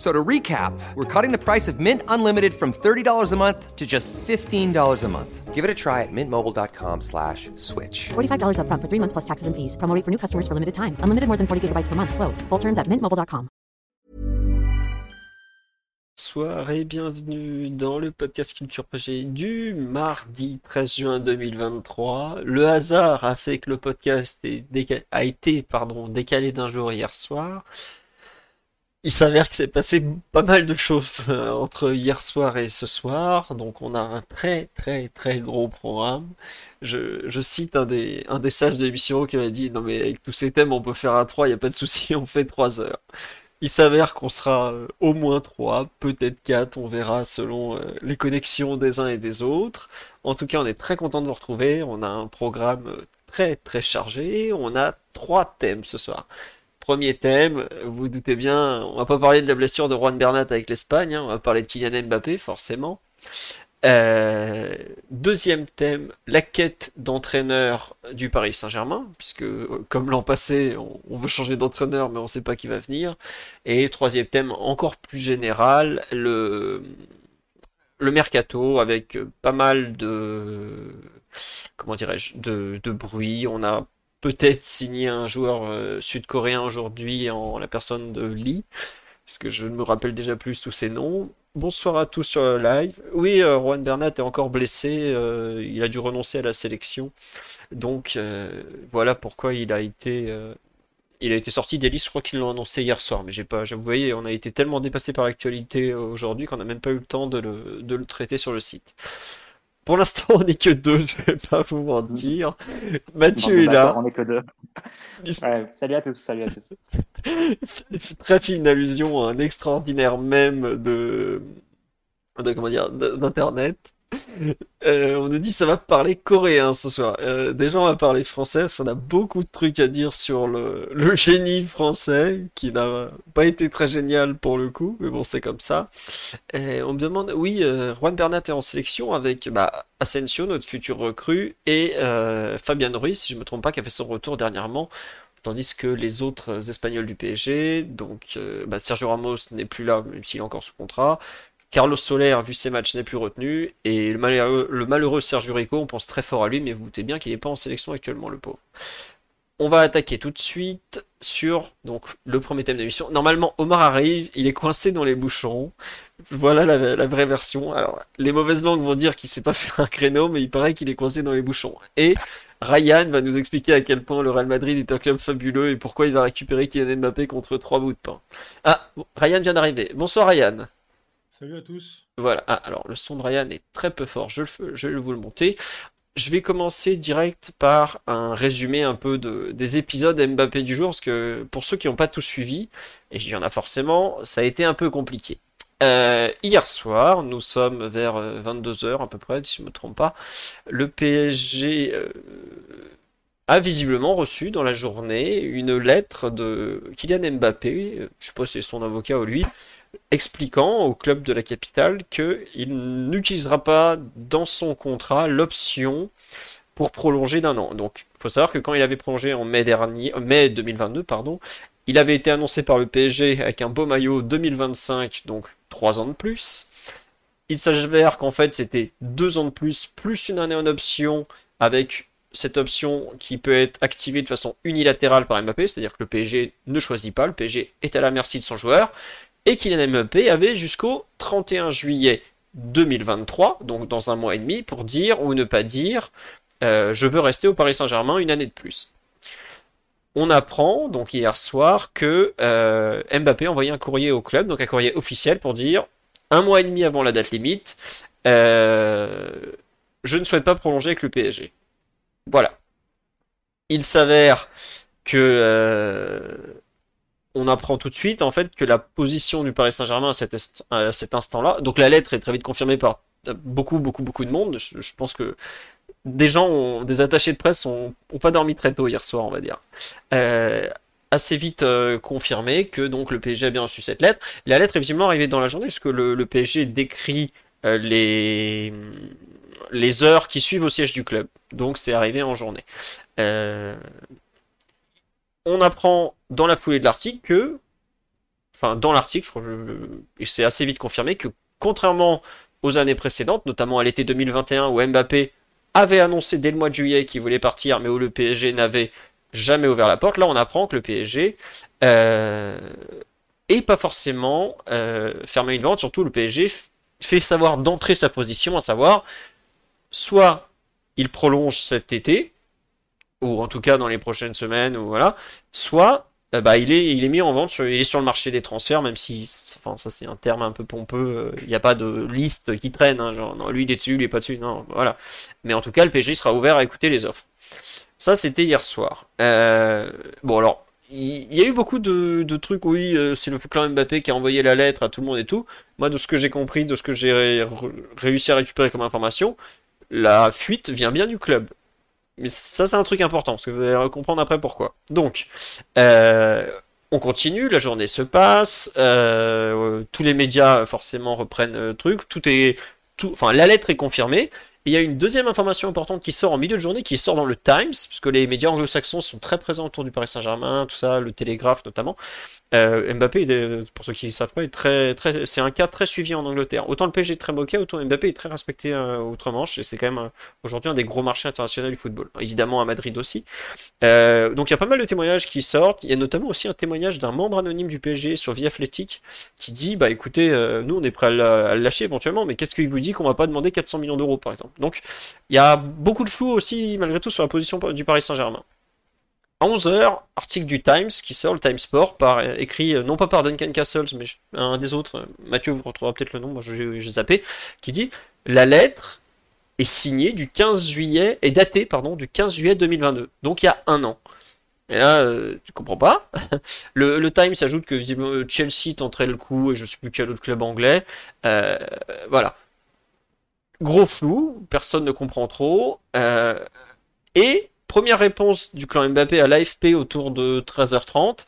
So to recap, we're cutting the price of Mint Unlimited from $30 a month to just $15 a month. Give it a try at mintmobile.com slash switch. $45 upfront for three months plus taxes and fees. Promo rate for new customers for limited time. Unlimited more than 40 gigabytes per month. Slows. Full terms at mintmobile.com. Bonsoir et bienvenue dans le podcast Culture PG du mardi 13 juin 2023. Le hasard a fait que le podcast a été pardon, décalé d'un jour hier soir. Il s'avère que s'est passé pas mal de choses euh, entre hier soir et ce soir, donc on a un très très très gros programme. Je, cite un des, un des sages de l'émission qui m'a dit Non, mais avec tous ces thèmes, on peut faire à 3, il n'y a pas de souci, on fait 3 heures. Il s'avère qu'on sera euh, au moins 3, peut-être 4, on verra selon euh, les connexions des uns et des autres. En tout cas, on est très content de vous retrouver. On a un programme très très chargé. On a trois thèmes ce soir. Premier thème, vous doutez bien, on va pas parler de la blessure de Juan Bernat avec l'Espagne, hein, on va parler de Kylian Mbappé forcément. Euh, deuxième thème, la quête d'entraîneur du Paris Saint-Germain, puisque euh, comme l'an passé, on, veut changer d'entraîneur, mais on ne sait pas qui va venir. Et troisième thème, encore plus général, le, le mercato, avec pas mal de, comment dirais-je, de bruit. On a peut-être signé un joueur euh, sud-coréen aujourd'hui en la personne de Lee, parce que je ne me rappelle déjà plus tous ces noms. Bonsoir à tous sur le live. Oui, euh, Bernat est encore blessé, euh, il a dû renoncer à la sélection. Donc euh, voilà pourquoi il a été, il a été sorti des listes. Je crois qu'ils l'ont annoncé hier soir, mais j'ai pas, vous voyez, on a été tellement dépassé par l'actualité aujourd'hui qu'on n'a même pas eu le temps de le, de le traiter sur le site. Pour l'instant, on n'est que deux, je vais pas vous mentir. Mathieu Non, est là. On est que deux. Ouais, salut à tous, salut à tous. Très fine allusion à un extraordinaire mème de, de comment dire, d'internet. Euh, on nous dit ça va parler coréen ce soir. Euh, déjà on va parler français parce qu'on a beaucoup de trucs à dire sur le, génie français qui n'a pas été très génial pour le coup, mais bon c'est comme ça. On me demande, oui, euh, Juan Bernat est en sélection avec bah, Asensio, notre futur recrue, et Fabian Ruiz, si je me trompe pas, qui a fait son retour dernièrement. Tandis que les autres Espagnols du PSG, donc bah, Sergio Ramos n'est plus là, même s'il est encore sous contrat. Carlos Soler, vu ses matchs, n'est plus retenu. Et le malheureux, Sergio Rico, on pense très fort à lui, mais vous doutez bien qu'il n'est pas en sélection actuellement, le pauvre. On va attaquer tout de suite sur donc, le premier thème de l'émission. Normalement, Omar arrive, il est coincé dans les bouchons. Voilà la, vraie version. Alors, les mauvaises langues vont dire qu'il sait pas faire un créneau, mais il paraît qu'il est coincé dans les bouchons. Et Ryan va nous expliquer à quel point le Real Madrid est un club fabuleux et pourquoi il va récupérer Kylian Mbappé contre trois bouts de pain. Ah, Ryan vient d'arriver. Bonsoir Ryan. Salut à tous. Voilà. Ah, alors le son de Ryan est très peu fort. Je, le vais vous le monter. Je vais commencer direct par un résumé un peu de, des épisodes Mbappé du jour, parce que pour ceux qui n'ont pas tout suivi, et il y en a forcément, ça a été un peu compliqué. Euh, hier soir, nous sommes vers 22h à peu près, si je ne me trompe pas, le PSG euh, a visiblement reçu dans la journée une lettre de Kylian Mbappé, euh, je sais pas si c'est son avocat ou lui, expliquant au club de la capitale qu'il n'utilisera pas dans son contrat l'option pour prolonger d'un an. Donc, il faut savoir que quand il avait prolongé en mai dernier, euh, mai 2022, pardon, il avait été annoncé par le PSG avec un beau maillot 2025, donc 3 ans de plus. Il s'avère qu'en fait c'était 2 ans de plus, plus une année en option, avec cette option qui peut être activée de façon unilatérale par Mbappé, c'est-à-dire que le PSG ne choisit pas, le PSG est à la merci de son joueur, et Kylian Mbappé avait jusqu'au 31 juillet 2023, donc dans un mois et demi, pour dire ou ne pas dire euh, je veux rester au Paris Saint-Germain une année de plus. On apprend donc hier soir que euh, Mbappé a envoyé un courrier au club, donc un courrier officiel pour dire un mois et demi avant la date limite, euh, je ne souhaite pas prolonger avec le PSG. Voilà. Il s'avère que on apprend tout de suite en fait que la position du Paris Saint-Germain à cet, instant-là, donc la lettre est très vite confirmée par beaucoup, beaucoup, beaucoup de monde. Je, pense que des gens, des attachés de presse, ont, ont pas dormi très tôt hier soir, on va dire. Euh, assez vite euh, confirmé que donc le PSG a bien reçu cette lettre. La lettre est visiblement arrivée dans la journée puisque le, PSG décrit euh, les, les heures qui suivent au siège du club. Donc c'est arrivé en journée. Euh, on apprend dans la foulée de l'article que, enfin dans l'article, je crois, et c'est assez vite confirmé que contrairement aux années précédentes, notamment à l'été 2021 où Mbappé avait annoncé dès le mois de juillet qu'il voulait partir, mais où le PSG n'avait jamais ouvert la porte. Là, on apprend que le PSG euh, pas forcément euh, fermé une vente. Surtout, le PSG fait savoir d'entrer sa position, à savoir soit il prolonge cet été, ou en tout cas dans les prochaines semaines, ou voilà, soit euh, bah, il, est, il est mis en vente, sur, il est sur le marché des transferts, même si, enfin, ça c'est un terme un peu pompeux, il n'y a pas de liste qui traîne, hein, genre, non, lui il est dessus, il est pas dessus, non, voilà. Mais en tout cas, le PSG sera ouvert à écouter les offres. Ça, c'était hier soir. Euh, bon, alors, il y, a eu beaucoup de, de trucs, oui, euh, c'est le clan Mbappé qui a envoyé la lettre à tout le monde et tout. Moi, de ce que j'ai compris, de ce que j'ai ré réussi à récupérer comme information, la fuite vient bien du club. Mais ça, c'est un truc important, parce que vous allez comprendre après pourquoi. Donc, euh, on continue, la journée se passe, euh, tous les médias forcément reprennent le truc, tout est, enfin, la lettre est confirmée, il y a une deuxième information importante qui sort en milieu de journée, qui sort dans le Times, puisque les médias anglo-saxons sont très présents autour du Paris Saint-Germain, tout ça, le Télégraphe notamment. Euh, Mbappé, pour ceux qui ne savent pas, est très, très, c'est un cas très suivi en Angleterre. Autant le PSG est très moqué, autant Mbappé est très respecté euh, outre-Manche, et c'est quand même euh, aujourd'hui un des gros marchés internationaux du football. Évidemment à Madrid aussi. Euh, donc il y a pas mal de témoignages qui sortent. Il y a notamment aussi un témoignage d'un membre anonyme du PSG sur Vie Athlétique qui dit, bah écoutez, nous on est prêt à, à, le lâcher éventuellement, mais qu'est-ce qu'il vous dit qu'on va pas demander 400 millions d'euros par exemple? Donc il y a beaucoup de flou aussi malgré tout sur la position du Paris Saint-Germain. À 11h, article du Times qui sort, le Times Sport, écrit non pas par Duncan Castles, mais un des autres, Mathieu vous retrouverez peut-être le nom, moi j'ai zappé, qui dit La lettre est signée du 15 juillet, est datée, pardon, du 15 juillet 2022, donc il y a un an. Et là, euh, tu comprends pas. le, Times ajoute que visiblement Chelsea tenterait le coup, et je sais plus quel autre club anglais. Euh, voilà. Gros flou, personne ne comprend trop. Euh, et Première réponse du clan Mbappé à l'AFP autour de 13h30.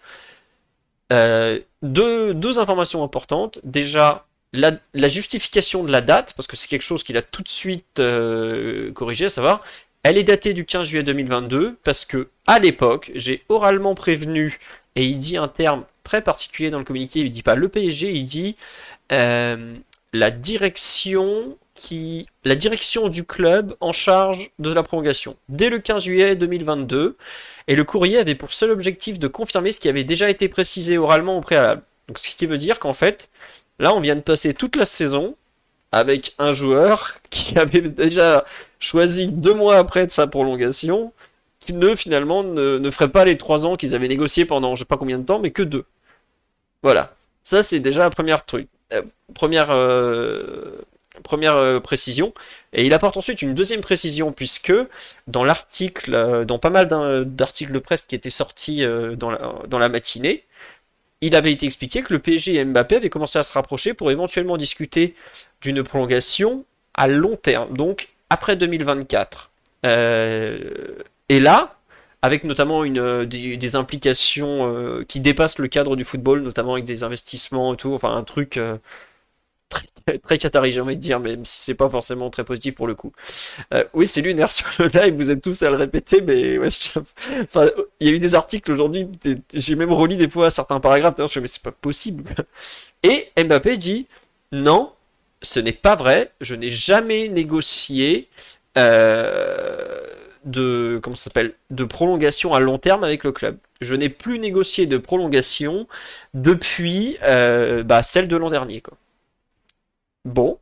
Euh, deux, informations importantes. Déjà, la, justification de la date, parce que c'est quelque chose qu'il a tout de suite euh, corrigé, à savoir, elle est datée du 15 juillet 2022, parce que à l'époque, j'ai oralement prévenu, et il dit un terme très particulier dans le communiqué, il dit pas le PSG, il dit la direction qui, la direction du club en charge de la prolongation dès le 15 juillet 2022 et le courrier avait pour seul objectif de confirmer ce qui avait déjà été précisé oralement au préalable. Donc ce qui veut dire qu'en fait, là on vient de passer toute la saison avec un joueur qui avait déjà choisi deux mois après de sa prolongation, qui ne finalement ne, ferait pas les trois ans qu'ils avaient négocié pendant je sais pas combien de temps, mais que deux. Voilà. Ça c'est déjà la première truc. Euh, première euh, première euh, précision. Et il apporte ensuite une deuxième précision, puisque dans l'article, euh, dans pas mal d'articles de presse qui étaient sortis euh, dans, la, dans la matinée, il avait été expliqué que le PSG et Mbappé avaient commencé à se rapprocher pour éventuellement discuter d'une prolongation à long terme, donc après 2024. Euh, et là, avec notamment une, des, implications qui dépassent le cadre du football, notamment avec des investissements et tout, enfin un truc très, qatari, j'ai envie de dire, même si c'est pas forcément très positif pour le coup. Euh, oui, c'est lunaire sur le live, vous êtes tous à le répéter, mais il y a eu des articles aujourd'hui, j'ai même relu des fois certains paragraphes, je me mais c'est pas possible. Et Mbappé dit, non, ce n'est pas vrai, je n'ai jamais négocié euh, de, comment de prolongation à long terme avec le club. Je n'ai plus négocié de prolongation depuis euh, bah, celle de l'an dernier, quoi. Bon.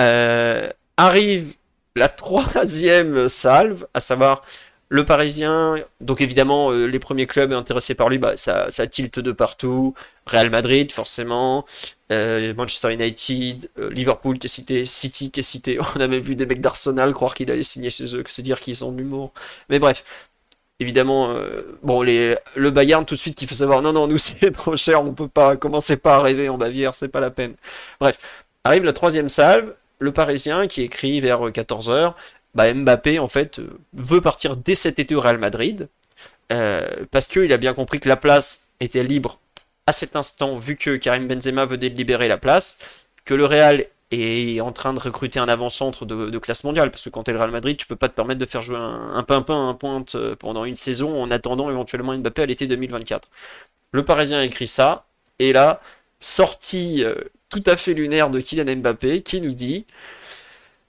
Euh, arrive la troisième salve, à savoir le Parisien. Donc évidemment, euh, les premiers clubs intéressés par lui, bah, ça, ça tilte de partout. Real Madrid, forcément. Euh, Manchester United, Liverpool qui est cité, City qui est cité. On a même vu des mecs d'Arsenal croire qu'il allait signer chez eux, que se dire qu'ils ont de l'humour. Mais bref. Évidemment, bon, les, le Bayern tout de suite qui fait savoir non, non, nous c'est trop cher, on peut pas, commencer pas à rêver en Bavière, c'est pas la peine. Bref, Arrive la troisième salve, le Parisien qui écrit vers 14h, bah Mbappé en fait veut partir dès cet été au Real Madrid. euh, parce qu'il a bien compris que la place était libre à cet instant, vu que Karim Benzema venait de libérer la place, que le Real est en train de recruter un avant-centre de, classe mondiale, parce que quand tu es le Real Madrid, tu peux pas te permettre de faire jouer un, un pimpin, un pointe euh, pendant une saison en attendant éventuellement Mbappé à l'été 2024. Le Parisien écrit ça, et là, sortie euh, tout à fait lunaire de Kylian Mbappé, qui nous dit...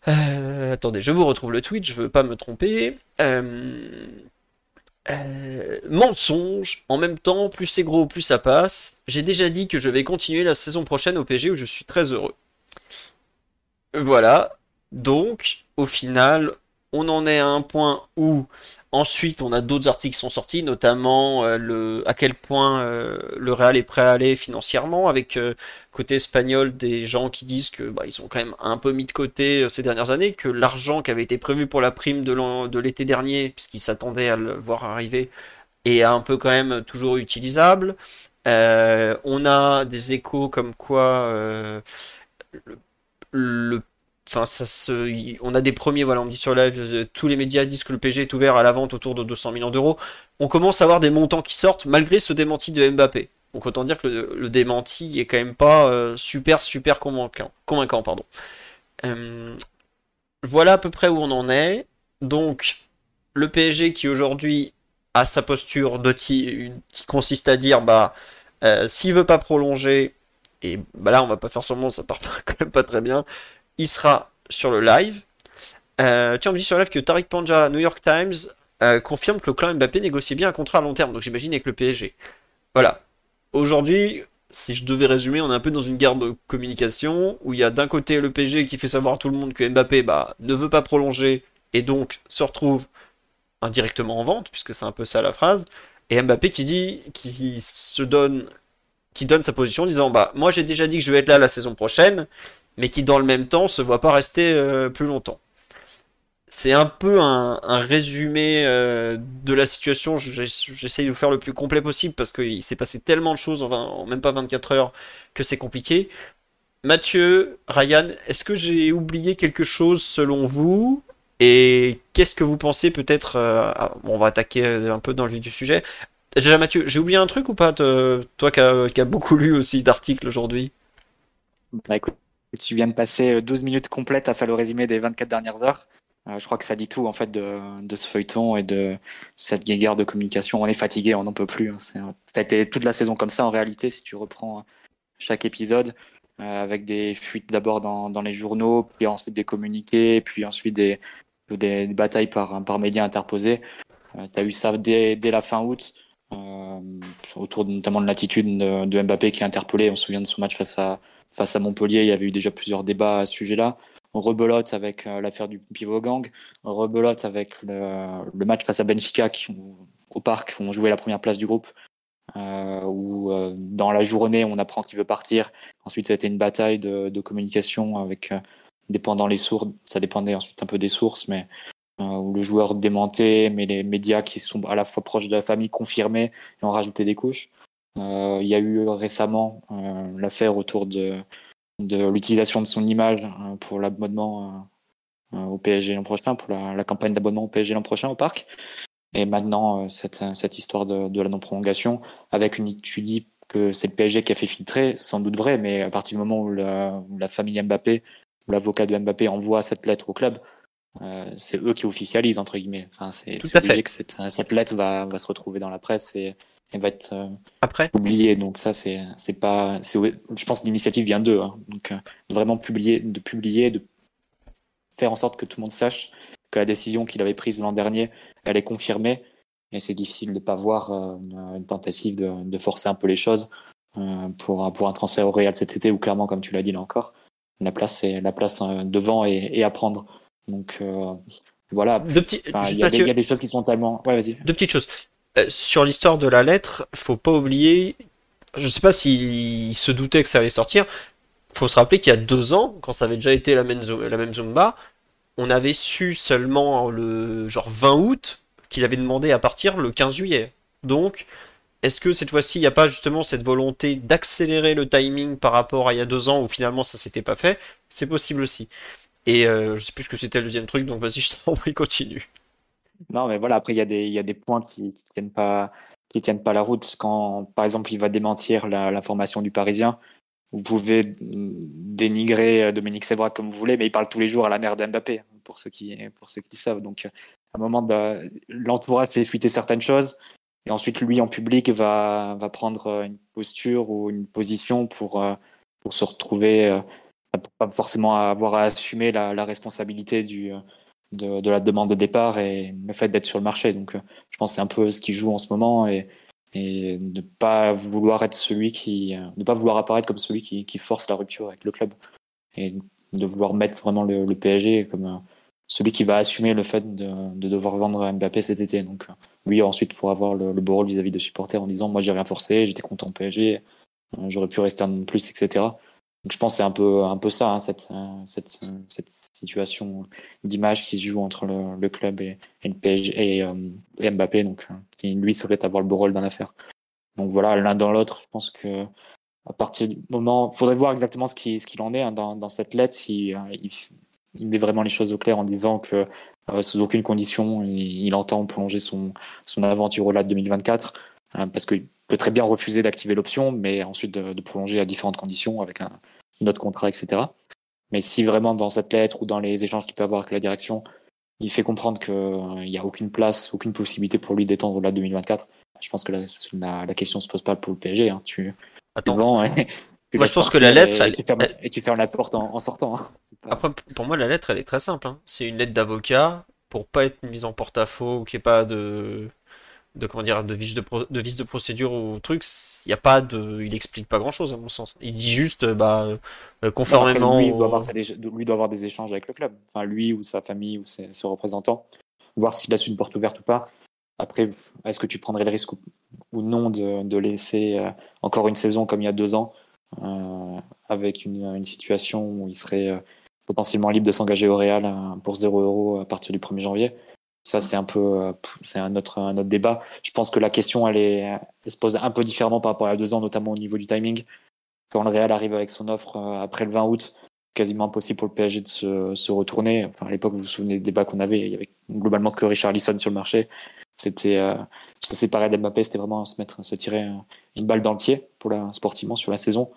Euh, attendez, je vous retrouve le tweet, je veux pas me tromper. mensonge, en même temps, plus c'est gros, plus ça passe. J'ai déjà dit que je vais continuer la saison prochaine au PG où je suis très heureux. Voilà. Donc, au final, on en est à un point où ensuite on a d'autres articles qui sont sortis, notamment euh, le, à quel point euh, le Real est prêt à aller financièrement, avec euh, côté espagnol des gens qui disent que bah, ils ont quand même un peu mis de côté ces dernières années, que l'argent qui avait été prévu pour la prime de l'été dernier, puisqu'ils s'attendaient à le voir arriver, est un peu quand même toujours utilisable. on a des échos comme quoi le, on a des premiers, voilà, on me dit sur live, euh, tous les médias disent que le PG est ouvert à la vente autour de 200 millions d'euros. On commence à avoir des montants qui sortent malgré ce démenti de Mbappé. Donc autant dire que le, démenti est quand même pas euh, super super convaincant. pardon. Euh, voilà à peu près où on en est. Donc le PSG qui aujourd'hui a sa posture qui consiste à dire bah s'il veut pas prolonger et bah là on va pas faire semblant, ça part quand même pas très bien. Il sera sur le live. Euh, tiens, on me dit sur le live que Tariq Panja, New York Times, euh, confirme que le clan Mbappé négocie bien un contrat à long terme. Donc j'imagine avec le PSG. Voilà. Aujourd'hui, si je devais résumer, on est un peu dans une guerre de communication où il y a d'un côté le PSG qui fait savoir à tout le monde que Mbappé bah, ne veut pas prolonger et donc se retrouve indirectement en vente, puisque c'est un peu ça la phrase, et Mbappé qui dit, qui se donne qui donne sa position en disant bah moi j'ai déjà dit que je vais être là la saison prochaine, mais qui dans le même temps se voit pas rester euh, plus longtemps. C'est un peu un, résumé euh, de la situation. J'essaye de vous faire le plus complet possible parce qu'il s'est passé tellement de choses en, même pas 24 heures que c'est compliqué. Mathieu, Ryan, est-ce que j'ai oublié quelque chose selon vous? Et qu'est-ce que vous pensez peut-être euh, On va attaquer un peu dans le vif du sujet. Déjà Mathieu, j'ai oublié un truc ou pas Toi qui as, beaucoup lu aussi d'articles aujourd'hui? Bah, écoute, tu viens de passer 12 euh, minutes complètes à faire le résumé des 24 dernières heures. Euh, je crois que ça dit tout en fait de, ce feuilleton et de cette guéguerre de communication. On est fatigué, on n'en peut plus. Hein. Ça a été toute la saison comme ça en réalité si tu reprends chaque épisode euh, avec des fuites d'abord dans, les journaux, puis ensuite des communiqués, puis ensuite des, batailles par, par médias interposés. tu as eu ça dès, la fin août. Euh, autour notamment de l'attitude de, Mbappé qui est interpellé. On se souvient de son match face à, face à Montpellier, il y avait eu déjà plusieurs débats à ce sujet-là. On rebelote avec euh, l'affaire du pivot gang, on rebelote avec le, match face à Benfica qui, au parc, où on jouait la première place du groupe, euh, où dans la journée on apprend qu'il veut partir. Ensuite, ça a été une bataille de, communication avec dépendant les sources, ça dépendait ensuite un peu des sources, mais euh, où le joueur démentait, mais les médias qui sont à la fois proches de la famille confirmaient et ont rajouté des couches. Euh, il y a eu récemment euh, l'affaire autour de, de l'utilisation de son image pour l'abonnement au PSG l'an prochain, pour la, campagne d'abonnement au PSG l'an prochain au parc. Et maintenant, cette, cette histoire de, de la non-prolongation, avec une étude que c'est le PSG qui a fait filtrer, sans doute vrai, mais à partir du moment où la, où la famille Mbappé, ou l'avocat de Mbappé envoie cette lettre au club, euh, c'est eux qui officialisent entre guillemets. Enfin, c'est obligé que cette, cette, lettre va, va, se retrouver dans la presse et, et va être euh, après? oubliée. Donc ça, c'est c'est pas, je pense l'initiative vient d'eux. Hein. Donc euh, vraiment publier, de publier, de faire en sorte que tout le monde sache que la décision qu'il avait prise l'an dernier, elle est confirmée. Et c'est difficile de pas voir une, tentative de, de, forcer un peu les choses pour pour un transfert au Real cet été où clairement, comme tu l'as dit là encore, la place c'est la place devant et, et à prendre. Donc euh, voilà. il, y a des, choses qui sont tellement. Ouais, vas-y. Deux petites choses. Euh, sur l'histoire de la lettre, faut pas oublier. Je sais pas s'il se doutait que ça allait sortir. Faut se rappeler qu'il y a deux ans, quand ça avait déjà été la même, la Zumba, on avait su seulement le genre 20 août qu'il avait demandé à partir le 15 juillet. Donc, est-ce que cette fois-ci, il n'y a pas justement cette volonté d'accélérer le timing par rapport à il y a deux ans où finalement ça s'était pas fait? C'est possible aussi. Et euh, je sais plus ce que c'était le deuxième truc, donc vas-y, je t'en prie, continue. Non, mais voilà, après, il y, a des, points qui ne tiennent, pas, la route. Quand, par exemple, il va démentir l'information du Parisien, vous pouvez dénigrer Dominique Sévrac comme vous voulez, mais il parle tous les jours à la mère d'Mbappé, pour ceux qui, pour qui savent. Donc, à un moment, l'entourage fait fuiter certaines choses, et ensuite, lui, en public, va, prendre une posture ou une position pour, pour se retrouver, pas forcément avoir à assumer la responsabilité du de, la demande de départ et le fait d'être sur le marché. Donc, euh, je pense que c'est un peu ce qui joue en ce moment et, ne pas vouloir être celui qui, euh, ne pas vouloir apparaître comme celui qui, force la rupture avec le club et de vouloir mettre vraiment le, PSG comme euh, celui qui va assumer le fait de, de, devoir vendre Mbappé cet été. Donc, lui, ensuite, pour avoir le, beau rôle vis-à-vis de supporters en disant, moi, j'ai rien forcé, j'étais content au PSG, j'aurais pu rester un plus, etc. Je pense que c'est un peu, un peu ça, hein, cette, cette, cette, situation d'image qui se joue entre le, club et, PSG euh, et, Mbappé, donc, hein, qui lui souhaite avoir le beau rôle dans l'affaire. Donc voilà, l'un dans l'autre, je pense que à partir du moment, il faudrait voir exactement ce qu'il ce qu'il en est hein, dans, dans, cette lettre, si, euh, met vraiment les choses au clair en disant que euh, sous aucune condition, il, entend prolonger son, son aventure au-delà de 2024, parce que peut très bien refuser d'activer l'option, mais ensuite de, de, prolonger à différentes conditions avec un, notre contrat, etc. Mais si vraiment dans cette lettre ou dans les échanges qu'il peut avoir avec la direction, il fait comprendre qu'il euh, n'y a aucune place, aucune possibilité pour lui d'étendre de 2024, je pense que la, la, la, question se pose pas pour le PSG. Hein. Tu, Attends. moi, je pense que la lettre. Et, tu, fermes, et tu fermes la porte en, en sortant. Hein. Après, pour moi, la lettre, elle est très simple. Hein. C'est une lettre d'avocat pour pas être mise en porte-à-faux ou qu'il n'y ait pas de de comment dire de vice de, de vice de procédure ou truc il y a pas de il explique pas grand chose à mon sens. Il dit juste bah euh, conformément lui, il doit avoir, lui doit avoir des échanges avec le club. Enfin lui ou sa famille ou ses, ses représentants. Voir s'il laisse une porte ouverte ou pas. Après est-ce que tu prendrais le risque ou, ou non de, de laisser euh, encore une saison comme il y a deux ans euh, avec une, une, situation où il serait potentiellement libre de s'engager au Real pour 0 euros à partir du 1er janvier? Ça, c'est un peu, euh, un autre, débat. Je pense que la question, elle, se pose un peu différemment par rapport à deux ans, notamment au niveau du timing. Quand le Real arrive avec son offre euh, après le 20 août, quasiment impossible pour le PSG de se, retourner. À l'époque, vous vous souvenez des débats qu'on avait, il y avait globalement que Richard Lisson sur le marché. C'était euh, se séparer d'Mbappé, c'était vraiment se mettre, se tirer une balle dans le pied pour sportivement sur la saison.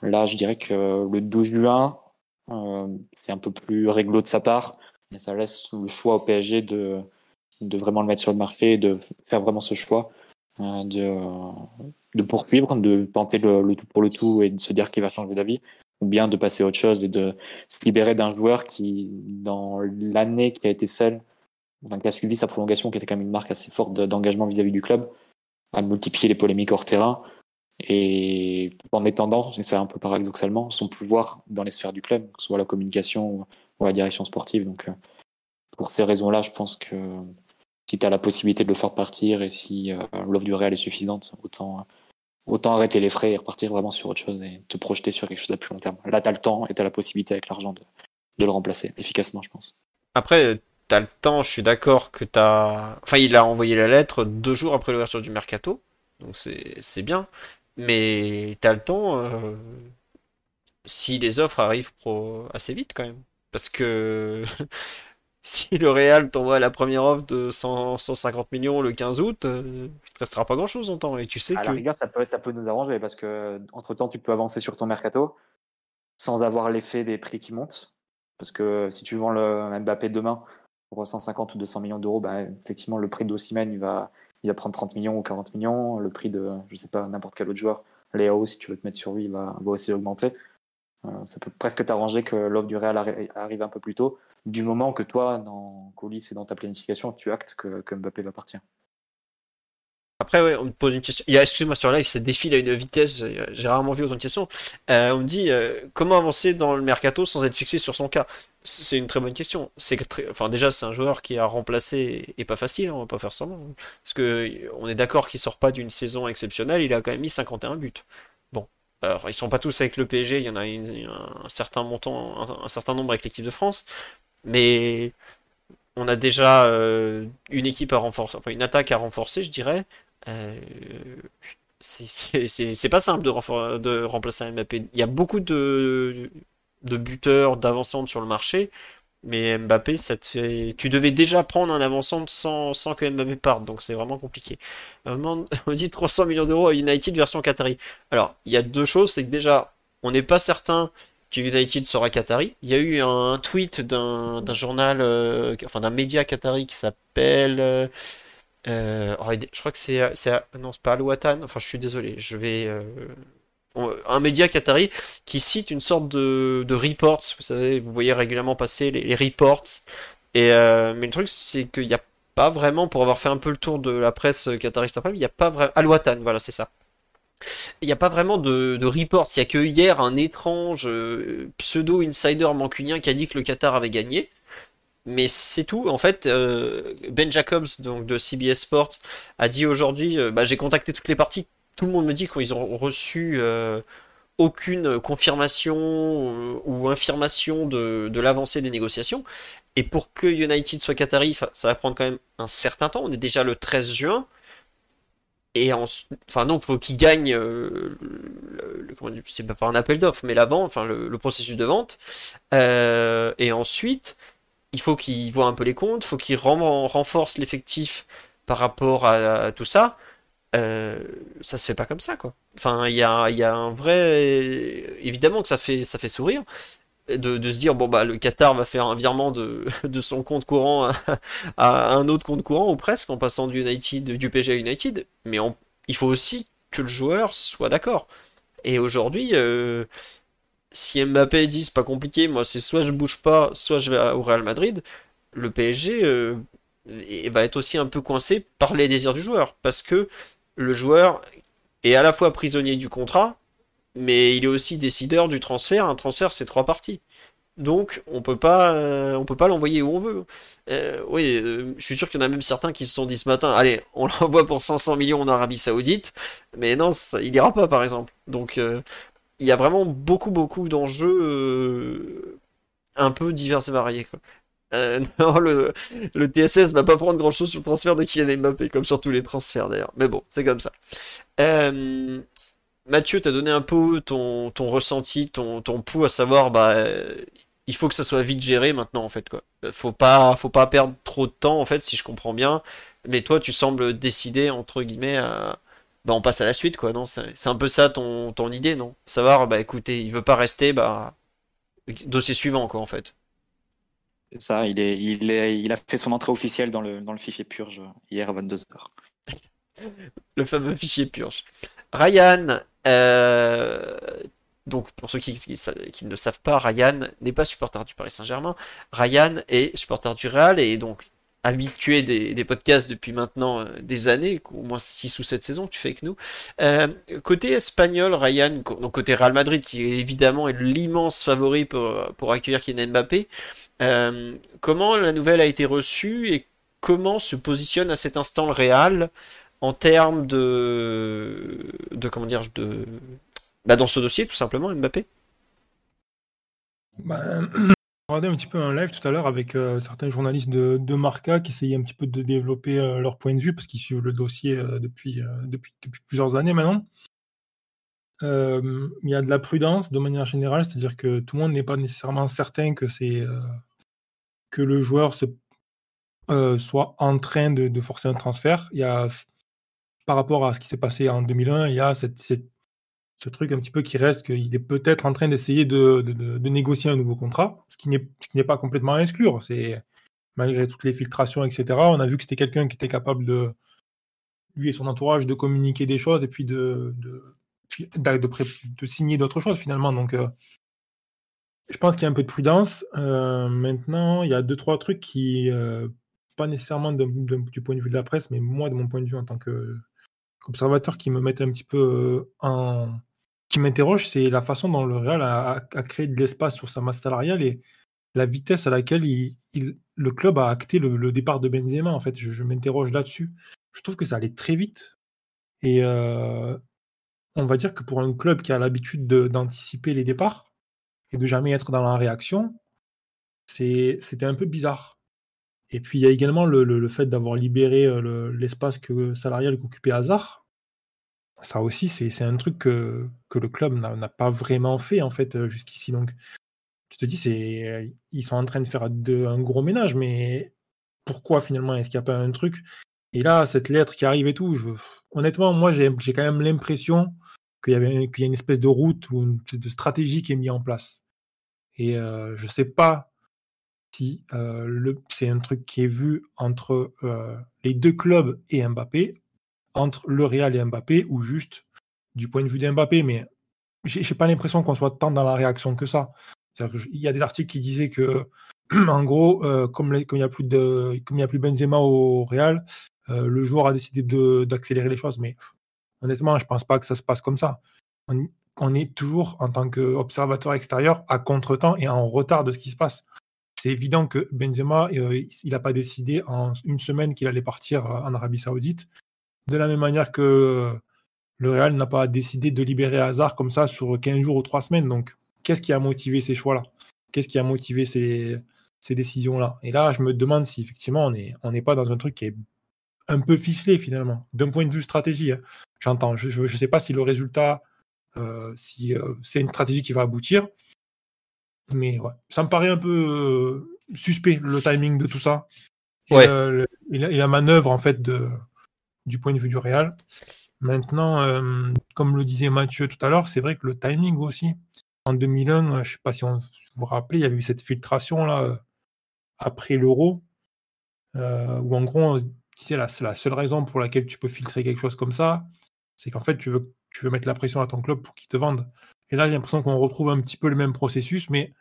Là, je dirais que le 12 juin, c'est un peu plus réglo de sa part ça laisse le choix au PSG de, de vraiment le mettre sur le marché et de faire vraiment ce choix euh, de, de poursuivre, de tenter le, le, tout pour le tout et de se dire qu'il va changer d'avis, ou bien de passer à autre chose et de se libérer d'un joueur qui, dans l'année qui a été celle, enfin, qui a suivi sa prolongation, qui était quand même une marque assez forte d'engagement vis-à-vis du club, a multiplié les polémiques hors terrain et en étendant, et c'est un peu paradoxalement, son pouvoir dans les sphères du club, que ce soit la communication la direction sportive. Donc, euh, pour ces raisons-là, je pense que si tu as la possibilité de le faire partir et si euh, l'offre du Real est suffisante, autant, autant arrêter les frais et repartir vraiment sur autre chose et te projeter sur quelque chose à plus long terme. Là, tu as le temps et tu as la possibilité avec l'argent de, le remplacer efficacement, je pense. Après, tu as le temps, je suis d'accord que tu as. Enfin, il a envoyé la lettre deux jours après l'ouverture du mercato, donc c'est bien. Mais tu as le temps euh, si les offres arrivent assez vite quand même. Parce que si le Real t'envoie la première offre de 100, 150 millions le 15 août, euh, il te restera pas grand chose en temps. Et tu sais à que. la rigueur, ça peut, ça peut nous arranger parce que entre temps, tu peux avancer sur ton mercato sans avoir l'effet des prix qui montent. Parce que si tu vends le Mbappé demain pour 150 ou 200 millions d'euros, bah, effectivement, le prix d'Ossimène, il va, il va prendre 30 millions ou 40 millions. Le prix de, je sais pas, n'importe quel autre joueur, Léo, si tu veux te mettre sur lui, il va, va aussi augmenter. Ça peut presque t'arranger que l'offre du Real arrive un peu plus tôt, du moment que toi, dans coulisses et dans ta planification, tu actes que, Mbappé va partir. Après, ouais, on me pose une question. Excuse-moi, sur live, ça défile à une vitesse. J'ai rarement vu autant de questions. Euh, on me dit euh, comment avancer dans le mercato sans être fixé sur son cas? C'est une très bonne question. C'est enfin, déjà, c'est un joueur qui a remplacé et pas facile. Hein, on va pas faire semblant. Parce que on est d'accord qu'il sort pas d'une saison exceptionnelle. Il a quand même mis 51 buts. Alors, ils sont pas tous avec le PSG, il y en a un certain montant, un, certain nombre avec l'équipe de France, mais on a déjà euh, une équipe à renforcer, enfin une attaque à renforcer, je dirais. Euh, c'est pas simple de, remplacer un Mbappé. Il y a beaucoup de, de buteurs, d'avancantes sur le marché, Mais Mbappé, ça te fait... tu devais déjà prendre un avançant sans, que Mbappé parte, donc c'est vraiment compliqué. On dit 300 millions d'euros à United version Qatari. Alors, il y a deux choses, c'est que déjà, on n'est pas certain que United sera Qatari. Il y a eu un, tweet d'un journal, euh, enfin d'un média Qatari qui s'appelle... Euh, euh, oh, je crois que c'est... Non, c'est pas Al-Watan, enfin je suis désolé, je vais un média qatari qui cite une sorte de, reports. Vous savez, vous voyez régulièrement passer les, reports. Et, euh, mais le truc, c'est qu'il n'y a pas vraiment, pour avoir fait un peu le tour de la presse qatariste après, il n'y a pas vraiment. Al-Watan, voilà, c'est ça. Il n'y a pas vraiment de, reports. Il n'y a que hier un étrange euh, pseudo-insider mancunien qui a dit que le Qatar avait gagné. Mais c'est tout. En fait, euh, Ben Jacobs, donc de CBS Sports, a dit aujourd'hui bah, j'ai contacté toutes les parties tout le monde me dit qu'ils ont reçu euh, aucune confirmation euh, ou infirmation de, l'avancée des négociations. Et pour que United soit Qatari, ça va prendre quand même un certain temps. On est déjà le 13 juin. Et enfin donc faut qu'il gagne, euh, c'est pas un appel d'offres, mais la vente, enfin le, processus de vente. et ensuite, il faut qu'il voit un peu les comptes, faut qu'il renforce l'effectif par rapport à, tout ça. Euh, ça se fait pas comme ça, quoi. Enfin, il y a, un vrai. Évidemment que ça fait, ça fait sourire. De, se dire, bon, bah, le Qatar va faire un virement de, son compte courant à, un autre compte courant, ou presque, en passant du, United, du PG à United. Mais il faut aussi que le joueur soit d'accord. Et aujourd'hui, euh, si Mbappé dit c'est pas compliqué, moi c'est soit je bouge pas, soit je vais au Real Madrid, le PSG euh, va être aussi un peu coincé par les désirs du joueur. Parce que le joueur est à la fois prisonnier du contrat, mais il est aussi décideur du transfert. Un transfert, c'est trois parties. Donc, on peut pas, euh, on peut pas l'envoyer où on veut. Euh, oui, euh, je suis sûr qu'il y en a même certains qui se sont dit ce matin, allez, on l'envoie pour 500 millions en Arabie Saoudite, mais non, il ira pas, par exemple. Donc, il y a vraiment beaucoup, beaucoup d'enjeux un peu divers et variés. Euh, non, le, le TSS va pas prendre grand chose sur le transfert de Kylian Mbappé, comme sur tous les transferts d'ailleurs. Mais bon, c'est comme ça. Euh, Mathieu, t'as donné un peu ton, ressenti, ton, pouls à savoir, bah, euh, il faut que ça soit vite géré maintenant en fait quoi. Faut pas, faut pas perdre trop de temps en fait, si je comprends bien. Mais toi, tu sembles décider entre guillemets, à... bah, on passe à la suite quoi, non? C'est un peu ça ton, ton idée, non? Savoir, bah écoutez, il veut pas rester, bah dossier suivant quoi en fait ça, il, est, il, a fait son entrée officielle dans le, le fichier purge hier à 22h. le fameux fichier purge. Ryan, euh, donc pour ceux qui, qui, ne savent pas, Ryan n'est pas supporter du Paris Saint-Germain. Ryan est supporter du Real et donc habitué des, podcasts depuis maintenant euh, des années, au moins 6 ou 7 saisons tu fais avec nous. Euh, côté espagnol, Ryan, donc côté Real Madrid, qui évidemment est l'immense favori pour, pour accueillir Kylian Mbappé, euh, comment la nouvelle a été reçue et comment se positionne à cet instant le Real en termes de, de comment dire, de, bah dans ce dossier tout simplement Mbappé? Bah, regardé un petit peu un live tout à l'heure avec euh, certains journalistes de, Marca qui essayaient un petit peu de développer euh, leur point de vue parce qu'ils suivent le dossier euh, depuis, plusieurs années maintenant. il y a de la prudence de manière générale, c'est-à-dire que tout le monde n'est pas nécessairement certain que, le joueur soit en train de, forcer un transfert. Y a, par rapport à ce qui s'est passé en 2001, il y a cette ce truc un petit peu qui reste qu'il est peut-être en train d'essayer de, négocier un nouveau contrat, ce qui n'est pas complètement à exclure. C'est malgré toutes les filtrations, etc. On a vu que c'était quelqu'un qui était capable de lui et son entourage de communiquer des choses et puis de signer d'autres choses finalement. Donc euh, je pense qu'il y a un peu de prudence. Euh, maintenant, il y a deux trois trucs qui euh, pas nécessairement du point de vue de la presse, mais moi de mon point de vue en tant que observateurs qui me mettent un petit peu euh, en. qui m'interroge, c'est la façon dont le Real a, créé de l'espace sur sa masse salariale et la vitesse à laquelle il, le club a acté le, départ de Benzema. En fait, je, m'interroge là-dessus. Je trouve que ça allait très vite. Et euh, on va dire que pour un club qui a l'habitude d'anticiper les départs et de jamais être dans la réaction, c'était un peu bizarre. Et puis il y a également le, fait d'avoir libéré euh, l'espace que, salarial qu'occupait Hazard. Ça aussi, c'est un truc que, le club n'a pas vraiment fait en fait euh, jusqu'ici. Donc tu te dis, c'est, ils sont en train de faire un gros ménage, mais pourquoi finalement Est-ce qu'il n'y a pas un truc? Et là, cette lettre qui arrive et tout, honnêtement, moi, j'ai quand même l'impression qu'il y, qu'il y a une espèce de route ou une de stratégie qui est mise en place. Et euh, je ne sais pas si euh, c'est un truc qui est vu entre euh, les deux clubs et Mbappé, entre le Real et Mbappé, ou juste du point de vue d'Mbappé, mais j'ai, j'ai pas l'impression qu'on soit tant dans la réaction que ça. il y a des articles qui disaient que, en gros, comme, il n'y a plus de, Benzema au Real, le joueur a décidé d'accélérer les choses. Mais honnêtement, je pense pas que ça se passe comme ça. On, est toujours, en tant qu'observateur extérieur, à contre-temps et en retard de ce qui se passe. C'est évident que Benzema, il n'a pas décidé en une semaine qu'il allait partir en Arabie Saoudite. De la même manière que le Real n'a pas décidé de libérer Hazard comme ça sur 15 jours ou 3 semaines. Donc, qu'est-ce qui a motivé ces choix-là? Qu'est-ce qui a motivé ces, décisions-là? Et là, je me demande si effectivement on n'est pas dans un truc qui est un peu ficelé finalement, d'un point de vue stratégie. Hein. J'entends, je ne sais pas si le résultat, euh, si euh, c'est une stratégie qui va aboutir, mais ouais, ça me paraît un peu euh, suspect le timing de tout ça. Et, ouais. la, manœuvre en fait de, du point de vue du Real. Maintenant, comme le disait Mathieu tout à l'heure, c'est vrai que le timing aussi. En 2001, je ne sais pas si on, vous vous rappelez, il y a eu cette filtration là après l'euro, où en gros c'est la, la, seule raison pour laquelle tu peux filtrer quelque chose comme ça, c'est qu'en fait, tu veux, tu veux mettre la pression à ton club pour qu'il te vende. Et là, j'ai l'impression qu'on retrouve un petit peu le même processus, mais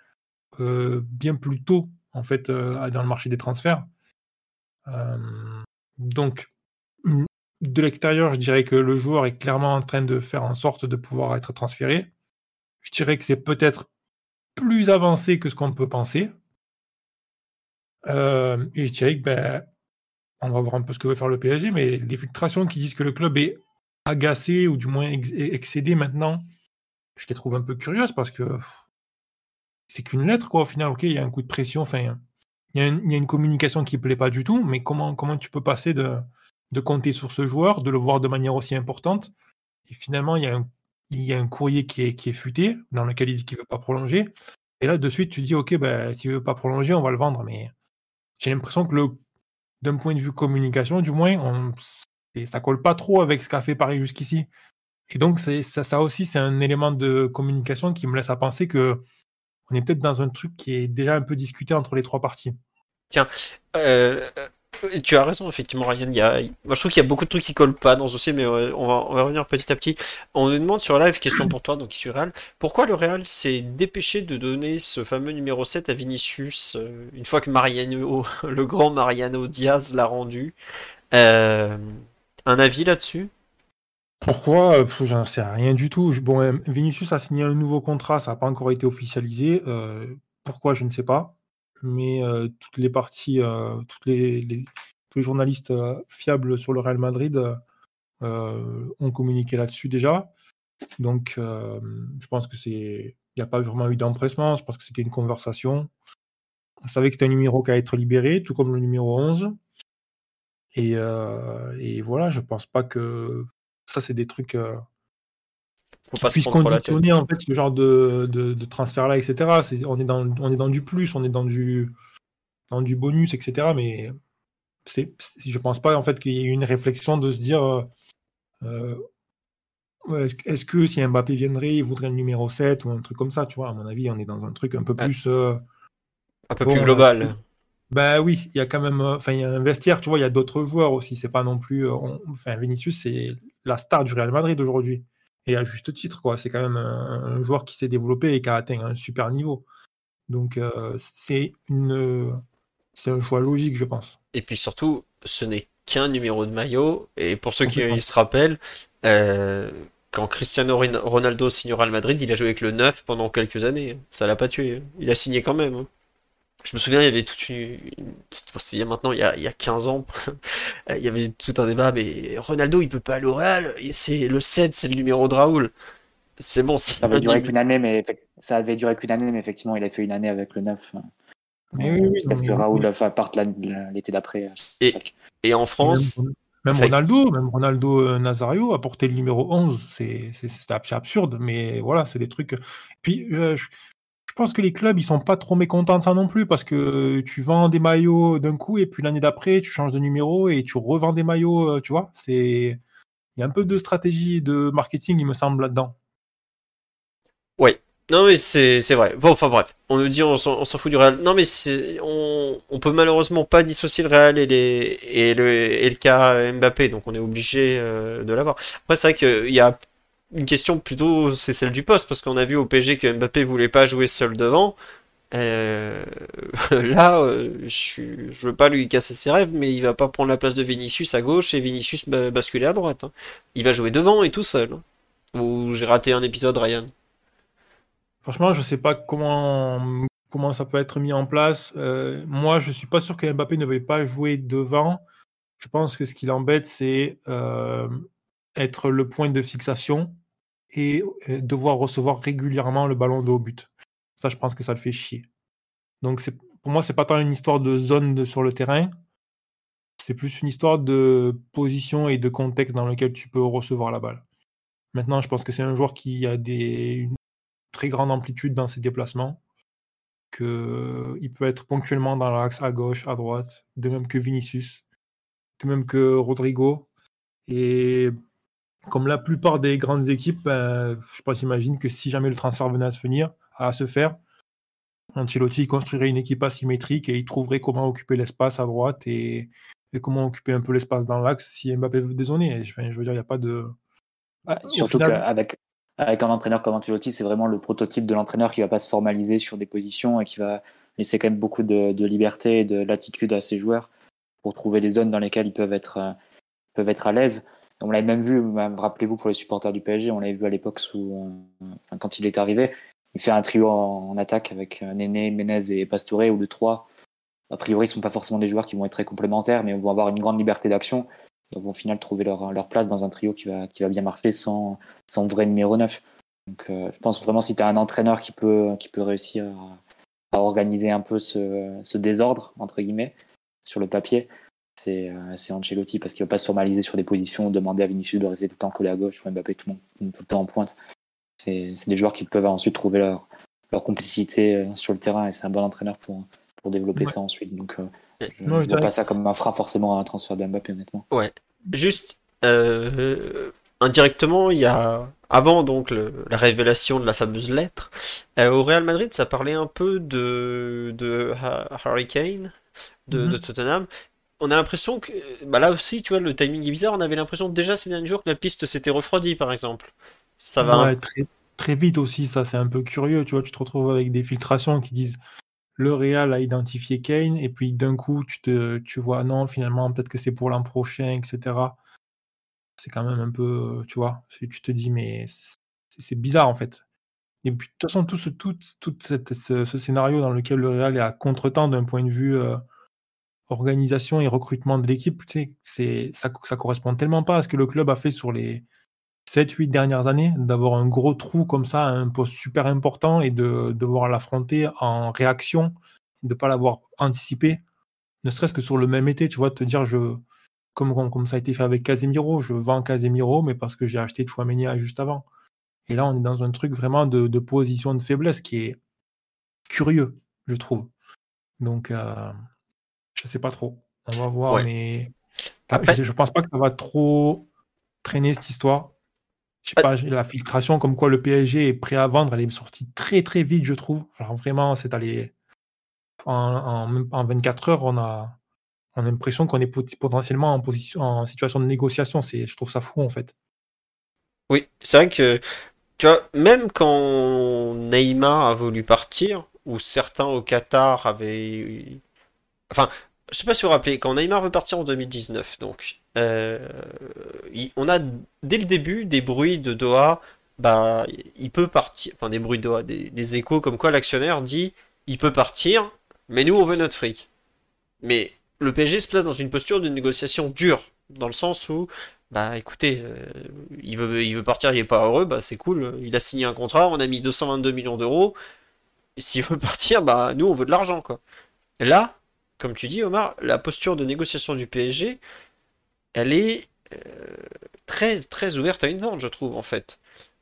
euh, bien plus tôt, en fait, euh, dans le marché des transferts. Euh, donc, de l'extérieur, je dirais que le joueur est clairement en train de faire en sorte de pouvoir être transféré. Je dirais que c'est peut-être plus avancé que ce qu'on peut penser. et je dirais que ben, on va voir un peu ce que veut faire le PSG, mais les filtrations qui disent que le club est agacé ou du moins excédé maintenant, je les trouve un peu curieuses parce que c'est qu'une lettre, quoi, au final. Ok, il y a un coup de pression, enfin, il y, a une, communication qui ne plaît pas du tout, mais comment, comment tu peux passer de, de compter sur ce joueur, de le voir de manière aussi importante, et finalement, il y a un, y a un courrier qui est, qui est futé, dans lequel il dit qu'il ne veut pas prolonger, et là, de suite, tu dis, ok, ben, s'il ne veut pas prolonger, on va le vendre, mais j'ai l'impression que le d'un point de vue communication, du moins, on, ça colle pas trop avec ce qu'a fait Paris jusqu'ici. Et donc, ça, aussi, c'est un élément de communication qui me laisse à penser que on est peut-être dans un truc qui est déjà un peu discuté entre les trois parties. Tiens, euh, tu as raison, effectivement, Ryan. Moi, je trouve qu'il y a beaucoup de trucs qui collent pas dans ce dossier, mais euh, on va, revenir petit à petit. On nous demande sur live, question pour toi, donc ici Real, pourquoi le Real s'est dépêché de donner ce fameux numéro 7 à Vinicius euh, une fois que Mariano, le grand Mariano Diaz l'a rendu? Un avis là-dessus? Pourquoi? J'en sais rien du tout. Bon, Vinicius a signé un nouveau contrat, ça n'a pas encore été officialisé. pourquoi Je ne sais pas mais euh, toutes les parties, euh, tous les journalistes euh, fiables sur le Real Madrid ont communiqué là-dessus déjà. Donc, je pense que c'est, il n'y a pas vraiment eu d'empressement. Je pense que c'était une conversation. On savait que c'était un numéro qui allait être libéré, tout comme le numéro 11. Et, voilà, je pense pas que ça, c'est des trucs faut pas puisse conditionner en fait ce genre de, de, transfert là, etc. on est dans on est dans du plus, on est dans du dans du bonus, etc. Mais c'est je pense pas en fait qu'il y ait une réflexion de se dire euh, euh, est-ce que si Mbappé viendrait, il voudrait le numéro 7 ou un truc comme ça, tu vois? À mon avis, on est dans un truc un peu plus euh, un peu plus global. Bah oui, il y a quand même, enfin il y a un vestiaire, tu vois, il y a d'autres joueurs aussi. C'est pas non plus, enfin Vinicius c'est la star du Real Madrid aujourd'hui et à juste titre, quoi. C'est quand même un, joueur qui s'est développé et qui a atteint un super niveau. Donc euh, c'est une c'est un choix logique, je pense. Et puis surtout, ce n'est qu'un numéro de maillot. Et pour ceux qui se rappellent, euh, quand Cristiano Ronaldo signera le Madrid, il a joué avec le 9 pendant quelques années. Ça l'a pas tué. Il a signé quand même. Je me souviens, il y avait toute une. Il y a maintenant, il y a, il y a 15 ans, il y avait tout un débat, mais Ronaldo, il peut pas aller au Real, c'est le 7, c'est le numéro de Raoul. C'est bon. Ça avait duré qu'une année, mais ça avait duré qu'une année, mais effectivement, il a fait une année avec le 9. Mais oui, oui, parce que Raoul part l'été d'après. Et, et, en France. Même, Ronaldo, même Ronaldo euh, Nazario a porté le numéro 11. C'est absurde, mais voilà, c'est des trucs. Puis, euh, je je pense que les clubs, ils sont pas trop mécontents de ça non plus parce que tu vends des maillots d'un coup et puis l'année d'après, tu changes de numéro et tu revends des maillots, euh, tu vois. C'est, il y a un peu de stratégie de marketing, il me semble, là-dedans. Oui. Non mais c'est vrai. Bon, enfin bref, on nous dit on s'en fout du Real. Non mais on, on peut malheureusement pas dissocier le Real et les et le et le cas Mbappé, donc on est obligé euh, de l'avoir. Après c'est vrai qu'il y a une question plutôt c'est celle du poste parce qu'on a vu au PSG que Mbappé voulait pas jouer seul devant. Euh, là, euh, je je veux pas lui casser ses rêves, mais il va pas prendre la place de Vinicius à gauche et Vinicius ba- basculer à droite. hein. Il va jouer devant et tout seul. hein. Ou j'ai raté un épisode, Ryan? Franchement, je sais pas comment, comment ça peut être mis en place. Euh, moi, je suis pas sûr que Mbappé ne veuille pas jouer devant. Je pense que ce qui l'embête, c'est être le point de fixation et euh, devoir recevoir régulièrement le ballon de haut but. Ça, je pense que ça le fait chier. Donc, pour moi, c'est pas tant une histoire de zone sur le terrain, c'est plus une histoire de position et de contexte dans lequel tu peux recevoir la balle. Maintenant, je pense que c'est un joueur qui a des, une très grande amplitude dans ses déplacements, qu'il peut être ponctuellement dans l'axe à gauche, à droite, de même que Vinicius, de même que Rodrigo. Et comme la plupart des grandes équipes, ben, je pense, j'imagine que si jamais le transfert venait à se finir, à se faire, Ancelotti construirait une équipe asymétrique et il trouverait comment occuper l'espace à droite et, et comment occuper un peu l'espace dans l'axe si Mbappé veut dézoner. Je, enfin, je veux dire, il n'y a pas de. Ouais, Au surtout final- qu'avec avec un entraîneur comme Ancelotti, c'est vraiment le prototype de l'entraîneur qui va pas se formaliser sur des positions et qui va laisser quand même beaucoup de, de liberté et de latitude à ses joueurs pour trouver des zones dans lesquelles ils peuvent être, euh, peuvent être à l'aise. On l'avait même vu, même, rappelez-vous pour les supporters du PSG, on l'avait vu à l'époque sous, euh, quand il est arrivé, il fait un trio en, attaque avec euh, Néné, Menez et Pastore, où les trois, a priori, sont pas forcément des joueurs qui vont être très complémentaires, mais vont avoir une grande liberté d'action. Et vont au final trouver leur, place dans un trio qui va, bien marcher sans, vrai numéro 9. Donc, euh, je pense vraiment si tu as un entraîneur qui peut, réussir à, à organiser un peu ce, ce désordre, entre guillemets, sur le papier, c'est euh, c'est Ancelotti parce qu'il ne va pas se formaliser sur des positions, demander à Vinicius de rester tout le temps collé à gauche ou Mbappé tout le, monde, tout le temps en pointe. C'est des joueurs qui peuvent ensuite trouver leur, leur complicité euh, sur le terrain et c'est un bon entraîneur pour, pour développer Ouais. ça ensuite. Donc, euh, je ne vois pas ça comme un frein forcément à un transfert de Mbappé, honnêtement. Juste, euh, indirectement, il y a, avant donc le- la révélation de la fameuse lettre, euh, au Real Madrid, ça parlait un peu de, de Ha- Harry Kane, de, Mhm. de Tottenham. On a l'impression que, bah là aussi, tu vois, le timing est bizarre. On avait l'impression déjà ces derniers jours que la piste s'était refroidie, par exemple. Ça va. Ouais, très, très vite aussi, ça c'est un peu curieux, tu vois, tu te retrouves avec des filtrations qui disent le Real a identifié Kane, et puis d'un coup tu te tu vois non, finalement peut-être que c'est pour l'an prochain, etc. C'est quand même un peu, tu vois, tu te dis mais c'est c'est bizarre en fait. Et puis de toute façon, tout ce, tout, tout cette- ce, ce scénario dans lequel le Real est à contretemps d'un point de vue euh, organisation et recrutement de l'équipe, tu sais, ça, ça correspond tellement pas à ce que le club a fait sur les 7-8 dernières années, d'avoir un gros trou comme ça, un poste super important et de devoir l'affronter en réaction, de ne pas l'avoir anticipé, ne serait-ce que sur le même été, tu vois, te dire, je, comme, comme, ça a été fait avec Casemiro, je vends Casemiro, mais parce que j'ai acheté Chouameni juste avant. Et là, on est dans un truc vraiment de, de position de faiblesse qui est curieux, je trouve. Donc, euh, je sais pas trop. On va voir, Ouais. mais Après- je, je pense pas que ça va trop traîner cette histoire. Je sais pas, la filtration comme quoi le PSG est prêt à vendre, elle est sortie très très vite, je trouve. Vraiment, c'est allé en, en, même pas en 24 heures, on a, on a l'impression qu'on est pot- potentiellement en position, en situation de négociation. C'est, je trouve ça fou en fait. Oui, c'est vrai que, tu vois, même quand Neymar a voulu partir, ou certains au Qatar avaient... Enfin, je sais pas si vous vous rappelez, quand Neymar veut partir en 2019, donc, euh, on a dès le début des bruits de Doha, bah, il peut partir, enfin des bruits de Doha, des, échos comme quoi l'actionnaire dit, il peut partir, mais nous on veut notre fric. Mais le PSG se place dans une posture de négociation dure, dans le sens où, bah écoutez, euh, il veut, il veut partir, il est pas heureux, bah c'est cool, il a signé un contrat, on a mis 222 millions d'euros, s'il veut partir, bah nous on veut de l'argent quoi. Là, comme tu dis Omar, la posture de négociation du PSG, elle est euh, très très ouverte à une vente, je trouve en fait.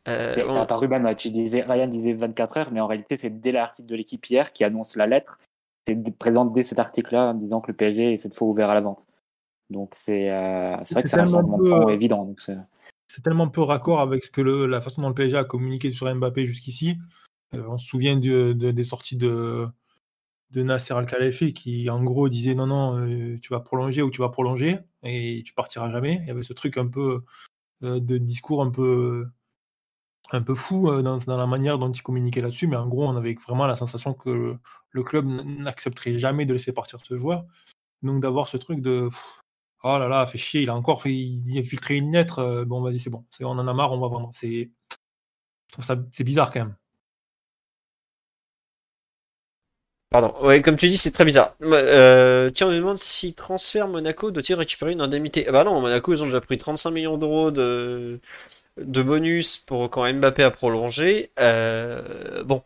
Euh, Ça on- a paru même, tu disais, Ryan disait 24 heures, mais en réalité, c'est dès l'article de l'équipe hier qui annonce la lettre. C'est présent dès cet article-là en disant que le PSG est cette fois ouvert à la vente. Donc c'est euh, c'est vrai que C'est un tellement changement peu, évident. Donc c'est- tellement peu raccord avec ce que le- la façon dont le PSG a communiqué sur Mbappé jusqu'ici. Euh, on se souvient du- de- des sorties de, de Nasser Al-Khelaifi qui, en gros, disait non, non, euh, tu vas prolonger ou tu vas prolonger et tu partiras jamais. Il y avait ce truc un peu euh, de discours un peu, un peu fou euh, dans, la manière dont il communiquait là-dessus, mais en gros, on avait vraiment la sensation que le, club n'accepterait jamais de laisser partir ce joueur. Donc d'avoir ce truc de oh là là, fait chier, il a encore fait, il a filtré une lettre, bon vas-y, c'est bon, on en a marre, on va vendre. C'est, je trouve ça c'est bizarre quand même. Pardon. Ouais, comme tu dis, c'est très bizarre. Euh, tiens, on nous demande si transfert Monaco doit-il récupérer une indemnité. Ah bah non, Monaco, ils ont déjà pris 35 millions d'euros de, de bonus pour quand Mbappé a prolongé. Euh, bon,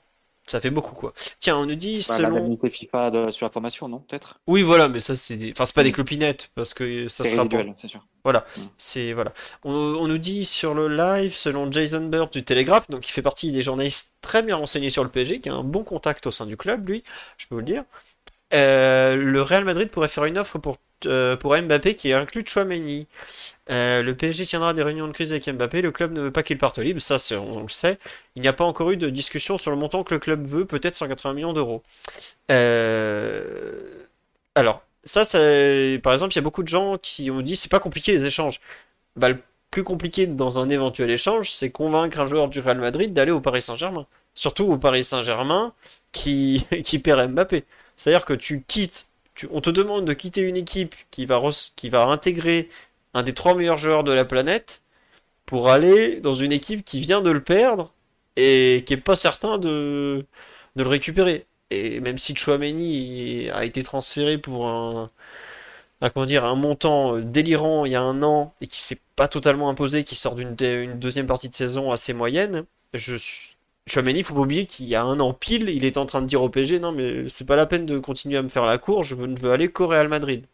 ça fait beaucoup quoi. Tiens, on nous dit Bah, selon. L'indemnité FIFA de, sur la formation, non Peut-être? Oui, voilà, mais ça c'est des... enfin c'est pas des clopinettes parce que ça sera résiduel, c'est sûr. C'est voilà. On, on nous dit sur le live, selon Jason Bird du Télégraphe, donc il fait partie des journalistes très bien renseignés sur le PSG, qui a un bon contact au sein du club, lui, je peux vous le dire. Euh, le Real Madrid pourrait faire une offre pour, euh, pour Mbappé qui inclut Chouameni. Euh, le PSG tiendra des réunions de crise avec Mbappé. Le club ne veut pas qu'il parte libre, ça on, le sait. Il n'y a pas encore eu de discussion sur le montant que le club veut, peut-être 180 millions d'euros. Alors, ça, par exemple, il y a beaucoup de gens qui ont dit c'est pas compliqué les échanges. Bah, le plus compliqué dans un éventuel échange, c'est convaincre un joueur du Real Madrid d'aller au Paris Saint-Germain. Surtout au Paris Saint-Germain qui, qui perd Mbappé. C'est-à-dire que tu quittes, on te demande de quitter une équipe qui va, qui intégrer un des trois meilleurs joueurs de la planète pour aller dans une équipe qui vient de le perdre et qui est pas certain de, de le récupérer. Et même si Chouameni a été transféré pour un, comment dire, un montant euh, délirant il y a un an et qui s'est pas totalement imposé, qui sort d'une deuxième partie de saison assez moyenne, je suis... Chouameni, faut pas oublier qu'il y a un an pile, il est en train de dire au PSG, non mais c'est pas la peine de continuer à me faire la cour, je ne veux aller qu'au Real Madrid.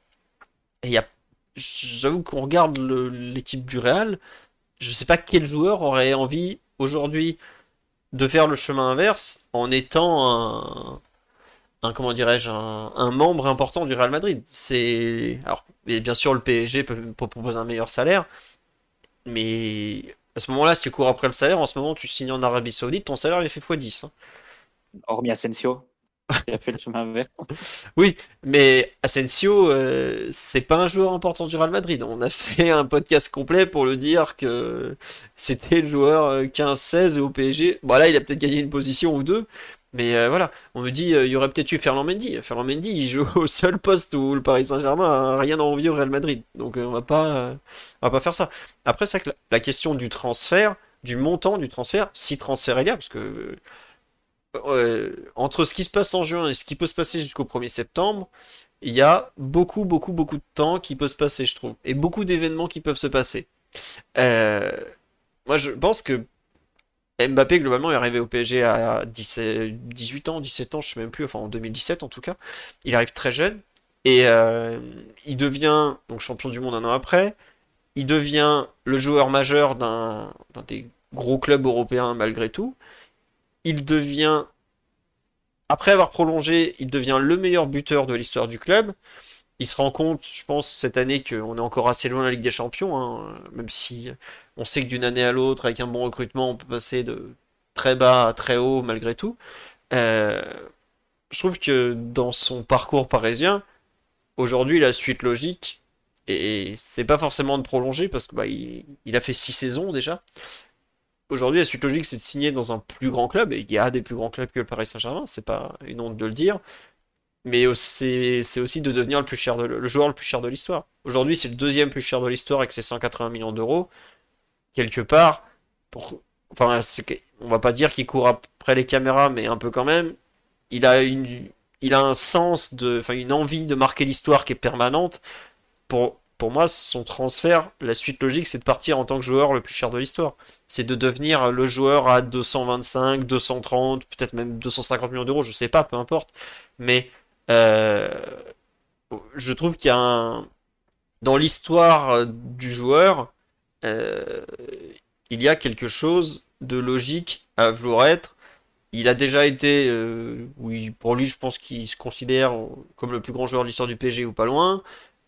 Et il. J'avoue qu'on regarde l'équipe du Real, je sais pas quel joueur aurait envie aujourd'hui de faire le chemin inverse en étant un, comment dirais-je, un, membre important du Real Madrid. C'est alors bien sûr le PSG peut, peut proposer un meilleur salaire, mais à ce moment-là, si tu cours après le salaire, en ce moment tu signes en Arabie Saoudite, ton salaire il est fait x10. hein. Hormis Asensio, qui a fait le chemin inverse. Oui, mais Asensio, euh, c'est pas un joueur important du Real Madrid. On a fait un podcast complet pour le dire que c'était le joueur euh, 15-16 au PSG. Bon là, il a peut-être gagné une position ou deux, mais euh, voilà. On me dit, euh, il y aurait peut-être eu Ferland Mendy. Ferland Mendy, il joue au seul poste où le Paris Saint-Germain a rien à au Real Madrid. Donc euh, on va pas, on va pas faire ça. Après, c'est la, la question du transfert, du montant du transfert, si transfert il y a, parce que entre ce qui se passe en juin et ce qui peut se passer jusqu'au 1er septembre, il y a beaucoup, beaucoup, beaucoup de temps qui peut se passer, je trouve, et beaucoup d'événements qui peuvent se passer. Moi, je pense que Mbappé, globalement, est arrivé au PSG à 17 18 ans, 17 ans, je sais même plus, enfin en 2017 en tout cas. Il arrive très jeune, et euh, il devient donc champion du monde un an après. Il devient le joueur majeur d'un d'un des gros clubs européens malgré tout il devient, après avoir prolongé, il devient le meilleur buteur de l'histoire du club. Il se rend compte, je pense, cette année qu'on est encore assez loin de la Ligue des Champions, hein, même si on sait que d'une année à l'autre, avec un bon recrutement, on peut passer de très bas à très haut malgré tout. Euh, je trouve que dans son parcours parisien, aujourd'hui, la suite logique, et c'est pas forcément de prolonger parce que bah, il, a fait six saisons déjà aujourd'hui, la suite logique, c'est de signer dans un plus grand club, et il y a des plus grands clubs que le Paris Saint-Germain, c'est pas une honte de le dire, mais c'est aussi de devenir le plus cher de, le joueur le plus cher de l'histoire. Aujourd'hui, c'est le deuxième plus cher de l'histoire avec ses 180 millions d'euros. Quelque part, pour, enfin, on va pas dire qu'il court après les caméras, mais un peu quand même. Il a une, il a un sens de, enfin, une envie de marquer l'histoire qui est permanente. Pour, pour moi, son transfert, la suite logique, c'est de partir en tant que joueur le plus cher de l'histoire c'est de devenir le joueur à 225, 230, peut-être même 250 millions d'euros, je sais pas, peu importe. Mais euh, je trouve qu'il y a un... Dans l'histoire du joueur, euh, il y a quelque chose de logique à vouloir être. Il a déjà été, euh, oui, pour lui, je pense qu'il se considère comme le plus grand joueur de l'histoire du PSG ou pas loin.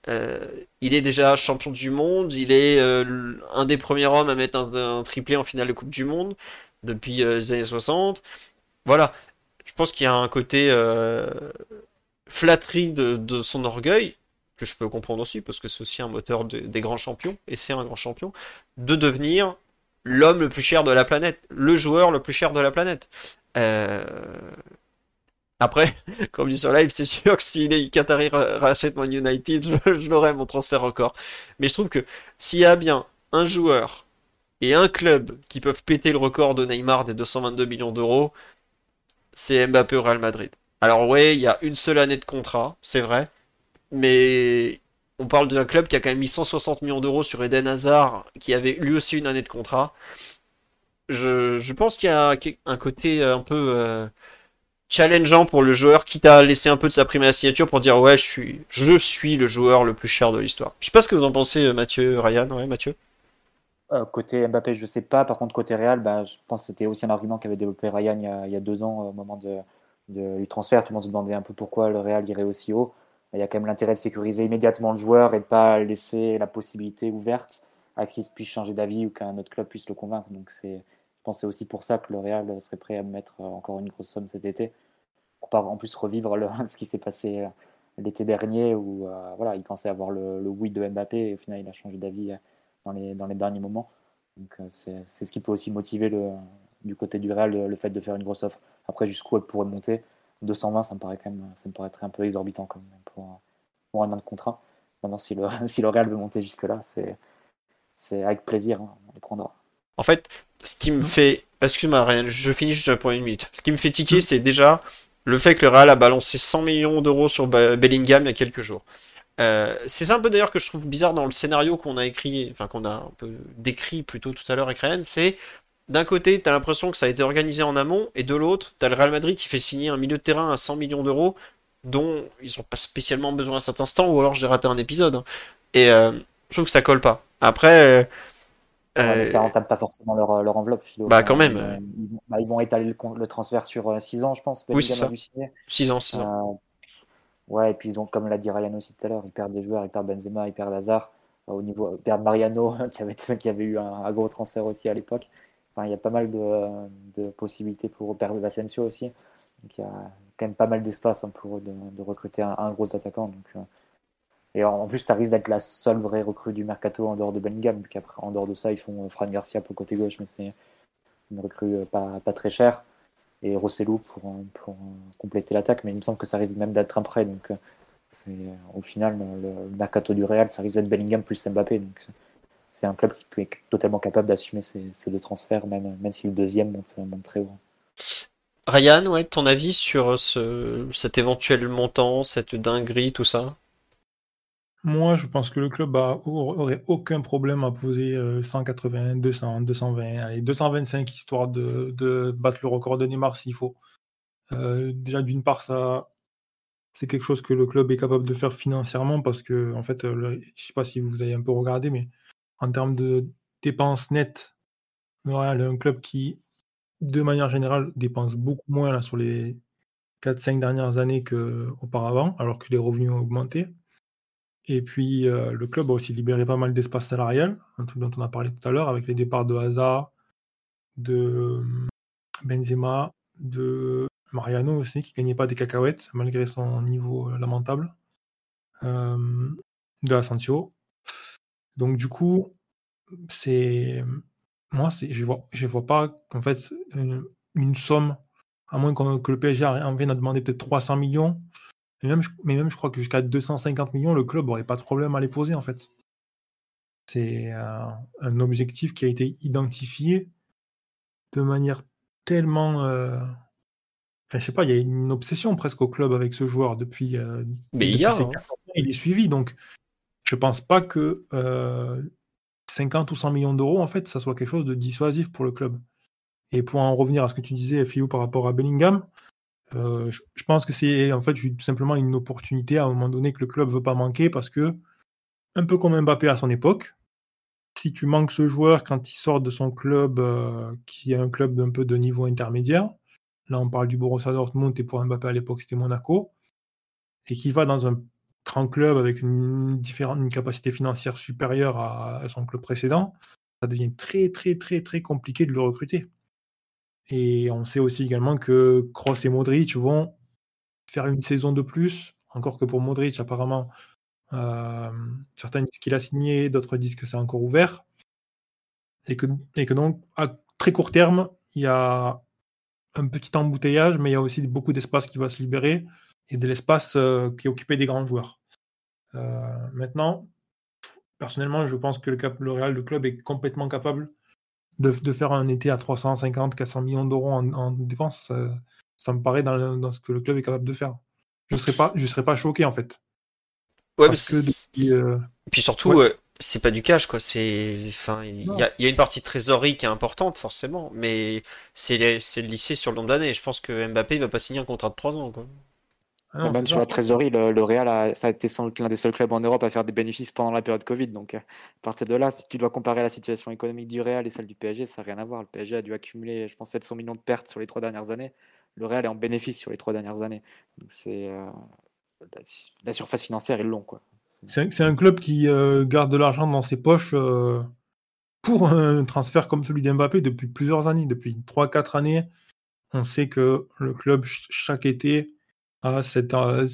Euh, il est déjà champion du monde. Il est un des premiers hommes à mettre un, triplé en finale de Coupe du Monde depuis les années 60. Voilà. Je pense qu'il y a un côté flatterie de son orgueil, que je peux comprendre aussi, parce que c'est aussi un moteur de- des grands champions, et c'est un grand champion, de devenir l'homme le plus cher de la planète, le joueur le plus cher de la planète. Euh, Après, comme dit sur live, c'est sûr que si les Qataris ra- rachètent Man United, je, l'aurai mon transfert encore. Mais je trouve que s'il y a bien un joueur et un club qui peuvent péter le record de Neymar des 222 millions d'euros, c'est Mbappé Real Madrid. Alors ouais, il y a une seule année de contrat, c'est vrai, mais on parle d'un club qui a quand même mis 160 millions d'euros sur Eden Hazard, qui avait lui aussi une année de contrat. Je, je pense qu'il y a un côté un peu euh, challengeant pour le joueur, quitte à laisser un peu de sa prime à la signature pour dire ouais, je suis, je suis le joueur le plus cher de l'histoire. Je sais pas ce que vous en pensez, euh, Mathieu, Ryan, ouais, Mathieu. Euh, côté Mbappé, je sais pas. Par contre, côté Real, bah, je pense que c'était aussi un argument qu'avait développé Ryan il y, a, deux ans au moment de- du transfert. Tout le monde se demandait un peu pourquoi le Real irait aussi haut. Il y a quand même l'intérêt de sécuriser immédiatement le joueur et de pas laisser la possibilité ouverte à ce qu'il puisse changer d'avis ou qu'un autre club puisse le convaincre. Donc je pense c'est aussi pour ça que le Real serait prêt à mettre euh, encore une grosse somme cet été pour pas en plus revivre ce qui s'est passé euh, l'été dernier où euh, voilà, il pensait avoir le, le oui de Mbappé et au final il a changé d'avis dans les, dans les derniers moments. Donc c'est ce qui peut aussi motiver le, du côté du Real le fait de faire une grosse offre. Après jusqu'où elle pourrait monter, 220 ça me paraît quand même ça me paraîtrait un peu exorbitant quand même pour, pour un an de contrat. Maintenant si le, si le Real veut monter jusque là, c'est c'est avec plaisir, hein, on les prendra. En fait, ce qui me fait. Excuse-moi, Ryan, je finis juste pour une minute. Ce qui me fait tiquer, c'est déjà le fait que le Real a balancé 100 millions d'euros sur Bellingham il y a quelques jours. Euh, c'est ça un peu d'ailleurs que je trouve bizarre dans le scénario qu'on a écrit, enfin qu'on a un peu décrit plutôt tout à l'heure avec Ryan, c'est d'un côté, t'as l'impression que ça a été organisé en amont, et de l'autre, t'as le Real Madrid qui fait signer un milieu de terrain à 100 millions d'euros, dont ils ont pas spécialement besoin à cet instant, ou alors j'ai raté un épisode. hein. Et euh, je trouve que ça colle pas. Après, euh, Ouais, euh, ça entame pas forcément leur, leur enveloppe, Philo. Bah, quand même, Ils vont, ils vont- bah, ils vont étaler le, transfert sur 6 ans, je pense. Oui, c'est ça. dû signer. 6 ans, 6 ans. Euh, ouais, et puis ils ont, comme l'a dit Ryan aussi tout à l'heure, ils perdent des joueurs, ils perdent Benzema, ils perdent Hazard. Euh, Au niveau, ils perdent Mariano, qui avait, qui avait eu un, un gros transfert aussi à l'époque. Enfin, il y a pas mal de, possibilités pour perdre Asensio aussi. Donc il y a quand même pas mal d'espace hein, pour de, recruter un, gros attaquant. Donc, euh, et en, plus, ça risque d'être la seule vraie recrue du mercato en dehors de Bellingham. En dehors de ça, ils font euh, Fran Garcia pour le côté gauche, mais c'est une recrue euh, pas, pas très chère. Et Rosselló pour, pour compléter l'attaque. Mais il me semble que ça risque même d'être un prêt. Donc au final, le, mercato du Real, ça risque d'être Bellingham plus Mbappé. C'est un club qui peut être totalement capable d'assumer ces, ces deux transferts, même, même si le deuxième monte, monte très haut. Ryan, ouais, ton avis sur ce, cet éventuel montant, cette dinguerie, tout ça? Moi, je pense que le club a- aurait aucun problème à poser euh, 180, 200, 220, allez, 225 histoire de, de battre le record de Neymar s'il faut. Euh, déjà, d'une part, ça, c'est quelque chose que le club est capable de faire financièrement parce que, en fait, le- je sais pas si vous avez un peu regardé, mais en termes de dépenses nettes, Real est un club qui, de manière générale, dépense beaucoup moins sur les 4-5 dernières années qu'auparavant, alors que les revenus ont augmenté. Et puis, euh, le club a aussi libéré pas mal d'espace salarial, un truc dont on a parlé tout à l'heure, avec les départs de Hazard, de euh, Benzema, de Mariano aussi, qui gagnait pas des cacahuètes, malgré son niveau lamentable, euh, de Asensio. Donc, du coup, c'est. Moi, c'est, je vois, je vois pas, en fait, une, une somme, à moins que le PSG en vienne à demander peut-être 300 millions. Mais même, je- mais même, je crois que jusqu'à 250 millions, le club aurait pas de problème à les poser, en fait. C'est un, un objectif qui a été identifié de manière tellement. euh, Enfin, je sais pas, il y a une obsession presque au club avec ce joueur depuis. euh, Mais il y a, hein. 14 ans, il est suivi. Donc, je pense pas que euh, 50 ou 100 millions d'euros, en fait, ça soit quelque chose de dissuasif pour le club. Et pour en revenir à ce que tu disais, Philou, par rapport à Bellingham, euh, je, pense que c'est en fait tout simplement une opportunité à un moment donné que le club veut pas manquer parce que, un peu comme Mbappé à son époque, si tu manques ce joueur quand il sort de son club, euh, qui est un club un peu de niveau intermédiaire, là on parle du Borussia Dortmund et pour Mbappé à l'époque c'était Monaco, et qui va dans un grand club avec une, différente, une capacité financière supérieure à, son club précédent, ça devient très très très très compliqué de le recruter. Et on sait aussi également que Kroos et Modric vont faire une saison de plus, encore que pour Modric apparemment euh, certains disent qu'il a signé, d'autres disent que c'est encore ouvert. Et que donc, à très court terme, il y a un petit embouteillage, mais il y a aussi beaucoup d'espace qui va se libérer et de l'espace euh, qui est occupé des grands joueurs. Euh, maintenant, personnellement, je pense que le, cap, le Real, le club, est complètement capable de, de faire un été à 350, 400 millions d'euros en, en, dépenses. Ça, ça, me paraît dans, le, dans, ce que le club est capable de faire. Je ne serais, pas, je serais pas choqué, en fait. Ouais, Parce que depuis, euh... puis surtout, ouais. euh, c'est pas du cash, quoi. C'est, enfin, il y, y, a une partie de trésorerie qui est importante, forcément, mais c'est le lycée sur le nombre d'années. Je pense que Mbappé, il va pas signer un contrat de 3 ans, quoi. Ah non, même sur la trésorerie, le, le Real, a, ça a été l'un des seuls clubs en Europe à faire des bénéfices pendant la période Covid. Donc, à partir de là, si tu dois comparer la situation économique du Real et celle du PSG, ça n'a rien à voir. Le PSG a dû accumuler, je pense, 700 millions de pertes sur les trois dernières années. Le Real est en bénéfice sur les trois dernières années. Donc, c'est euh, la, la, surface financière est long, quoi. C'est un club qui euh, garde de l'argent dans ses poches euh, pour un transfert comme celui d'Mbappé depuis plusieurs années, depuis 3-4 années. On sait que le club, chaque été, a cette, a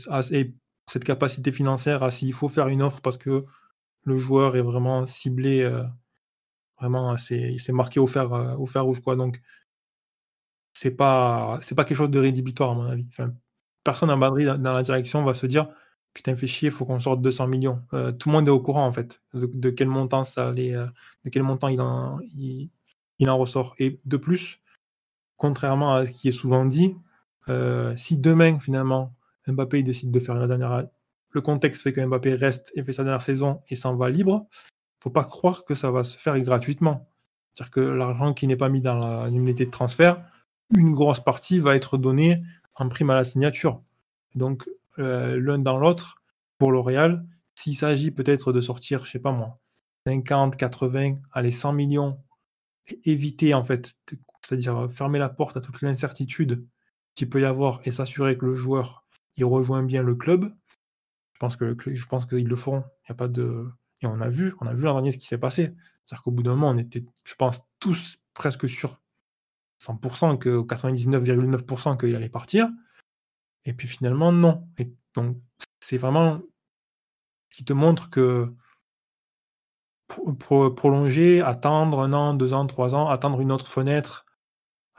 cette capacité financière à s'il faut faire une offre parce que le joueur est vraiment ciblé, euh, vraiment, c'est marqué au fer, euh, au fer rouge. Quoi. Donc, c'est pas, pas quelque chose de rédhibitoire, à mon avis. Personne à Madrid dans la direction va se dire putain, fait chier, il faut qu'on sorte 200 millions. Euh, tout le monde est au courant, en fait, de, quel montant ça allait, de quel montant il en, il, en ressort. Et de plus, contrairement à ce qui est souvent dit, euh, si demain, finalement, Mbappé il décide de faire la dernière. Le contexte fait que Mbappé reste et fait sa dernière saison et s'en va libre, faut pas croire que ça va se faire gratuitement. C'est-à-dire que l'argent qui n'est pas mis dans la de transfert, une grosse partie va être donnée en prime à la signature. Donc, euh, l'un dans l'autre, pour L'Oréal, s'il s'agit peut-être de sortir, je sais pas moi, 50, 80, allez, 100 millions, éviter en fait, c'est-à-dire fermer la porte à toute l'incertitude qu'il peut y avoir et s'assurer que le joueur il rejoint bien le club, je pense que je pense qu'ils le feront. Il y a pas de et on a vu, on a vu l'an dernier ce qui s'est passé. C'est-à-dire qu'au bout d'un moment, on était, je pense, tous presque sûrs 100% que 99,9% qu'il allait partir. Et puis finalement, non. Donc, c'est vraiment ce qui te montre que pro prolonger, attendre un an, deux ans, trois ans, attendre une autre fenêtre,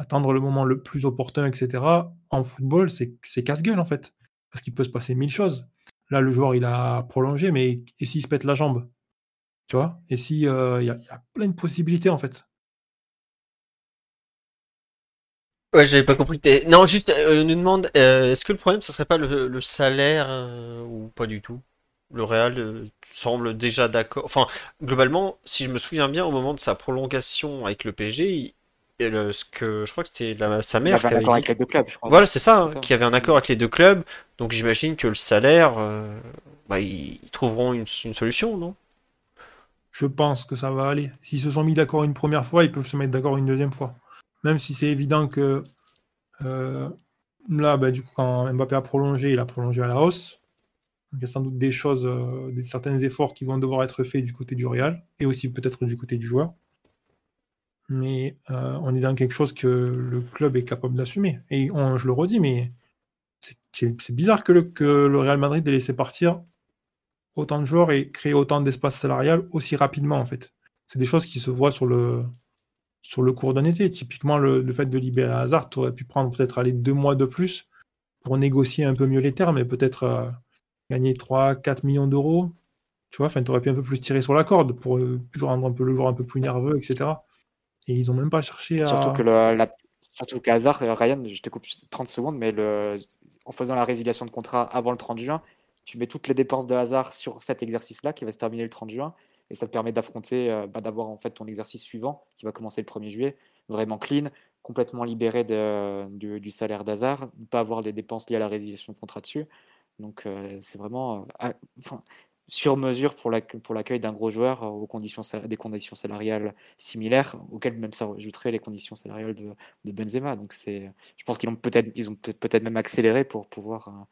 attendre le moment le plus opportun, etc. En football, c'est casse-gueule en fait. Parce qu'il peut se passer mille choses. Là, le joueur, il a prolongé, mais et s'il se pète la jambe? Tu vois? Et s'il euh, y, a plein de possibilités en fait. Ouais, j'avais pas compris. Non, juste, euh, nous demande, euh, est-ce que le problème, ce serait pas le, salaire ou pas du tout? Le Real semble déjà d'accord. Enfin, globalement, si je me souviens bien, au moment de sa prolongation avec le PSG, le, ce que je crois que c'était sa mère il avait un accord dit... avec les deux clubs, je crois. Voilà, c'est ça, hein, qui avait un accord avec les deux clubs. Donc j'imagine que le salaire, euh, bah, ils, ils, trouveront une, une solution, non? Je pense que ça va aller. S'ils se sont mis d'accord une première fois, ils peuvent se mettre d'accord une deuxième fois même si c'est évident que euh, là, bah, du coup, quand Mbappé a prolongé, il a prolongé à la hausse. Donc, il y a sans doute des choses, euh, des, certains efforts qui vont devoir être faits du côté du Real et aussi peut-être du côté du joueur. Mais euh, on est dans quelque chose que le club est capable d'assumer. Et on, je le redis, mais c'est bizarre que le, que le Real Madrid ait laissé partir autant de joueurs et créer autant d'espace salarial aussi rapidement, en fait. C'est des choses qui se voient sur le, sur le cours d'un été. Typiquement, le, fait de libérer Hazard, tu aurais pu prendre peut-être aller deux mois de plus pour négocier un peu mieux les termes et peut-être euh, gagner 3-4 millions d'euros. Tu vois, tu aurais pu un peu plus tirer sur la corde pour euh, rendre un peu le joueur un peu plus nerveux, etc. Ils n'ont même pas cherché à. Surtout que le. Surtout qu'Hazard, euh, Ryan, je te coupe 30 secondes, mais le... en faisant la résiliation de contrat avant le 30 juin, tu mets toutes les dépenses de Hazard sur cet exercice-là qui va se terminer le 30 juin et ça te permet d'affronter, euh, bah, d'avoir en fait ton exercice suivant qui va commencer le 1er juillet, vraiment clean, complètement libéré de, du, salaire d'Hazard, ne pas avoir les dépenses liées à la résiliation de contrat dessus. Donc euh, c'est vraiment. Euh, enfin, sur mesure pour l'accueil d'un gros joueur aux conditions, des conditions salariales similaires, auxquelles même ça ajouterait les conditions salariales de, Benzema. Donc c'est, je pense qu'ils ont peut-être ils ont peut-être même accéléré pour pouvoir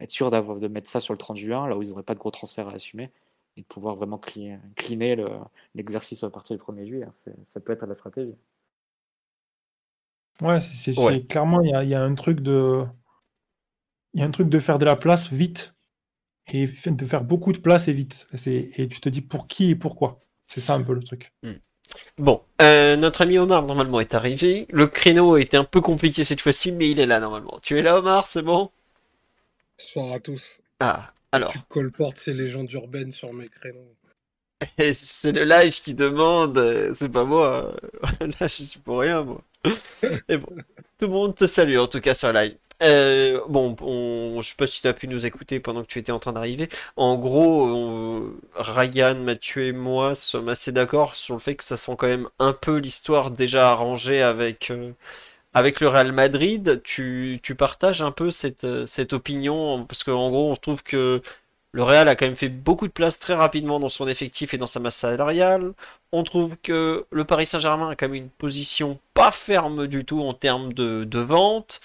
être sûr de mettre ça sur le 30 juin, là où ils n'auraient pas de gros transferts à assumer, et de pouvoir vraiment cliner l'exercice à partir du 1er juillet. Ça peut être la stratégie. Ouais, c'est clairement, il y a, un truc de. Il y a un truc de faire de la place vite et de faire beaucoup de place et vite. Et tu te dis pour qui et pourquoi. C'est ça un peu le truc. Hmm. Bon, euh, notre ami Omar normalement est arrivé. Le créneau a été un peu compliqué cette fois-ci, mais il est là normalement. Tu es là Omar, c'est bon? Bonsoir à tous. Ah, alors. Tu colportes ces légendes urbaines sur mes créneaux. c'est le live qui demande, euh, c'est pas moi. Là, je suis pour rien, moi. Et bon, tout le monde te salue en tout cas sur live. Euh, bon, on, je sais pas si tu as pu nous écouter pendant que tu étais en train d'arriver. En gros, Ryan, Mathieu et moi sommes assez d'accord sur le fait que ça sent quand même un peu l'histoire déjà arrangée avec, euh, avec le Real Madrid. Tu, tu partages un peu cette, cette opinion? Parce qu'en gros, on trouve que le Real a quand même fait beaucoup de place très rapidement dans son effectif et dans sa masse salariale. On trouve que le Paris Saint-Germain a quand même une position pas ferme du tout en termes de, vente.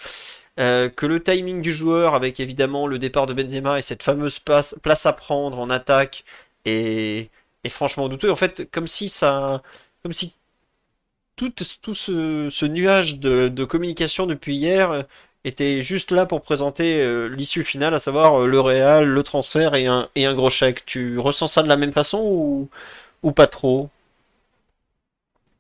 Euh, que le timing du joueur, avec évidemment le départ de Benzema et cette fameuse place, à prendre en attaque, est, franchement douteux. En fait, comme si ça, comme si tout, ce, nuage de, communication depuis hier était juste là pour présenter euh, l'issue finale, à savoir euh, le Real, le transfert et un, et un gros chèque. Tu ressens ça de la même façon ou, ou pas trop?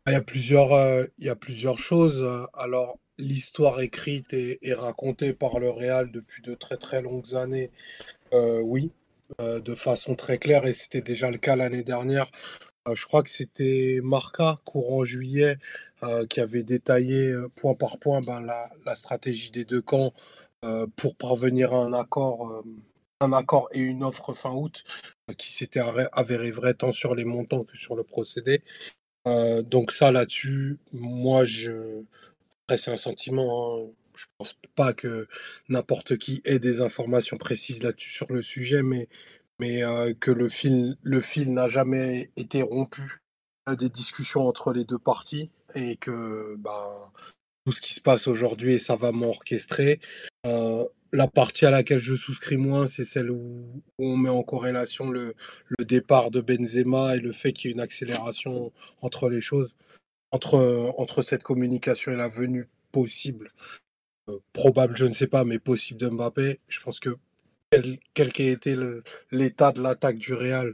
Il y, a plusieurs, euh, il y a plusieurs choses. Alors, l'histoire écrite et, racontée par le Real depuis de très très longues années, oui, de façon très claire, et c'était déjà le cas l'année dernière. je crois que c'était Marca, courant juillet, euh, qui avait détaillé euh, point par point ben, la, stratégie des deux camps euh, pour parvenir à un accord, un accord et une offre fin août qui s'était avéré vrai tant sur les montants que sur le procédé. donc ça là-dessus, moi je après c'est un sentiment. Hein. Je pense pas que n'importe qui ait des informations précises là-dessus sur le sujet, mais mais que le fil le fil n'a jamais été rompu des discussions entre les deux parties et que bah, tout ce qui se passe aujourd'hui est savamment orchestré. Euh, la partie à laquelle je souscris moins, c'est celle où, on met en corrélation le, départ de Benzema et le fait qu'il y ait une accélération entre les choses, entre, entre cette communication et la venue possible, euh, probable, je ne sais pas, mais possible de Mbappé. Je pense que quel, quel qu'ait été l'état de l'attaque du Real,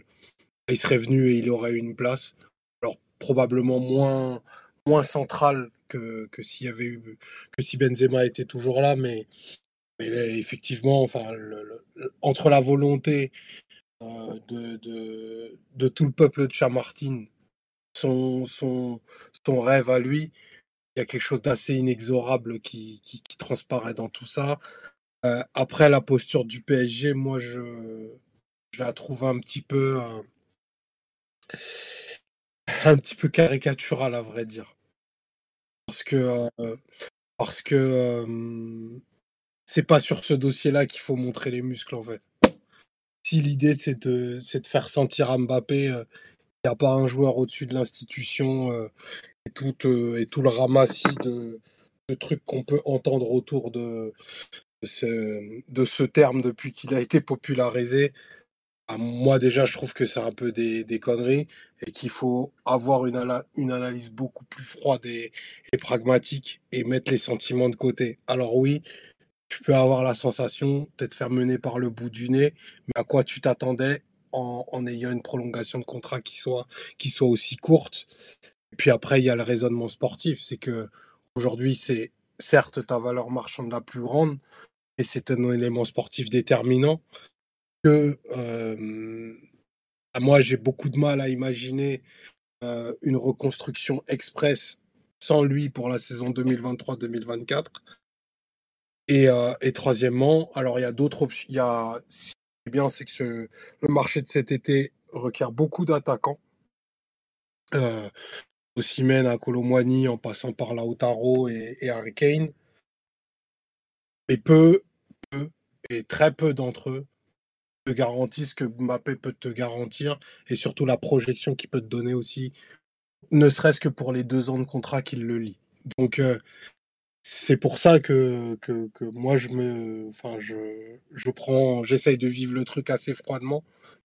il serait venu et il aurait eu une place. Alors probablement moins moins central que, que s'il y avait eu que si Benzema était toujours là, mais, effectivement, enfin, entre la volonté euh, de, de, tout le peuple de Chamartin, son, son, son rêve à lui, il y a quelque chose d'assez inexorable qui, qui, transparaît dans tout ça. Euh, après la posture du PSG, moi je, je la trouve un petit peu euh, un petit peu caricaturale à vrai dire. Parce que, parce que c'est pas sur ce dossier-là qu'il faut montrer les muscles, en fait. Si l'idée, c'est de, de faire sentir à Mbappé qu'il n'y a pas un joueur au-dessus de l'institution et, tout, et tout le ramassis de, trucs qu'on peut entendre autour de, ce, de ce terme depuis qu'il a été popularisé, moi déjà je trouve que c'est un peu des, conneries et qu'il faut avoir une, analyse beaucoup plus froide et, pragmatique et mettre les sentiments de côté. Alors oui, tu peux avoir la sensation d'être faire mener par le bout du nez, mais à quoi tu t'attendais en, en, ayant une prolongation de contrat qui soit, qui soit aussi courte? Et puis après, il y a le raisonnement sportif, c'est que aujourd'hui, c'est certes ta valeur marchande la plus grande, et c'est un élément sportif déterminant que moi, j'ai beaucoup de mal à imaginer une reconstruction express sans lui pour la saison 2023-2024. Et, et, troisièmement, alors il y a d'autres options. Il y a, ce qui est bien, c'est que le marché de cet été requiert beaucoup d'attaquants. Euh, Osimhen à Colomwani en passant par Lautaro et, et Harry Kane. Et peu, peu, et très peu d'entre eux te ce que Mbappé peut te garantir et surtout la projection qu'il peut te donner aussi, ne serait-ce que pour les deux ans de contrat qu'il le lit. Donc, euh, c'est pour ça que, moi, je me, je, prends, j'essaye de vivre le truc assez froidement,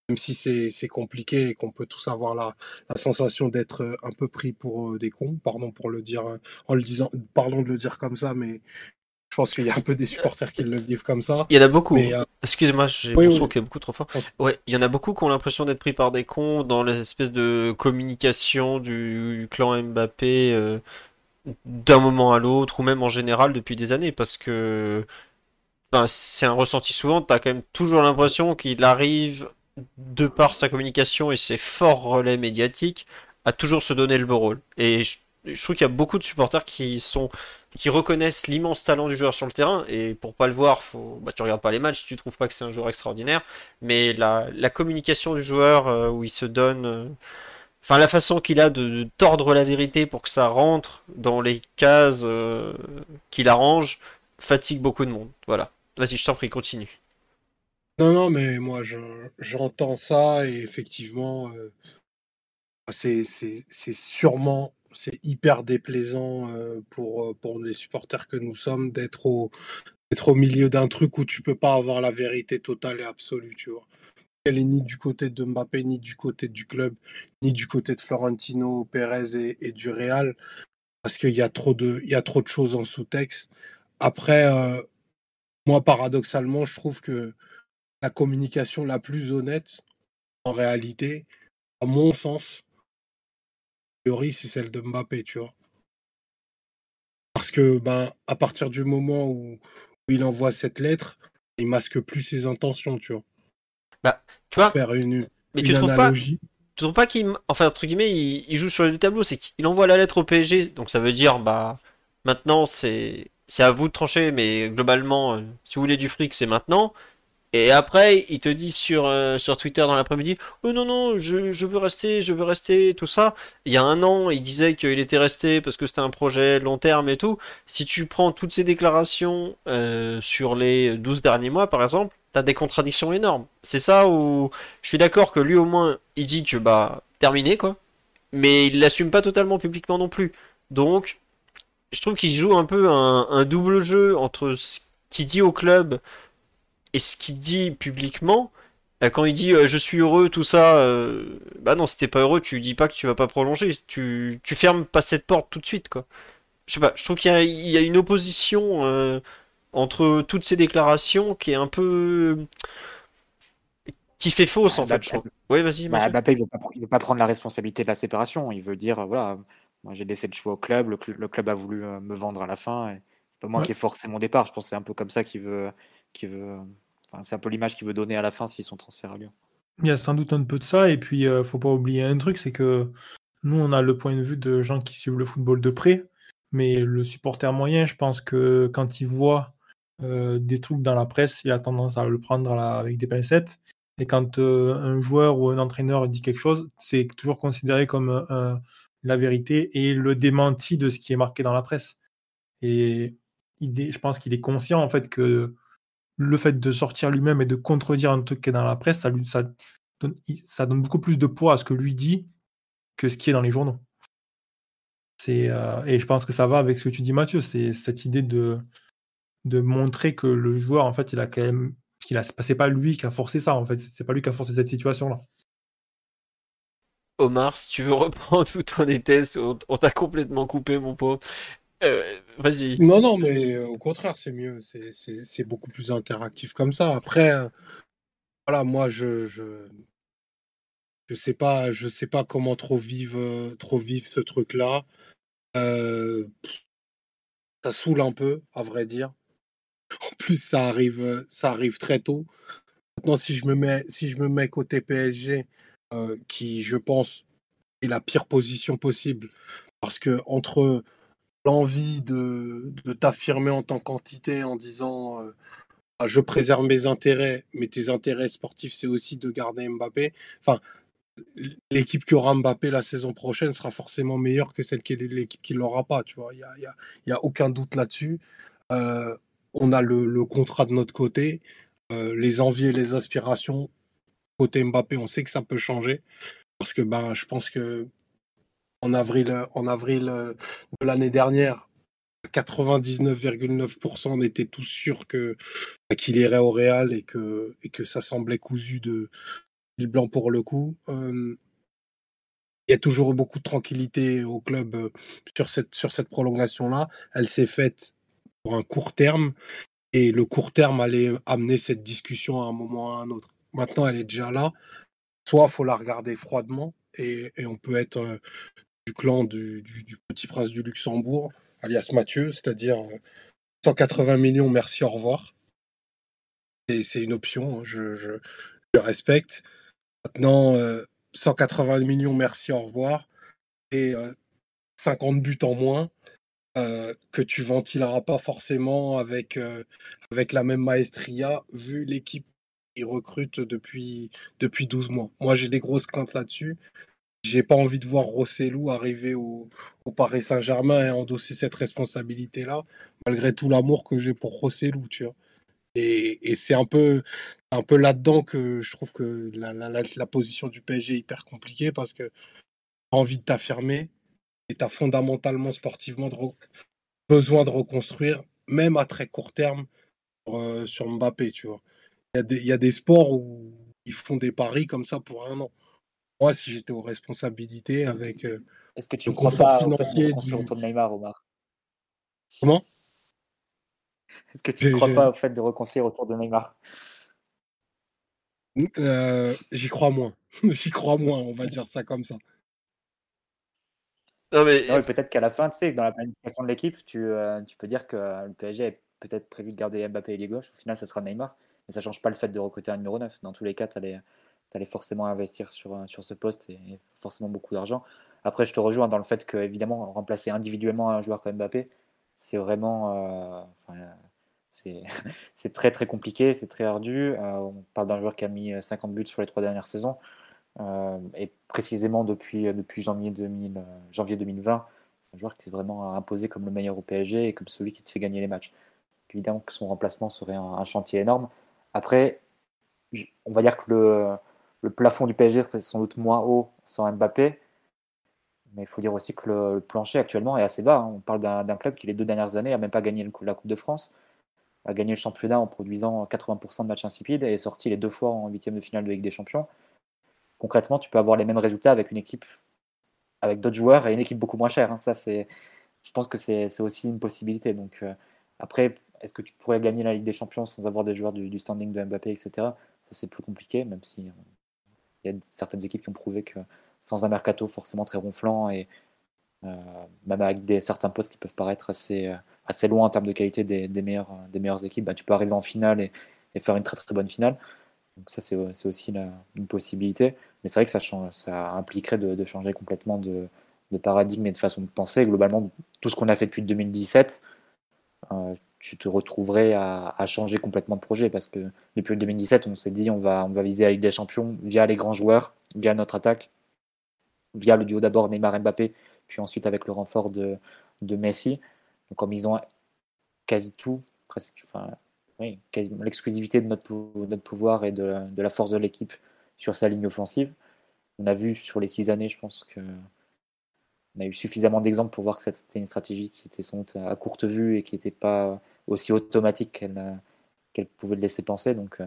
même si c'est compliqué et qu'on peut tous avoir la, la sensation d'être un peu pris pour des cons. Pardon pour le dire, en le disant, pardon de le dire comme ça, mais je pense qu'il y a un peu des supporters qui le vivent comme ça. Il y en a beaucoup. Euh, Excusez-moi, j'ai l'impression qu'il y a beaucoup trop fort. Ouais, il y en a beaucoup qui ont l'impression d'être pris par des cons dans l'espèce de communication du clan Mbappé euh, d'un moment à l'autre, ou même en général depuis des années, parce que c'est un ressenti souvent, tu as quand même toujours l'impression qu'il arrive, de par sa communication et ses forts relais médiatiques, à toujours se donner le beau rôle. Et je, je trouve qu'il y a beaucoup de supporters qui sont qui reconnaissent l'immense talent du joueur sur le terrain. Et pour pas le voir, faut, bah, tu regardes pas les matchs, tu trouves pas que c'est un joueur extraordinaire. Mais la, communication du joueur euh, où il se donne, euh, enfin la façon qu'il a de, tordre la vérité pour que ça rentre dans les cases euh, qu'il arrange, fatigue beaucoup de monde. Voilà. Vas-y, je t'en prie, continue. Non, non, mais moi j'entends ça et effectivement, c'est sûrement c'est hyper déplaisant pour, pour les supporters que nous sommes d'être au, d'être au milieu d'un truc où tu peux pas avoir la vérité totale et absolue, tu vois. Elle est ni du côté de Mbappé, ni du côté du club, ni du côté de Florentino Pérez et, du Real, parce qu'il y, a trop de, y a trop de choses en sous-texte. Après, moi, paradoxalement, je trouve que la communication la plus honnête, en réalité, à mon sens, c'est celle de Mbappé, tu vois. Parce que, ben, à partir du moment où, il envoie cette lettre, il masque plus ses intentions, tu vois. Bah, tu vois. Faire une, mais tu trouves pas. Tu trouves pas qu'il, enfin entre guillemets, il, joue sur le tableau, c'est qu'il envoie la lettre au PSG, donc ça veut dire, bah, maintenant c'est, c'est à vous de trancher, mais globalement, euh, si vous voulez du fric, c'est maintenant. Et après, il te dit sur, euh, sur Twitter dans l'après-midi, oh non, non, je, je, veux rester, je veux rester, tout ça. Il y a un an, il disait qu'il était resté parce que c'était un projet long terme et tout. Si tu prends toutes ces déclarations euh, sur les 12 derniers mois, par exemple, t'as des contradictions énormes. C'est ça où je suis d'accord que lui, au moins, il dit que, bah, terminé, quoi. Mais il l'assume pas totalement publiquement non plus. Donc, je trouve qu'il joue un peu un, un double jeu entre ce qu'il dit au club et ce qu'il dit publiquement, euh, quand il dit euh, je suis heureux, tout ça, euh, bah non, si t'es pas heureux, tu dis pas que tu vas pas prolonger, tu, tu fermes pas cette porte tout de suite, quoi. Je sais pas, je trouve qu'il y, y, a une opposition entre toutes ces déclarations qui est un peu. qui fait fausse, en fait, je trouve. Oui, vas-y, bah, Mbappé, il veut, pas, veut pas prendre la responsabilité de la séparation, il veut dire voilà, moi j'ai laissé le choix au club, le, club a voulu me vendre à la fin, et c'est pas moi qui ai forcé mon départ, je pense que c'est un peu comme ça qu'il veut. Qu'il veut c'est un peu l'image qu'il veut donner à la fin s'ils sont transférés à Lyon. Il y a sans doute un peu de ça, et puis euh, faut pas oublier un truc, c'est que nous, on a le point de vue de gens qui suivent le football de près, mais le supporter moyen, je pense que quand il voit euh, des trucs dans la presse, il a tendance à le prendre avec des pincettes. Et quand euh, un joueur ou un entraîneur dit quelque chose, c'est toujours considéré comme la vérité et le démenti de ce qui est marqué dans la presse. Et je pense qu'il est conscient en fait que le fait de sortir lui-même et de contredire un truc qui est dans la presse, ça, lui, ça, donne, beaucoup plus de poids à ce que lui dit que ce qui est dans les journaux. Euh, et je pense que ça va avec ce que tu dis, Mathieu. C'est cette idée de, montrer que le joueur, en fait, il a quand même. C'est pas lui qui a forcé ça, en fait. C'est pas lui qui a forcé cette situation-là. Omar, si tu veux reprendre tout ton étais, on, on t'a complètement coupé, mon pauvre. Euh, vas-y. Non, non, mais euh, au contraire, c'est mieux. C'est beaucoup plus interactif comme ça. Après, euh, voilà, moi, je, je, je sais pas, je sais pas comment trop vivre, trop vivre ce truc-là. ça saoule un peu, à vrai dire. En plus, ça arrive, ça arrive très tôt. Maintenant, si je me mets, si je me mets côté PSG, qui, je pense, est la pire position possible, parce que entre l'envie de, de t'affirmer en tant qu'entité en disant euh, ah, je préserve mes intérêts, mais tes intérêts sportifs, c'est aussi de garder Mbappé. Enfin, l'équipe qui aura Mbappé la saison prochaine sera forcément meilleure que celle qui l'équipe qui l'aura pas. Tu vois, il n'y a, y a, aucun doute là-dessus. Euh, on a le, le, contrat de notre côté. euh, les envies et les aspirations côté Mbappé, on sait que ça peut changer parce que ben, je pense que en avril, en avril euh, de l'année dernière, 99,9% on était tous sûrs que bah, qu'il irait au Real et que et que ça semblait cousu de fil blanc pour le coup. Euh, il y a toujours beaucoup de tranquillité au club euh, sur cette sur cette prolongation là. Elle s'est faite pour un court terme et le court terme allait amener cette discussion à un moment ou à un autre. Maintenant, elle est déjà là. Soit faut la regarder froidement et, on peut être euh, du clan du, petit prince du Luxembourg, alias Mathieu, c'est-à-dire 180 millions, merci, au revoir. Et c'est une option, hein, je, respecte. Maintenant, euh, 180 millions, merci, au revoir. Et euh, 50 buts en moins. Euh, que tu ventileras pas forcément avec, euh, avec la même maestria, vu l'équipe qui recrute depuis, depuis 12 mois. Moi, j'ai des grosses craintes là-dessus. J'ai pas envie de voir Rossellou arriver au, Paris Saint-Germain et endosser cette responsabilité-là, malgré tout l'amour que j'ai pour Rossellou, tu vois. Et, c'est un peu, un peu là-dedans que je trouve que la, position du PSG est hyper compliquée parce que as envie de t'affirmer, et tu as fondamentalement, sportivement, besoin de reconstruire, même à très court terme, sur, euh, Mbappé, tu vois. Il y, a des sports où ils font des paris comme ça pour un an. Moi, si j'étais aux responsabilités avec euh, Est-ce que tu le confort financier du... autour de Neymar, Omar? Comment? Est-ce que tu ne crois pas au fait de reconstruire autour de Neymar? Euh, J'y crois moins. J'y crois moins, on va dire ça comme ça. Non, mais... mais peut-être qu'à la fin, tu sais, dans la planification de l'équipe, tu, euh, tu, peux dire que euh, le PSG est peut-être prévu de garder Mbappé et les gauche. Au final, ça sera Neymar. Mais ça ne change pas le fait de recruter un numéro 9. Dans tous les cas, tu allais, forcément investir sur, euh, sur ce poste et, forcément beaucoup d'argent. Après, je te rejoins dans le fait que, évidemment, remplacer individuellement un joueur comme Mbappé, c'est vraiment. Euh, c'est très très compliqué, c'est très ardu. on parle d'un joueur qui a mis 50 buts sur les trois dernières saisons. Euh, et précisément depuis, depuis janvier, 2000, janvier 2020, c'est un joueur qui s'est vraiment imposé comme le meilleur au PSG et comme celui qui te fait gagner les matchs. Évidemment que son remplacement serait un chantier énorme. Après, on va dire que le, le, plafond du PSG serait sans doute moins haut sans Mbappé. Mais il faut dire aussi que le, plancher actuellement est assez bas. Hein. On parle d'un club qui, les deux dernières années, n'a même pas gagné la Coupe de France, a gagné le championnat en produisant 80% de matchs insipides et est sorti les deux fois en huitième de finale de Ligue des Champions concrètement, tu peux avoir les mêmes résultats avec une équipe, avec d'autres joueurs et une équipe beaucoup moins chère. Hein. Ça, je pense que c'est aussi une possibilité. Donc, euh, après, est-ce que tu pourrais gagner la Ligue des Champions sans avoir des joueurs du, du standing de Mbappé, etc. Ça, c'est plus compliqué, même si euh, il y a certaines équipes qui ont prouvé que sans un mercato forcément très ronflant et euh, même avec des, certains postes qui peuvent paraître assez, euh, assez loin en termes de qualité des, des, meilleures, des meilleures équipes, bah, tu peux arriver en finale et, faire une très très bonne finale. Donc ça, c'est aussi une possibilité. Mais c'est vrai que ça, ça impliquerait de, changer complètement de, de, paradigme et de façon de penser. Globalement, tout ce qu'on a fait depuis 2017, euh, tu te retrouverais à, changer complètement de projet parce que depuis 2017, on s'est dit on va, viser la Ligue des Champions via les grands joueurs, via notre attaque, via le duo d'abord Neymar-Mbappé, puis ensuite avec le renfort de, Messi. Donc comme ils ont quasi tout, l'exclusivité de notre, pouvoir et de la force de l'équipe sur sa ligne offensive. On a vu sur les six années, je pense que on a eu suffisamment d'exemples pour voir que c'était une stratégie qui était sans doute à courte vue et qui n'était pas aussi automatique qu'elle qu pouvait le laisser penser. Donc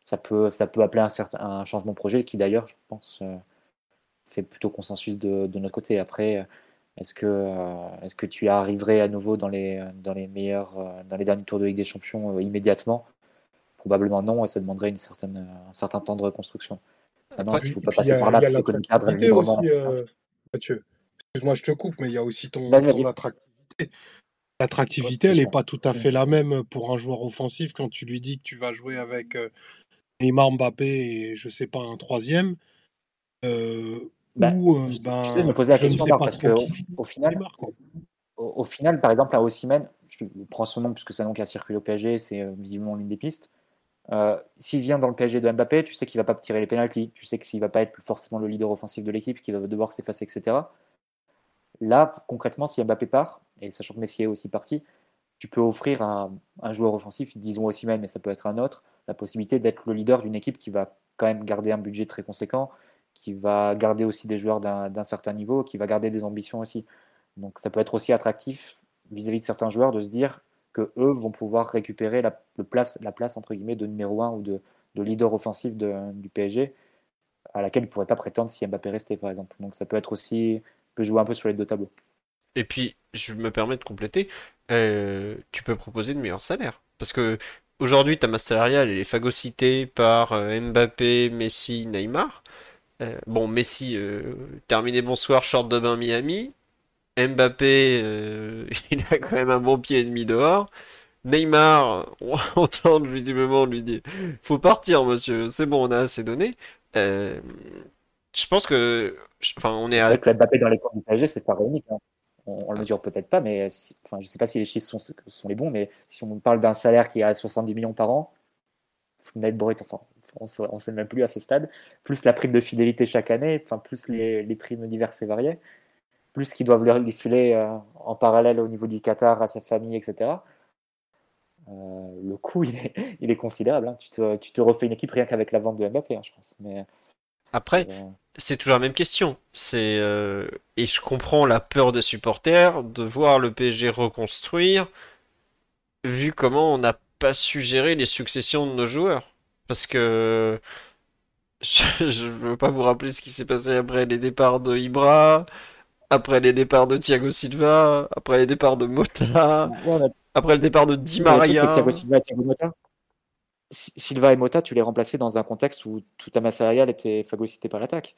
ça peut, ça peut appeler un, certain, un changement de projet qui d'ailleurs, je pense, fait plutôt consensus de, de notre côté. Après, est-ce que, euh, est-ce que tu arriverais à nouveau dans les, dans les meilleurs, euh, dans les derniers tours de Ligue des Champions euh, immédiatement? Probablement non, et ça demanderait une certaine, un certain temps de reconstruction. Maintenant, il ne faut pas passer par là Il y a l'attractivité aussi, euh, Mathieu. Excuse-moi, je te coupe, mais il y a aussi ton, attractivité. L'attractivité, elle n'est pas tout à fait la même pour un joueur offensif quand tu lui dis que tu vas jouer avec Neymar, Mbappé et je sais pas un troisième. Euh, bah, ou, euh, ben, je me posais la question parce que au, au, final, Neymar, au, au, final, par exemple, à Ossimène, je prends son nom puisque c'est un nom qui a circulé au PSG, c'est euh, visiblement l'une des pistes. Euh, s'il vient dans le PSG de Mbappé, tu sais qu'il va pas tirer les pénalties, tu sais qu'il va pas être forcément le leader offensif de l'équipe, qu'il va devoir s'effacer, etc. Là, concrètement, si Mbappé part, et sachant que Messi est aussi parti, tu peux offrir à un joueur offensif, disons aussi même, mais ça peut être un autre, la possibilité d'être le leader d'une équipe qui va quand même garder un budget très conséquent, qui va garder aussi des joueurs d'un certain niveau, qui va garder des ambitions aussi. Donc ça peut être aussi attractif vis-à-vis de certains joueurs de se dire eux vont pouvoir récupérer la, place, la place entre guillemets de numéro 1 ou de, leader offensif du PSG à laquelle ils ne pourraient pas prétendre si Mbappé restait par exemple. Donc ça peut être aussi peut jouer un peu sur les deux tableaux. Et puis je me permets de compléter, euh, tu peux proposer de meilleurs salaires parce que aujourd'hui ta masse salariale elle est phagocytée par euh, Mbappé, Messi, Neymar. Euh, bon, Messi, terminé bonsoir, short de bain Miami. Mbappé, euh, il a quand même un bon pied et demi dehors. Neymar, on entend visiblement lui dire Faut partir, monsieur, c'est bon, on a assez donné. Euh, je pense que. Enfin, on est, à. vrai que Mbappé dans les camps du PSG, c'est pas réunique. Hein. On, le mesure peut-être pas, mais enfin, je sais pas si les chiffres sont, sont les bons, mais si on parle d'un salaire qui est à 70 millions par an, net brut, enfin, on ne sait même plus à ce stade, plus la prime de fidélité chaque année, enfin, plus les, les primes diverses et variées plus qu'ils doivent lui filer euh, en parallèle au niveau du Qatar à sa famille, etc. Euh, le coût, il est, il est considérable. Hein. Tu, te, tu, te, refais une équipe rien qu'avec la vente de Mbappé, hein, je pense. Mais, Après, euh, c'est toujours la même question. C'est Et je comprends la peur des supporters de voir le PSG reconstruire, vu comment on n'a pas su gérer les successions de nos joueurs. Parce que je ne veux pas vous rappeler ce qui s'est passé après les départs de Ibra, après les départs de Thiago Silva, après les départs de Mota, après le départ de Di Maria. Thiago Silva, Thiago Mota. Silva et Mota, tu les remplaçais dans un contexte où toute ta masse salariale était phagocytée par l'attaque.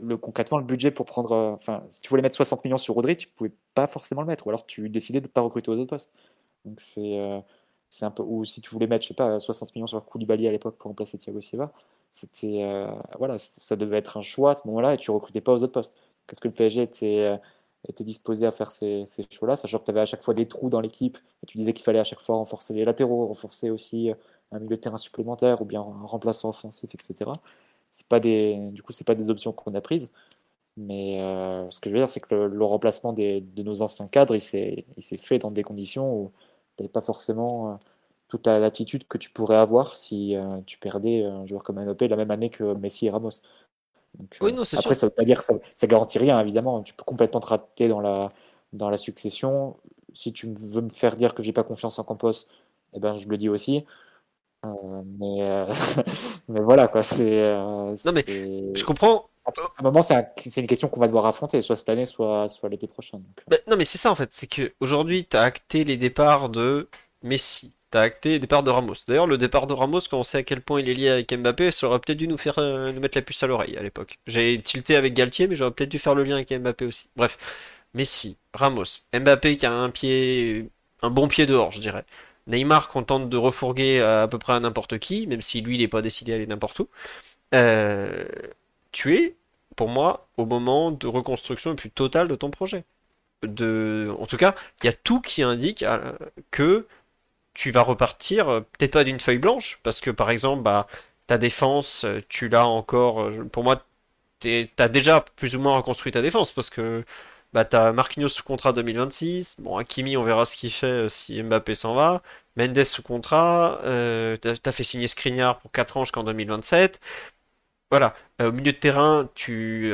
Le, concrètement, le budget pour prendre. Euh, enfin, si tu voulais mettre 60 millions sur Rodri, tu pouvais pas forcément le mettre. Ou alors tu décidais de ne pas recruter aux autres postes. Donc c'est. Euh, c'est un peu. Ou si tu voulais mettre, je sais pas, 60 millions sur Koulibaly à l'époque pour remplacer Thiago Silva, c'était. Euh, voilà, ça devait être un choix à ce moment-là et tu recrutais pas aux autres postes. Est-ce que le PSG était, euh, était disposé à faire ces, ces choix-là, sachant que tu avais à chaque fois des trous dans l'équipe, et tu disais qu'il fallait à chaque fois renforcer les latéraux, renforcer aussi euh, un milieu de terrain supplémentaire, ou bien un remplaçant offensif, etc. Pas des, du coup, c'est pas des options qu'on a prises. Mais euh, ce que je veux dire, c'est que le, remplacement de nos anciens cadres, il s'est fait dans des conditions où tu n'avais pas forcément toute la latitude que tu pourrais avoir si tu perdais un joueur comme Mbappé la même année que Messi et Ramos oui, non, c'est après, ça veut pas dire que ça, ça, garantit rien, évidemment. Tu peux complètement te rater dans la, dans la succession. Si tu veux me faire dire que j'ai pas confiance en Campos, eh ben, je le dis aussi. Euh, mais, euh, mais voilà, quoi. C'est, euh, non, mais je comprends. À un moment, c'est, une question qu'on va devoir affronter, soit cette année, soit, soit l'été prochain. Bah, non, mais c'est ça, en fait. C'est qu'aujourd'hui, tu as acté les départs de Messi, T'as acté le départ de Ramos. D'ailleurs, le départ de Ramos, quand on sait à quel point il est lié avec Mbappé, ça aurait peut-être dû nous faire euh, nous mettre la puce à l'oreille à l'époque. J'ai tilté avec Galtier, mais j'aurais peut-être dû faire le lien avec Mbappé aussi. Bref, Messi, Ramos, Mbappé qui a un pied, un bon pied dehors, je dirais. Neymar qu'on tente de refourguer à, peu près à n'importe qui, même si lui il n'est pas décidé à aller n'importe où. Euh, tu es, pour moi, au moment de reconstruction plus totale de ton projet. De, en tout cas, il y a tout qui indique euh, que tu vas repartir, euh, peut-être pas d'une feuille blanche, parce que par exemple, bah, ta défense, euh, tu l'as encore. Euh, pour moi, tu as déjà plus ou moins reconstruit ta défense, parce que bah, tu as Marquinhos sous contrat 2026. Bon, Hakimi, on verra ce qu'il fait si Mbappé s'en va. Mendes sous contrat. Euh, tu as, fait signer Skriniar pour 4 ans jusqu'en 2027. Voilà. au milieu de terrain, tu.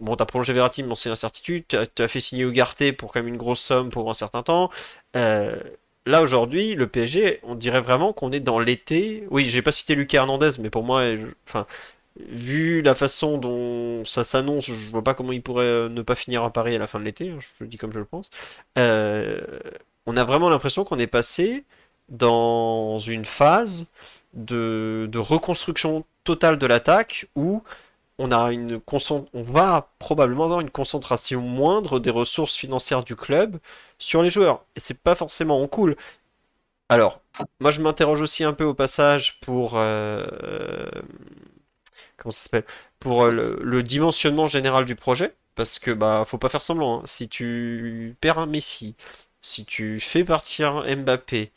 bon, t'as prolongé Verratti, mais c'est l'incertitude. Tu as, fait signer Ugarte pour quand même une grosse somme pour un certain temps. Euh, là aujourd'hui, le PSG, on dirait vraiment qu'on est dans l'été. Oui, j'ai pas cité Lucas Hernandez, mais pour moi, enfin, vu la façon dont ça s'annonce, je vois pas comment il pourrait euh, ne pas finir à Paris à la fin de l'été. Hein, je le dis comme je le pense. Euh, on a vraiment l'impression qu'on est passé dans une phase de, de reconstruction totale de l'attaque où on, a une on va probablement avoir une concentration moindre des ressources financières du club sur les joueurs. Et c'est pas forcément cool. Alors, moi je m'interroge aussi un peu au passage pour. Euh, comment ça s'appelle? Pour euh, le, dimensionnement général du projet. Parce que, bah, faut pas faire semblant. Hein. Si tu perds un Messi, si tu fais partir Mbappé,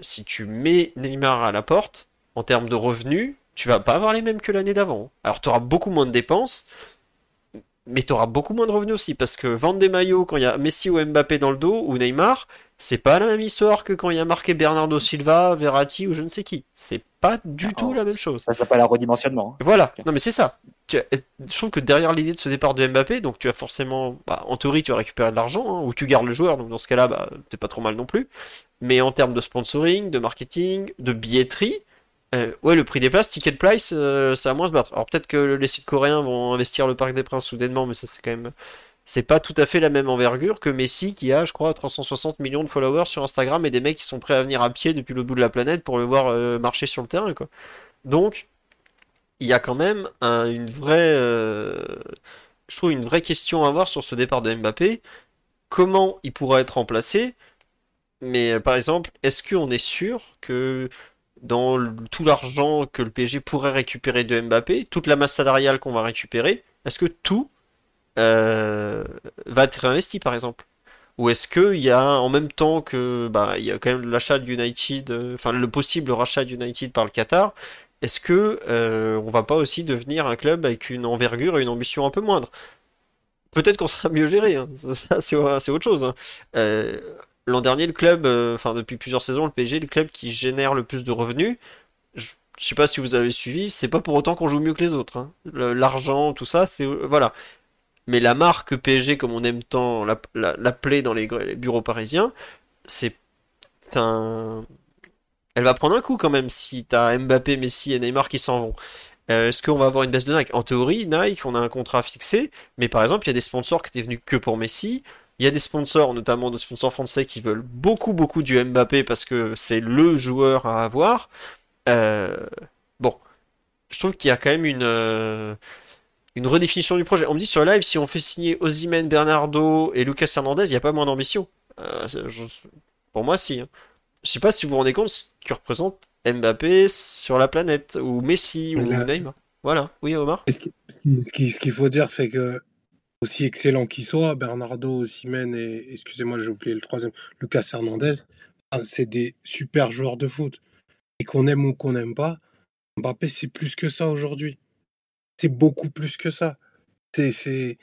si tu mets Neymar à la porte, en termes de revenus, tu vas pas avoir les mêmes que l'année d'avant. Alors tu auras beaucoup moins de dépenses, mais tu auras beaucoup moins de revenus aussi, parce que vendre des maillots quand il y a Messi ou Mbappé dans le dos, ou Neymar, c'est pas la même histoire que quand il y a marqué Bernardo Silva, Verratti ou je ne sais qui. C'est pas du tout la même chose. Ça s'appelle un redimensionnement. hein. Voilà, non mais c'est ça. As- Je trouve que derrière l'idée de ce départ de Mbappé, donc tu as forcément, bah, en théorie, tu vas récupérer de l'argent, hein, ou tu gardes le joueur, donc dans ce cas-là, bah, t'es pas trop mal non plus. Mais en termes de sponsoring, de marketing, de billetterie, euh, ouais, le prix des places, ticket price, euh, ça va moins se battre. Alors peut-être que les sites coréens vont investir le Parc des Princes soudainement, mais ça c'est quand même, c'est pas tout à fait la même envergure que Messi qui a, je crois, 360 millions de followers sur Instagram et des mecs qui sont prêts à venir à pied depuis le bout de la planète pour le voir euh, marcher sur le terrain, quoi. Donc, il y a quand même un- une vraie, euh, je trouve une vraie question à avoir sur ce départ de Mbappé. Comment il pourra être remplacé? Mais par exemple, est-ce qu'on est sûr que dans tout l'argent que le PSG pourrait récupérer de Mbappé, toute la masse salariale qu'on va récupérer, est-ce que tout euh, va être réinvesti par exemple? Ou est-ce qu'il y a en même temps que bah, il y a quand même l'achat United, euh, enfin le possible rachat United par le Qatar, est-ce que euh, on va pas aussi devenir un club avec une envergure et une ambition un peu moindre? Peut-être qu'on sera mieux géré, hein. Ça, c'est autre chose. hein. Euh, l'an dernier, le club, euh, enfin depuis plusieurs saisons, le PSG, le club qui génère le plus de revenus. Je, je sais pas si vous avez suivi, c'est pas pour autant qu'on joue mieux que les autres. hein. L'argent, tout ça, c'est voilà. Mais la marque PSG, comme on aime tant l'app- la- l'appeler dans les, bureaux parisiens, c'est. Elle va prendre un coup quand même si t'as Mbappé, Messi et Neymar qui s'en vont. Euh, est-ce qu'on va avoir une baisse de Nike? En théorie, Nike, on a un contrat fixé, mais par exemple, il y a des sponsors qui étaient venus que pour Messi. Il y a des sponsors, notamment des sponsors français, qui veulent beaucoup, beaucoup du Mbappé parce que c'est le joueur à avoir. Euh, bon, je trouve qu'il y a quand même une, euh, une redéfinition du projet. On me dit sur live, si on fait signer Osimhen, Bernardo et Lucas Hernandez, il n'y a pas moins d'ambition. Euh, pour moi, si. hein. Je sais pas si vous vous rendez compte ce que représente Mbappé sur la planète, ou Messi, ou Neymar. Voilà, oui Omar? Ce qu'il faut dire, c'est que, aussi excellent qu'il soit, Bernardo, Osimhen et, excusez-moi, j'ai oublié le troisième, Lucas Hernandez, ah, c'est des super joueurs de foot. Et qu'on aime ou qu'on n'aime pas, Mbappé, c'est plus que ça aujourd'hui. C'est beaucoup plus que ça. C'est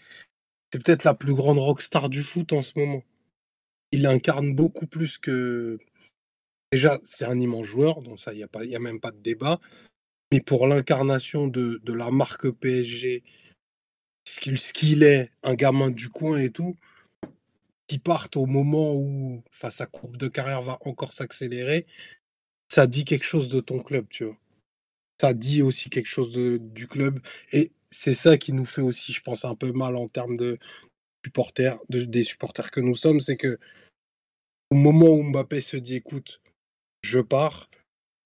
peut-être la plus grande rockstar du foot en ce moment. Il incarne beaucoup plus que. Déjà, c'est un immense joueur, donc ça, il n'y a, a même pas de débat. Mais pour l'incarnation de, de la marque PSG, ce qu'il est, un gamin du coin et tout, qui partent au moment où sa courbe de carrière va encore s'accélérer, ça dit quelque chose de ton club, tu vois. Ça dit aussi quelque chose du club. Et c'est ça qui nous fait aussi, je pense, un peu mal en termes de supporters, de- des supporters que nous sommes, c'est que au moment où Mbappé se dit, écoute, je pars,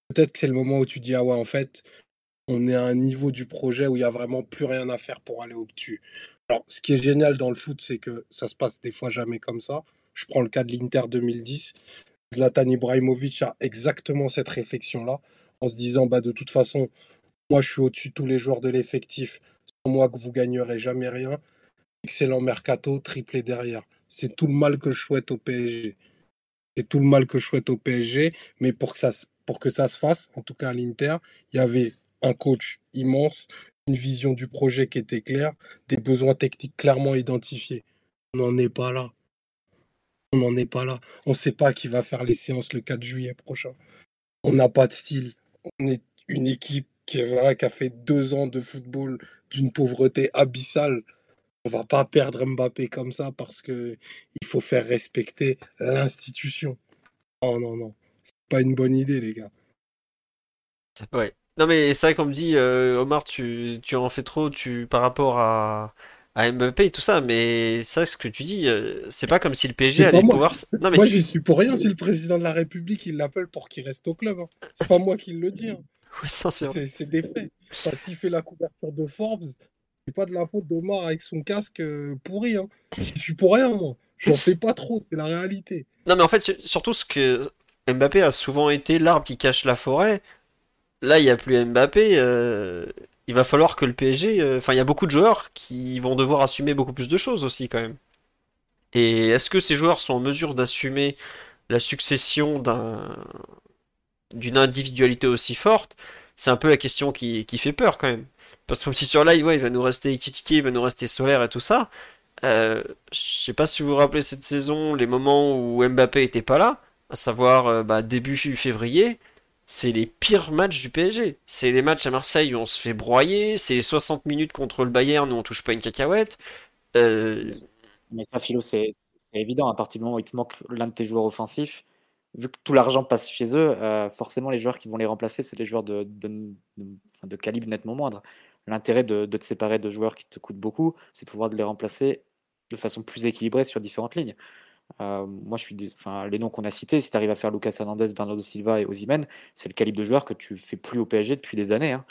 peut-être que c'est le moment où tu dis, ah ouais, en fait, on est à un niveau du projet où il n'y a vraiment plus rien à faire pour aller au-dessus. Alors, ce qui est génial dans le foot, c'est que ça se passe des fois jamais comme ça. Je prends le cas de l'Inter 2010. Zlatan Ibrahimovic a exactement cette réflexion-là, en se disant, bah, de toute façon, moi, je suis au-dessus de tous les joueurs de l'effectif. Sans moi, que vous gagnerez jamais rien. Excellent mercato, triplé derrière. C'est tout le mal que je souhaite au PSG. C'est tout le mal que je souhaite au PSG, mais pour que ça, pour que ça se fasse, en tout cas à l'Inter, il y avait un coach immense, une vision du projet qui était claire, des besoins techniques clairement identifiés. On n'en est pas là. On n'en est pas là. On ne sait pas qui va faire les séances le 4 juillet prochain. On n'a pas de style. On est une équipe qui vrai, qui a fait deux ans de football d'une pauvreté abyssale. On va pas perdre Mbappé comme ça parce que il faut faire respecter l'institution. Oh non, non. C'est pas une bonne idée, les gars. Ouais. Non mais c'est vrai qu'on me dit euh, Omar tu, tu en fais trop tu par rapport à, à Mbappé et tout ça mais ça ce que tu dis euh, c'est pas comme si le PSG allait moi. pouvoir non mais Moi, j'y suis pour rien si le président de la République il l'appelle pour qu'il reste au club. hein. C'est pas moi qui le dis. hein. Ouais, c'est des faits. Enfin, S'il fait la couverture de Forbes, c'est pas de la faute d'Omar avec son casque euh, pourri. Hein. J'y suis pour rien, moi. J'en fais pas trop, c'est la réalité. Non mais en fait sur- surtout ce que Mbappé a souvent été l'arbre qui cache la forêt là il y a plus Mbappé euh, il va falloir que le PSG euh, enfin il y a beaucoup de joueurs qui vont devoir assumer beaucoup plus de choses aussi quand même et est-ce que ces joueurs sont en mesure d'assumer la succession d'un d'une individualité aussi forte, c'est un peu la question qui, qui fait peur quand même. parce que si sur live, ouais, il va nous rester Ekitike, il va nous rester Solaire et tout ça. Euh, je sais pas si vous vous rappelez cette saison, les moments où Mbappé était pas là, à savoir euh, bah, début février, c'est les pires matchs du PSG. C'est les matchs à Marseille où on se fait broyer, c'est les 60 minutes contre le Bayern où on touche pas une cacahuète. Euh, Mais ça, Philo, c'est évident. À partir du moment où il te manque l'un de tes joueurs offensifs, vu que tout l'argent passe chez eux, euh, forcément, les joueurs qui vont les remplacer, c'est des joueurs de, de, calibre nettement moindre. L'intérêt de, te séparer de joueurs qui te coûtent beaucoup, c'est pouvoir les remplacer de façon plus équilibrée sur différentes lignes. Euh, moi, je suis des- enfin, les noms qu'on a cités, si tu arrives à faire Lucas Hernandez, Bernardo Silva et Osimhen, c'est le calibre de joueur que tu fais plus au PSG depuis des années, hein,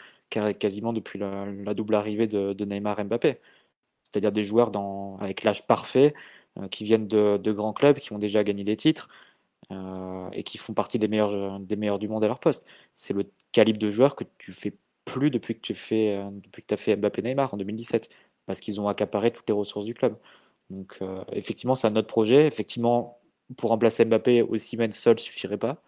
quasiment depuis la, double arrivée de, Neymar et Mbappé. C'est-à-dire des joueurs avec l'âge parfait, euh, qui viennent de, grands clubs, qui ont déjà gagné des titres euh, et qui font partie des meilleurs, des meilleurs du monde à leur poste. C'est le calibre de joueur que tu fais plus depuis que tu fais, depuis que as fait Mbappé Neymar en 2017, parce qu'ils ont accaparé toutes les ressources du club. Donc euh, effectivement, c'est un autre projet. Effectivement, pour remplacer Mbappé, Osimhen seul suffirait pas.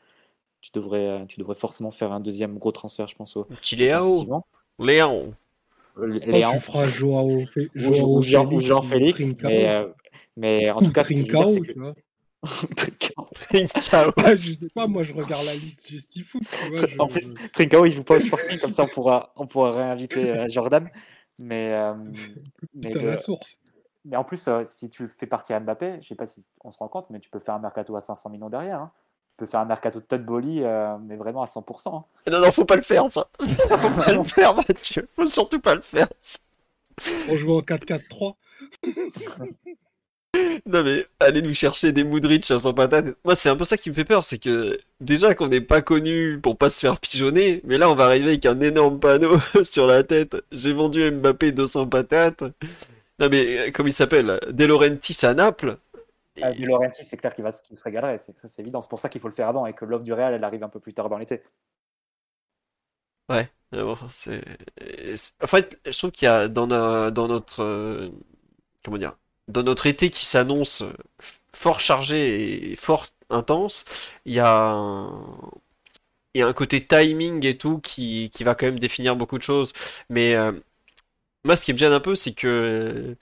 Tu devrais, euh, tu devrais forcément faire un deuxième gros transfert, je pense, au, petit Léao, Oh, Léao tu feras Joao, Fé- ou, Joao ou Jean, Félix Jean Félix, mais, euh, mais en Ou tout cas, ce que je veux dire, Trincao, que vois. Trincao. Trincao. Ah, je sais pas, moi je regarde la liste tu vois. je- En plus, Trincao, il joue pas au Sporting, comme ça on pourra, on pourra réinviter euh, Jordan. Mais, euh, mais, tout à le- la source. Mais en plus, euh, si tu fais partie à Mbappé, je sais pas si on se rend compte, mais tu peux faire un mercato à 500 millions derrière. hein. Tu peux faire un mercato de Todd Bowley, euh, mais vraiment à 100%. hein. Non, non, faut pas le faire, ça. faut pas le faire, Mathieu. Faut surtout pas le faire. ça. On joue en 4-4-3. Non, mais allez nous chercher des Moudric à 100 patates. Moi, c'est un peu ça qui me fait peur. C'est que déjà qu'on n'est pas connu pour pas se faire pigeonner, mais là, on va arriver avec un énorme panneau sur la tête. J'ai vendu Mbappé 200 patates. Non, mais euh, comment il s'appelle? De Laurentiis à Naples? Et- Euh, De Laurentiis, c'est clair qu'il va, se régalerait, c'est, ça c'est évident. C'est pour ça qu'il faut le faire avant et que l'offre du Real, elle arrive un peu plus tard dans l'été. Ouais, bon, c'est... En fait, je trouve qu'il y a dans, no- dans notre... euh, Comment dire? Dans notre été qui s'annonce fort chargé et fort intense, il y a un... Il y a un côté timing et tout qui, qui va quand même définir beaucoup de choses. Mais euh, moi, ce qui me gêne un peu, c'est que...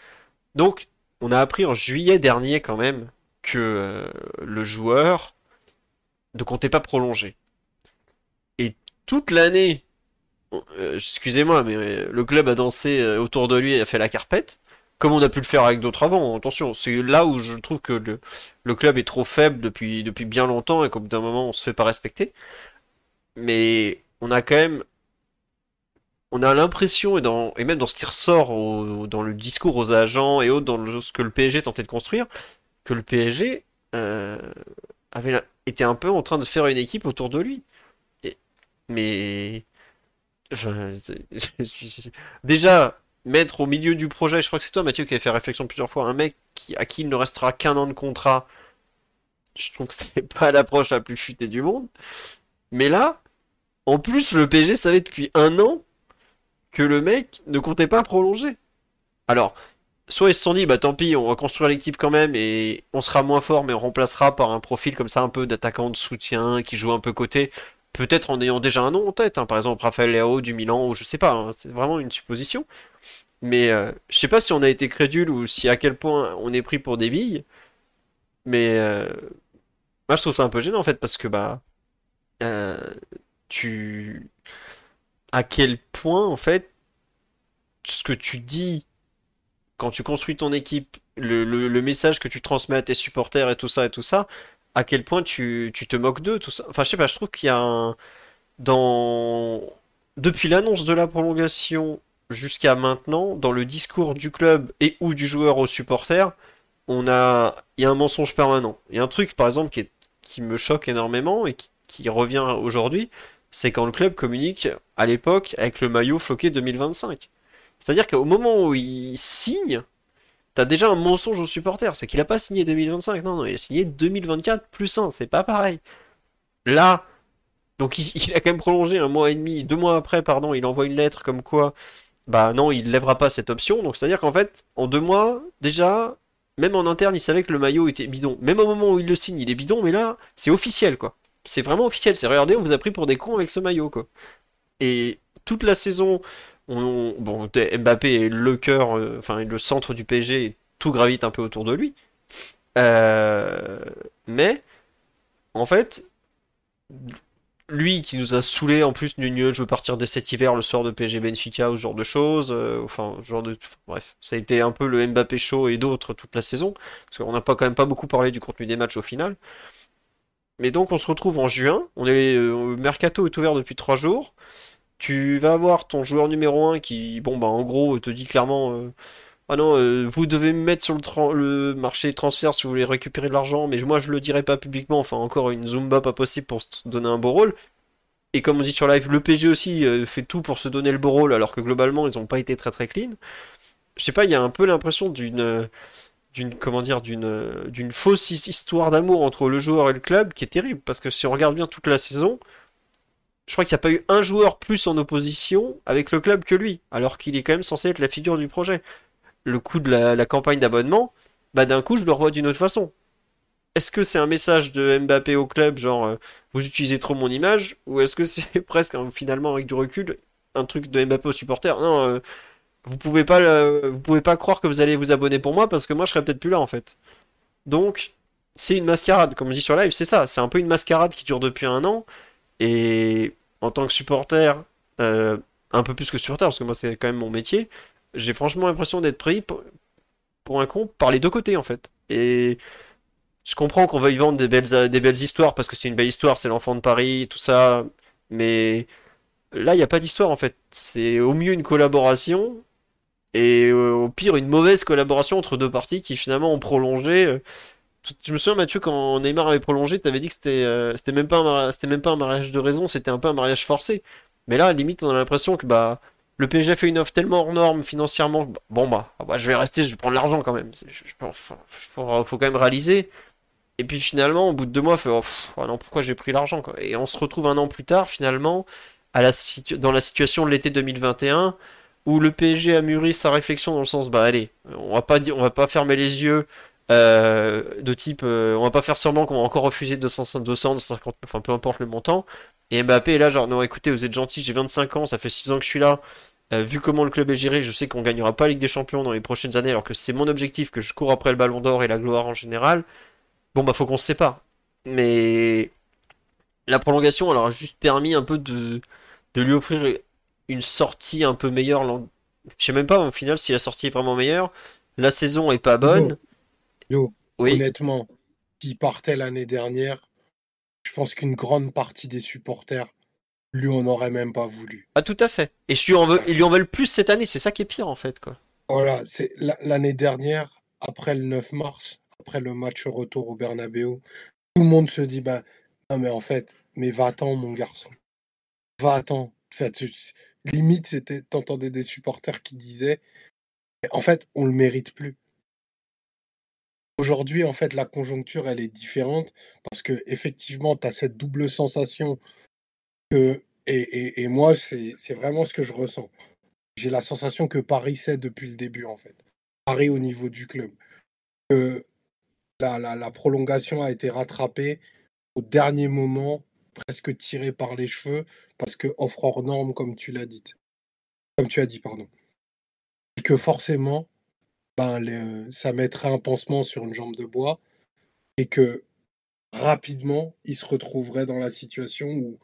Donc, on a appris en juillet dernier quand même que euh, le joueur ne comptait pas prolonger. Et toute l'année, euh, excusez-moi, mais euh, le club a dansé autour de lui et a fait la carpette, comme on a pu le faire avec d'autres avant. Attention, c'est là où je trouve que le, le club est trop faible depuis, depuis bien longtemps et qu'au bout d'un moment, on se fait pas respecter. Mais on a quand même, on a l'impression, et, même dans ce qui ressort dans le discours aux agents et autres, dans ce que le PSG tentait de construire, que le PSG euh, avait, était un peu en train de faire une équipe autour de lui. Et- mais déjà, mettre au milieu du projet, je crois que c'est toi, Mathieu, qui avait fait réflexion plusieurs fois, un mec à qui il ne restera qu'un an de contrat, je trouve que c'est pas l'approche la plus futée du monde. Mais là, en plus, le PSG savait depuis un an que le mec ne comptait pas prolonger. Alors, soit ils se sont dit, bah tant pis, on va construire l'équipe quand même et on sera moins fort, mais on remplacera par un profil comme ça, un peu d'attaquant de soutien, qui joue un peu côté. Peut-être en ayant déjà un nom en tête, hein, par exemple Raphaël du Milan, ou je sais pas, hein, c'est vraiment une supposition. Mais euh, je sais pas si on a été crédule ou si à quel point on est pris pour des billes. Mais euh, moi je trouve ça un peu gênant en fait parce que bah euh, tu à quel point en fait ce que tu dis quand tu construis ton équipe, le, message que tu transmets à tes supporters et tout ça et tout ça, à quel point tu, te moques d'eux, tout ça. Enfin, je sais pas, je trouve qu'il y a un... Dans... Depuis l'annonce de la prolongation jusqu'à maintenant, dans le discours du club et ou du joueur aux supporters, on a... il y a un mensonge permanent. Il y a un truc, par exemple, qui me choque énormément et qui revient aujourd'hui, c'est quand le club communique à l'époque avec le maillot floqué 2025. C'est-à-dire qu'au moment où il signe, t'as déjà un mensonge aux supporters. C'est qu'il a pas signé 2025, non, non, il a signé 2024 plus 1, c'est pas pareil. Là, donc il, a quand même prolongé un mois et demi, deux mois après, pardon, il envoie une lettre comme quoi, bah non, il lèvera pas cette option. Donc c'est-à-dire qu'en fait, en deux mois, déjà, même en interne, il savait que le maillot était bidon. Même au moment où il le signe, il est bidon, mais là, c'est officiel, quoi. C'est vraiment officiel. C'est regardez, on vous a pris pour des cons avec ce maillot, quoi. Et toute la saison, on, bon, Mbappé est le cœur, euh, enfin le centre du PSG, tout gravite un peu autour de lui. Euh, mais en fait, lui qui nous a saoulé en plus Nunez, je veux partir dès cet hiver le soir de PSG Benfica ou ce genre de choses euh, enfin genre de bref ça a été un peu le Mbappé show et d'autres toute la saison parce qu'on n'a quand même pas beaucoup parlé du contenu des matchs au final mais donc on se retrouve en juin on est euh, mercato est ouvert depuis trois jours tu vas avoir ton joueur numéro 1 qui bon bah en gros te dit clairement euh, ah non, euh, vous devez me mettre sur le, le marché des transferts si vous voulez récupérer de l'argent, mais moi je le dirai pas publiquement, enfin encore une Zumba pas possible pour se donner un beau rôle. Et comme on dit sur live, le PG aussi fait tout pour se donner le beau rôle, alors que globalement ils ont pas été très très clean. Je sais pas, il y a un peu l'impression d'une d'une comment dire d'une fausse histoire d'amour entre le joueur et le club qui est terrible parce que si on regarde bien toute la saison, je crois qu'il n'y a pas eu un joueur plus en opposition avec le club que lui, alors qu'il est quand même censé être la figure du projet le coût de la, campagne d'abonnement, bah d'un coup je le revois d'une autre façon. Est-ce que c'est un message de Mbappé au club, genre euh, vous utilisez trop mon image, ou est-ce que c'est presque finalement avec du recul un truc de Mbappé aux supporters Non, euh, vous pouvez pas, vous pouvez pas croire que vous allez vous abonner pour moi parce que moi je serai peut-être plus là en fait. Donc c'est une mascarade, comme je dis sur live, c'est ça, c'est un peu une mascarade qui dure depuis un an et en tant que supporter, euh, un peu plus que supporter parce que moi c'est quand même mon métier, j'ai franchement l'impression d'être pris pour, un con par les deux côtés en fait. Et je comprends qu'on veuille vendre des belles, des belles histoires parce que c'est une belle histoire, c'est l'enfant de Paris, tout ça. Mais là, il n'y a pas d'histoire en fait. C'est au mieux une collaboration et au pire une mauvaise collaboration entre deux parties qui finalement ont prolongé. Je me souviens Mathieu quand Neymar avait prolongé, tu avais dit que c'était euh, c'était même pas un c'était même pas un mariage de raison, c'était un peu un mariage forcé. Mais là, limite, on a l'impression que bah le PSG fait une offre tellement hors norme financièrement. Bon, bah, bah, je vais rester, je vais prendre l'argent quand même. Il faut, quand même réaliser. Et puis finalement, au bout de deux mois, fait, oh, oh non, pourquoi j'ai pris l'argent Et on se retrouve un an plus tard, finalement, à dans la situation de l'été 2021, où le PSG a mûri sa réflexion dans le sens, bah allez, on va pas on va pas fermer les yeux. Euh, de type, euh, on va pas faire sûrement qu'on va encore refuser 200, 200, 250, enfin peu importe le montant. Et Mbappé est là, genre, non, écoutez, vous êtes gentil, j'ai 25 ans, ça fait 6 ans que je suis là, euh, vu comment le club est géré, je sais qu'on gagnera pas la Ligue des Champions dans les prochaines années, alors que c'est mon objectif, que je cours après le Ballon d'Or et la gloire en général. Bon bah faut qu'on se sépare. Mais la prolongation, alors a juste permis un peu de, de lui offrir une sortie un peu meilleure. Je sais même pas au final si la sortie est vraiment meilleure. La saison est pas bonne. Yo, honnêtement, qui partait l'année dernière, je pense qu'une grande partie des supporters lui, on n'aurait même pas voulu. Ah, tout à fait. Et je lui en veux, ils lui en veulent plus cette année. C'est ça qui est pire, en fait. Quoi. Voilà, c'est l'année dernière, après le 9 mars, après le match retour au Bernabeu, tout le monde se dit bah, non, mais en fait, mais va-t'en, mon garçon. Va-t'en. Limite, c'était, t'entendais des supporters qui disaient en fait, on le mérite plus. Aujourd'hui, en fait, la conjoncture, elle est différente parce que effectivement, tu as cette double sensation et, moi, c'est vraiment ce que je ressens. J'ai la sensation que Paris sait depuis le début, en fait. Paris au niveau du club. Que la, la, prolongation a été rattrapée au dernier moment, presque tirée par les cheveux, parce que offre hors norme, comme tu l'as dit. Comme tu as dit, pardon. Et que forcément, ben, ça mettrait un pansement sur une jambe de bois et que rapidement, il se retrouverait dans la situation où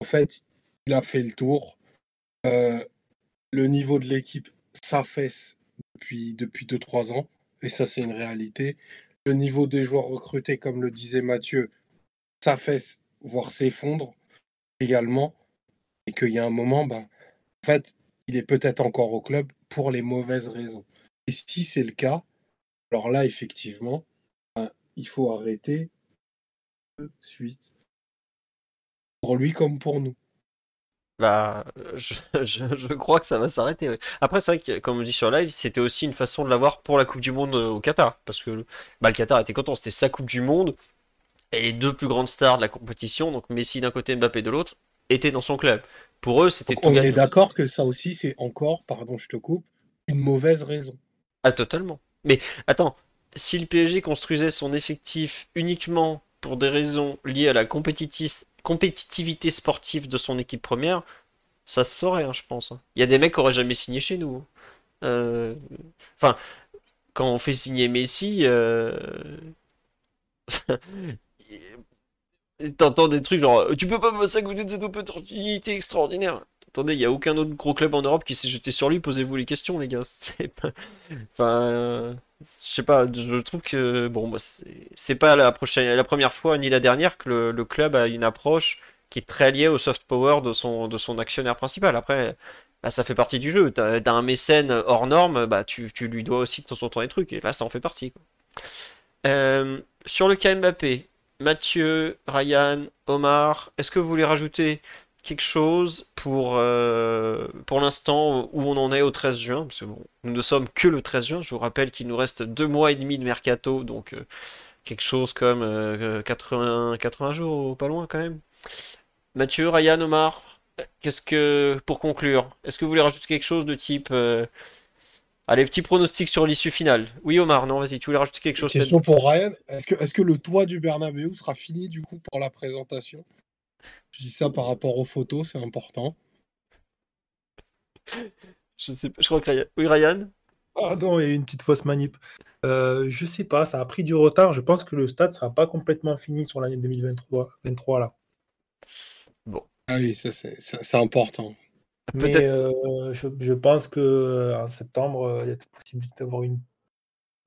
en fait, il a fait le tour. Euh, le niveau de l'équipe s'affaisse depuis, depuis 2-3 ans, et ça, c'est une réalité. Le niveau des joueurs recrutés, comme le disait Mathieu, s'affaisse, voire s'effondre également, et qu'il y a un moment, ben, en fait, il est peut-être encore au club pour les mauvaises raisons. Et si c'est le cas, alors là, effectivement, ben, il faut arrêter suite pour lui comme pour nous. Bah, je, je, crois que ça va s'arrêter. Après, c'est vrai que, comme on dit sur live, c'était aussi une façon de l'avoir pour la Coupe du Monde euh, au Qatar. Parce que bah, le Qatar était content, c'était sa Coupe du Monde. Et les deux plus grandes stars de la compétition, donc Messi d'un côté, Mbappé de l'autre, étaient dans son club. Pour eux, c'était On est d'accord que ça aussi, c'est encore, pardon, je te coupe, une mauvaise raison. Ah, totalement. Mais attends, si le PSG construisait son effectif uniquement pour des raisons liées à la compétitivité sportive de son équipe première, Ça se saurait, hein, je pense. hein. Il y a des mecs qui auraient jamais signé chez nous. hein. Euh, Enfin, quand on fait signer Messi, euh, t'entends des trucs genre tu peux pas passer à de cette opportunité extraordinaire. Attendez, il y a aucun autre gros club en Europe qui s'est jeté sur lui. Posez-vous les questions, les gars. Pas- Enfin, je sais pas. Je trouve que bon, bah, c'est pas la prochaine, la première fois ni la dernière que le, club a une approche qui est très liée au soft power de son de son actionnaire principal. Après. Bah, ça fait partie du jeu. T'as, un mécène hors norme, bah, tu, tu lui dois aussi de temps en des trucs. Et là, ça en fait partie. Euh, sur le cas Mbappé, Mathieu, Ryan, Omar, est-ce que vous voulez rajouter quelque chose pour, euh, l'instant où on en est au 13 juin? Parce que bon, nous ne sommes que le 13 juin. Je vous rappelle qu'il nous reste deux mois et demi de mercato, donc euh, quelque chose comme euh, 80, 80 jours, pas loin quand même. Mathieu, Ryan, Omar, qu'est-ce que, pour conclure, est-ce que vous voulez rajouter quelque chose de type, euh, allez, petit pronostic sur l'issue finale? Oui, Omar, non, vas-y, tu voulais rajouter quelque chose? Question pour Ryan. Est-ce que, est-ce que le toit du Bernabeu sera fini du coup pour la présentation? Je dis ça par rapport aux photos, c'est important. Je sais pas, je crois que Ryan. Oui, Ryan? Pardon, il y a eu une petite fausse manip. Euh, je sais pas, ça a pris du retard. Je pense que le stade sera pas complètement fini sur l'année 2023 23, là. Ah oui, ça c'est ça- c'est important. Mais euh, je, je pense que euh, en septembre, euh, il y a la possibilité d'avoir une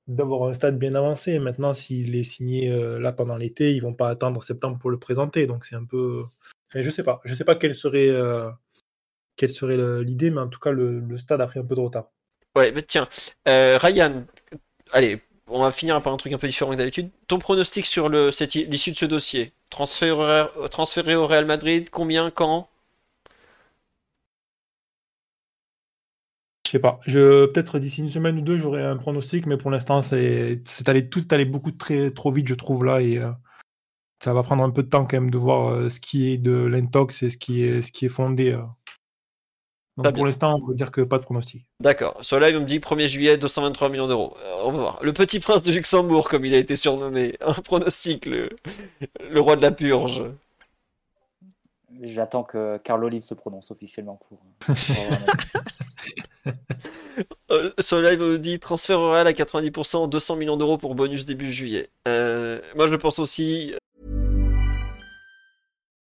d'avoir un stade bien avancé. Maintenant, s'il est signé euh, là pendant l'été, ils vont pas attendre septembre pour le présenter. Donc c'est un peu. Enfin, je sais pas. Je sais pas quelle serait euh, quelle serait l'idée, mais en tout cas, le, le stade a pris un peu de retard. Ouais, mais tiens, Ryan, allez, on va finir par un truc un peu différent que d'habitude. Ton pronostic sur l'issue de ce dossier? Transféré, transféré au Real Madrid, combien, quand? Je sais pas. Je peut-être d'ici une semaine ou deux, j'aurai un pronostic, mais pour l'instant, c'est allé tout allé beaucoup très trop vite, je trouve là, et euh, ça va prendre un peu de temps quand même de voir euh, ce qui est de l'intox et ce qui est ce qui est fondé. euh. Donc pour l'instant, on peut dire que pas de pronostic. D'accord. Sur live, on me dit 1er juillet, 223 millions d'euros. On va voir. Le petit prince de Luxembourg, comme il a été surnommé. Un pronostic, le, le roi de la purge. J'attends que Carl Olive se prononce officiellement pour. pour avoir un avis. Euh, sur live, on nous dit transfert au Real à 90%, 200 millions d'euros pour bonus début juillet. Euh, moi, je pense aussi.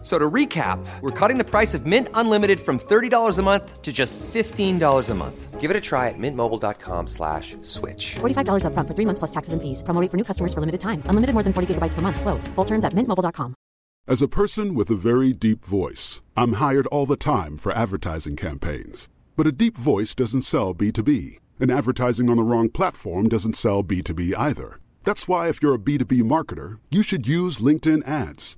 F- So to recap, we're cutting the price of Mint Unlimited from $30 a month to just $15 a month. Give it a try at mintmobile.com slash switch. $45 upfront for three months plus taxes and fees. Promo for new customers for limited time. Unlimited more than 40 gigabytes per month. Slows. Full terms at mintmobile.com. As a person with a very deep voice, I'm hired all the time for advertising campaigns. But a deep voice doesn't sell B2B, and advertising on the wrong platform doesn't sell B2B either. That's why, if you're a B2B marketer, you should use LinkedIn ads.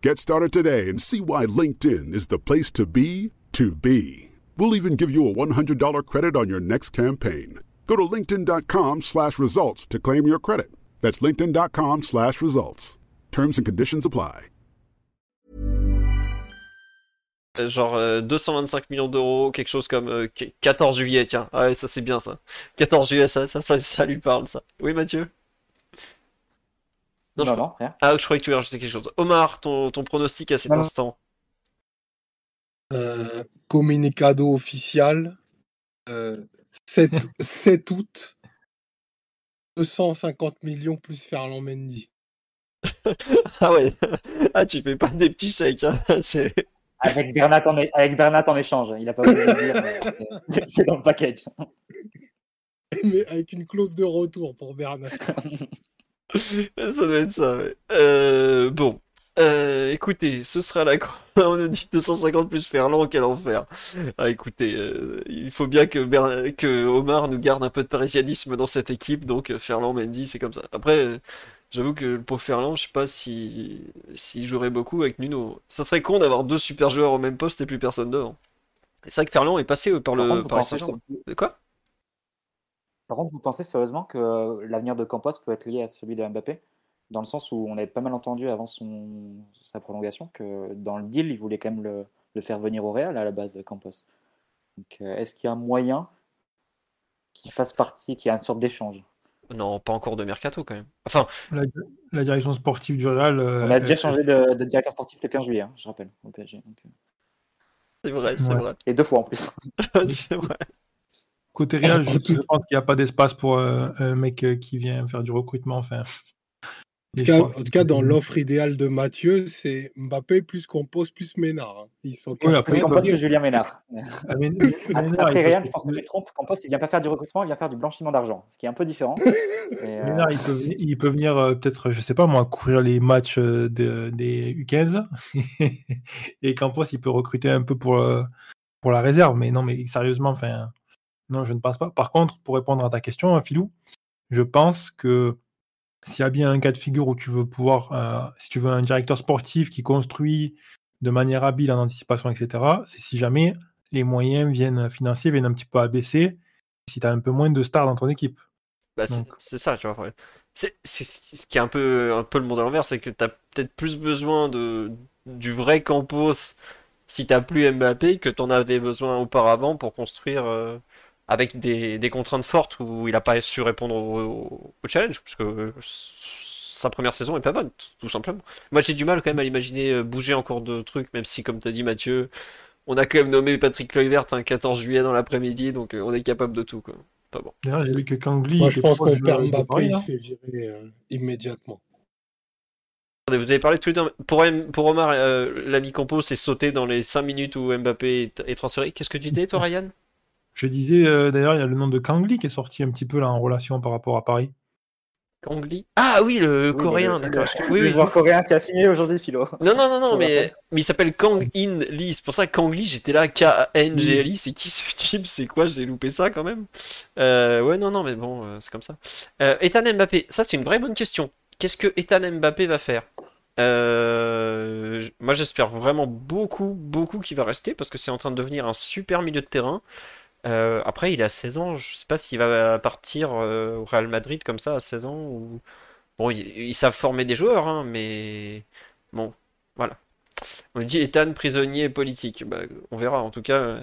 Get started today and see why LinkedIn is the place to be to be. We'll even give you a $100 credit on your next campaign. Go to linkedin.com slash results to claim your credit. That's linkedin.com slash results. Terms and conditions apply. Genre euh, 225 millions d'euros, quelque chose comme euh, 14 juillet, tiens. Ah ouais, ça c'est bien ça. 14 juillet, ça, ça, ça, ça lui parle ça. Oui, Mathieu? Non, je Non, crois- non, rien. Ah, je croyais que tu voulais rajouter quelque chose. Omar, ton, ton pronostic à cet Non, instant. Euh, communicado official, euh, 7, 7 août, 250 millions plus Ferland Mendy. Ah ouais. Ah, tu fais pas des petits chèques, hein. C'est... Avec Bernat en, é- avec Bernat en échange. Il a pas voulu le dire, mais c'est dans le package. Mais avec une clause de retour pour Bernat. Ça doit être ça, ouais. Euh, bon. Euh, écoutez, ce sera la on nous dit 250 plus Ferland, quel enfer. Ah, écoutez, euh, il faut bien que, que Omar nous garde un peu de parisianisme dans cette équipe, donc Ferland, Mendy, c'est comme ça. Après, j'avoue que le pauvre Ferland, je sais pas si s'il jouerait beaucoup avec Nuno. Ça serait con d'avoir deux super joueurs au même poste et plus personne devant. C'est vrai que Ferland est passé par le Paris Saint-Germain. Quoi? Par contre, vous pensez sérieusement que l'avenir de Campos peut être lié à celui de Mbappé? Dans le sens où on avait pas mal entendu avant son, sa prolongation que dans le deal, il voulait quand même le, le faire venir au Real à la base, Campos. Donc, euh, est-ce qu'il y a un moyen qu'il fasse partie, qu'il y ait une sorte d'échange? Non, pas encore de mercato quand même. Enfin, La, la direction sportive du Real. euh, On a déjà changé de, de directeur sportif le 15 juillet, hein, je rappelle, au PSG. donc, euh, c'est vrai, c'est Ouais. vrai. Et deux fois en plus. C'est vrai. Côté Real, je, pense qu'il n'y a pas d'espace pour euh, un mec euh, qui vient faire du recrutement. Enfin, En tout, cas, en tout cas, dans l'offre idéale de Mathieu, c'est Mbappé plus Compos plus Ménard. hein. Ils sont Oui, après, Plus c'est Campos pas que. Julien Ménard. Ah, mais- Ménard, Après peut- je pense que je me trompe. Campos, il vient pas faire du recrutement, il vient faire du blanchiment d'argent, ce qui est un peu différent. Et, euh, Ménard, il peut, il peut venir euh, peut-être, je sais pas moi, couvrir les matchs euh, de- des U15 et Campos, il peut recruter un peu pour, euh, pour la réserve. Mais non, mais sérieusement, enfin, non, je ne pense pas. Par contre, pour répondre à ta question, hein, Philou, je pense que s'il y a bien un cas de figure où tu veux pouvoir, euh, si tu veux un directeur sportif qui construit de manière habile en anticipation, etc., c'est si jamais les moyens viennent financiers viennent un petit peu à baisser, si tu as un peu moins de stars dans ton équipe. Bah, c'est ça, tu vois. ouais. C'est- ce qui est un peu, un peu le monde à l'envers, c'est que tu as peut-être plus besoin de, du vrai Campos si t'as plus Mbappé que t'en avais besoin auparavant pour construire euh, avec des, des contraintes fortes où il a pas su répondre au, challenge, parce que sa première saison est pas bonne, tout, simplement. Moi j'ai du mal quand même à l'imaginer euh, bouger encore de trucs, même si, comme t'as dit Mathieu, on a quand même nommé Patrick Kluivert un 14 juillet dans l'après-midi, donc euh, on est capable de tout, quoi. Pas bon. D'ailleurs, j'ai vu que Kangli. Moi, je pense qu'on perd Mbappé, Paris, il se fait virer euh, immédiatement. Attendez, Vous avez parlé tous les deux. Pour, M- pour Omar, euh, l'ami Campos s'est sauté dans les 5 minutes où Mbappé est, est transféré. Qu'est-ce que tu disais, toi, Ryan? Je disais, euh, d'ailleurs, il y a le nom de Kangli qui est sorti un petit peu là en relation par rapport à Paris. Kangli? Ah oui, le oui, coréen, d'accord. le- Oui, le oui. joueur coréen qui a signé aujourd'hui, Philo. Non, non, non, non, mais, il s'appelle Kang In Lee. C'est pour ça que Kang Lee, j'étais là, K-A-N-G-L-I. C'est qui ce type? C'est quoi? J'ai loupé ça quand même. Euh, ouais, non, non, mais bon, euh, c'est comme ça. Euh, Ethan Mbappé, ça, c'est une vraie bonne question. Qu'est-ce que Ethan Mbappé va faire? Euh, moi, j'espère vraiment beaucoup, beaucoup qu'il va rester parce que c'est en train de devenir un super milieu de terrain. Euh, après, il a 16 ans. Je sais pas s'il va partir euh, au Real Madrid comme ça à 16 ans ou. Bon, ils, ils savent former des joueurs, hein, mais bon, voilà. On dit Ethan prisonnier politique. Bah, on verra. En tout cas, euh,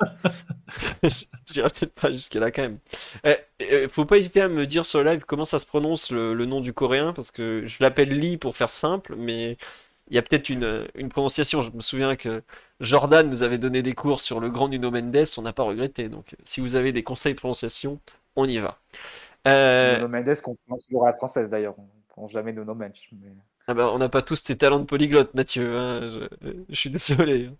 j'irai peut-être pas jusque-là quand même. Eh, eh, faut pas hésiter à me dire sur le live comment ça se prononce le, le nom du coréen parce que je l'appelle Lee pour faire simple, mais il y a peut-être une, une prononciation. Je me souviens que Jordan nous avait donné des cours sur le grand Nuno Mendes, on n'a pas regretté. Donc, si vous avez des conseils de prononciation, on y va. Euh, Nuno Mendes, qu'on prononce toujours à la française d'ailleurs. On ne prononce jamais Nuno Mendes. Mais... Ah bah, on n'a pas tous tes talents de polyglotte, Mathieu. hein, Je, je suis désolé.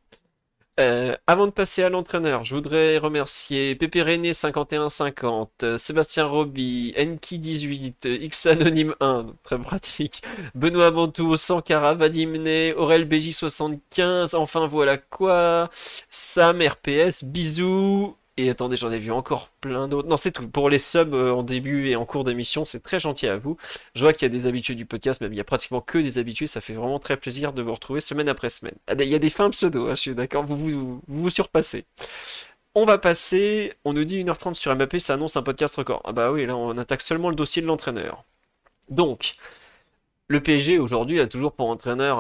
Euh, avant de passer à l'entraîneur, je voudrais remercier Pépé René 5150, euh, Sébastien Roby, Enki18, euh, X Anonyme 1, donc très pratique, Benoît Mantou, Sankara, Vadim Ney, Aurel BJ75, enfin voilà quoi, Sam RPS, bisous. Et attendez, j'en ai vu encore plein d'autres. Non, c'est tout. Pour les subs euh, en début et en cours d'émission, c'est très gentil à vous. Je vois qu'il y a des habitués du podcast, même il y a pratiquement que des habitués. Ça fait vraiment très plaisir de vous retrouver semaine après semaine. Ah, Il y a des fins pseudo, hein, je suis d'accord, vous vous, surpassez. On va passer, on nous dit 1h30 sur Mbappé, ça annonce un podcast record. Ah bah oui, là on attaque seulement le dossier de l'entraîneur. Donc, le PSG aujourd'hui a toujours pour entraîneur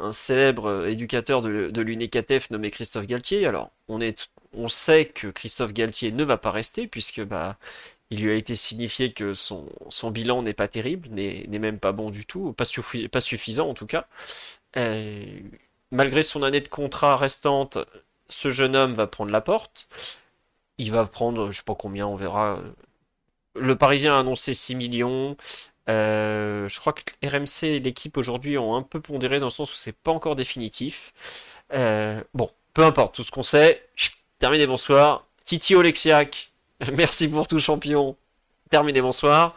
un, célèbre éducateur de, de l'UNECATEF nommé Christophe Galtier. Alors, on est, on sait que Christophe Galtier ne va pas rester puisque bah il lui a été signifié que son, bilan n'est pas terrible, n'est même pas bon du tout, pas, suffi- pas suffisant en tout cas. Euh, malgré son année de contrat restante, ce jeune homme va prendre la porte. Il va prendre, je sais pas combien, on verra. Le Parisien a annoncé 6 millions. Euh, je crois que RMC et l'équipe aujourd'hui ont un peu pondéré dans le sens où c'est pas encore définitif. Euh, bon, peu importe, tout ce qu'on sait. Terminé, bonsoir. Titi Oleksiak, merci pour tout champion. Terminé, bonsoir.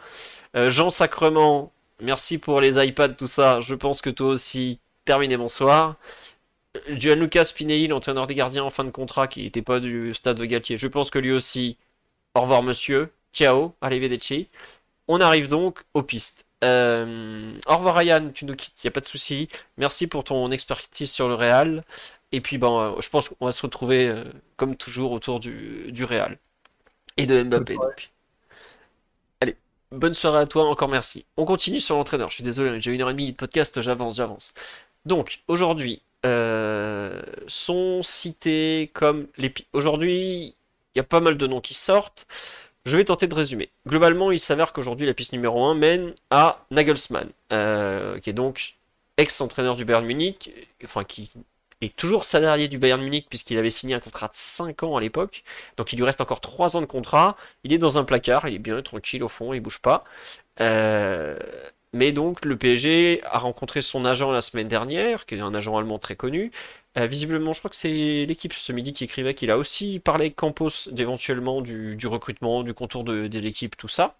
Euh, Jean Sacrement, merci pour les iPads, tout ça. Je pense que toi aussi, terminé, bonsoir. Gianluca Spinelli, l'entraîneur des gardiens en fin de contrat, qui n'était pas du stade de Galtier. Je pense que lui aussi. Au revoir, monsieur. Ciao, arrivederci. On arrive donc aux pistes. Euh, au revoir, Ryan. Tu nous quittes, il n'y a pas de souci. Merci pour ton expertise sur le Real. Et puis, bon, euh, je pense qu'on va se retrouver, euh, comme toujours, autour du, du Real. Et de Mbappé, donc. Allez, bonne soirée à toi, encore merci. On continue sur l'entraîneur. Je suis désolé, j'ai une heure et demie de podcast, j'avance, j'avance. Donc, aujourd'hui, euh, sont cités comme les... Aujourd'hui, il y a pas mal de noms qui sortent. Je vais tenter de résumer. Globalement, il s'avère qu'aujourd'hui, la piste numéro 1 mène à Nagelsmann, euh, qui est donc ex-entraîneur du Bayern Munich, enfin qui est toujours salarié du Bayern Munich puisqu'il avait signé un contrat de 5 ans à l'époque. Donc il lui reste encore 3 ans de contrat. Il est dans un placard, il est bien tranquille au fond, il bouge pas. Euh, mais donc le PSG a rencontré son agent la semaine dernière, qui est un agent allemand très connu. Euh, visiblement, je crois que c'est l'équipe ce midi qui écrivait qu'il a aussi parlé Campos d'éventuellement du, recrutement, du contour de l'équipe, tout ça.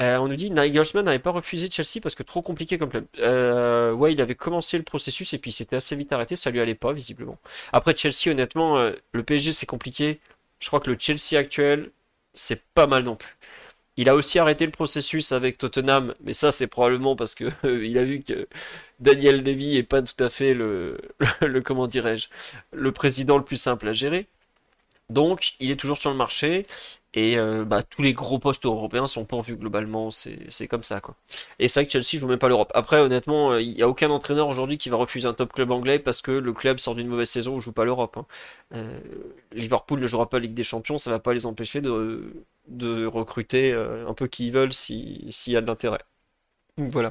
Euh, on nous dit Nagelsmann n'avait pas refusé Chelsea parce que trop compliqué comme club. Euh, ouais, il avait commencé le processus et puis il s'était assez vite arrêté, ça lui allait pas visiblement. Après Chelsea, honnêtement, euh, le PSG c'est compliqué. Je crois que le Chelsea actuel, c'est pas mal non plus. Il a aussi arrêté le processus avec Tottenham, mais ça c'est probablement parce que euh, il a vu que Daniel Levy est pas tout à fait le, comment dirais-je, le président le plus simple à gérer. Donc, il est toujours sur le marché et euh, bah, tous les gros postes européens sont pourvus globalement, c'est comme ça quoi. Et c'est vrai que Chelsea joue même pas l'Europe. Après, honnêtement, euh, il n'y a aucun entraîneur aujourd'hui qui va refuser un top club anglais parce que le club sort d'une mauvaise saison ou joue pas l'Europe. hein. Euh, Liverpool ne jouera pas la Ligue des Champions, ça va pas les empêcher de, de recruter euh, un peu qui ils veulent si- s'il y a de l'intérêt. Voilà.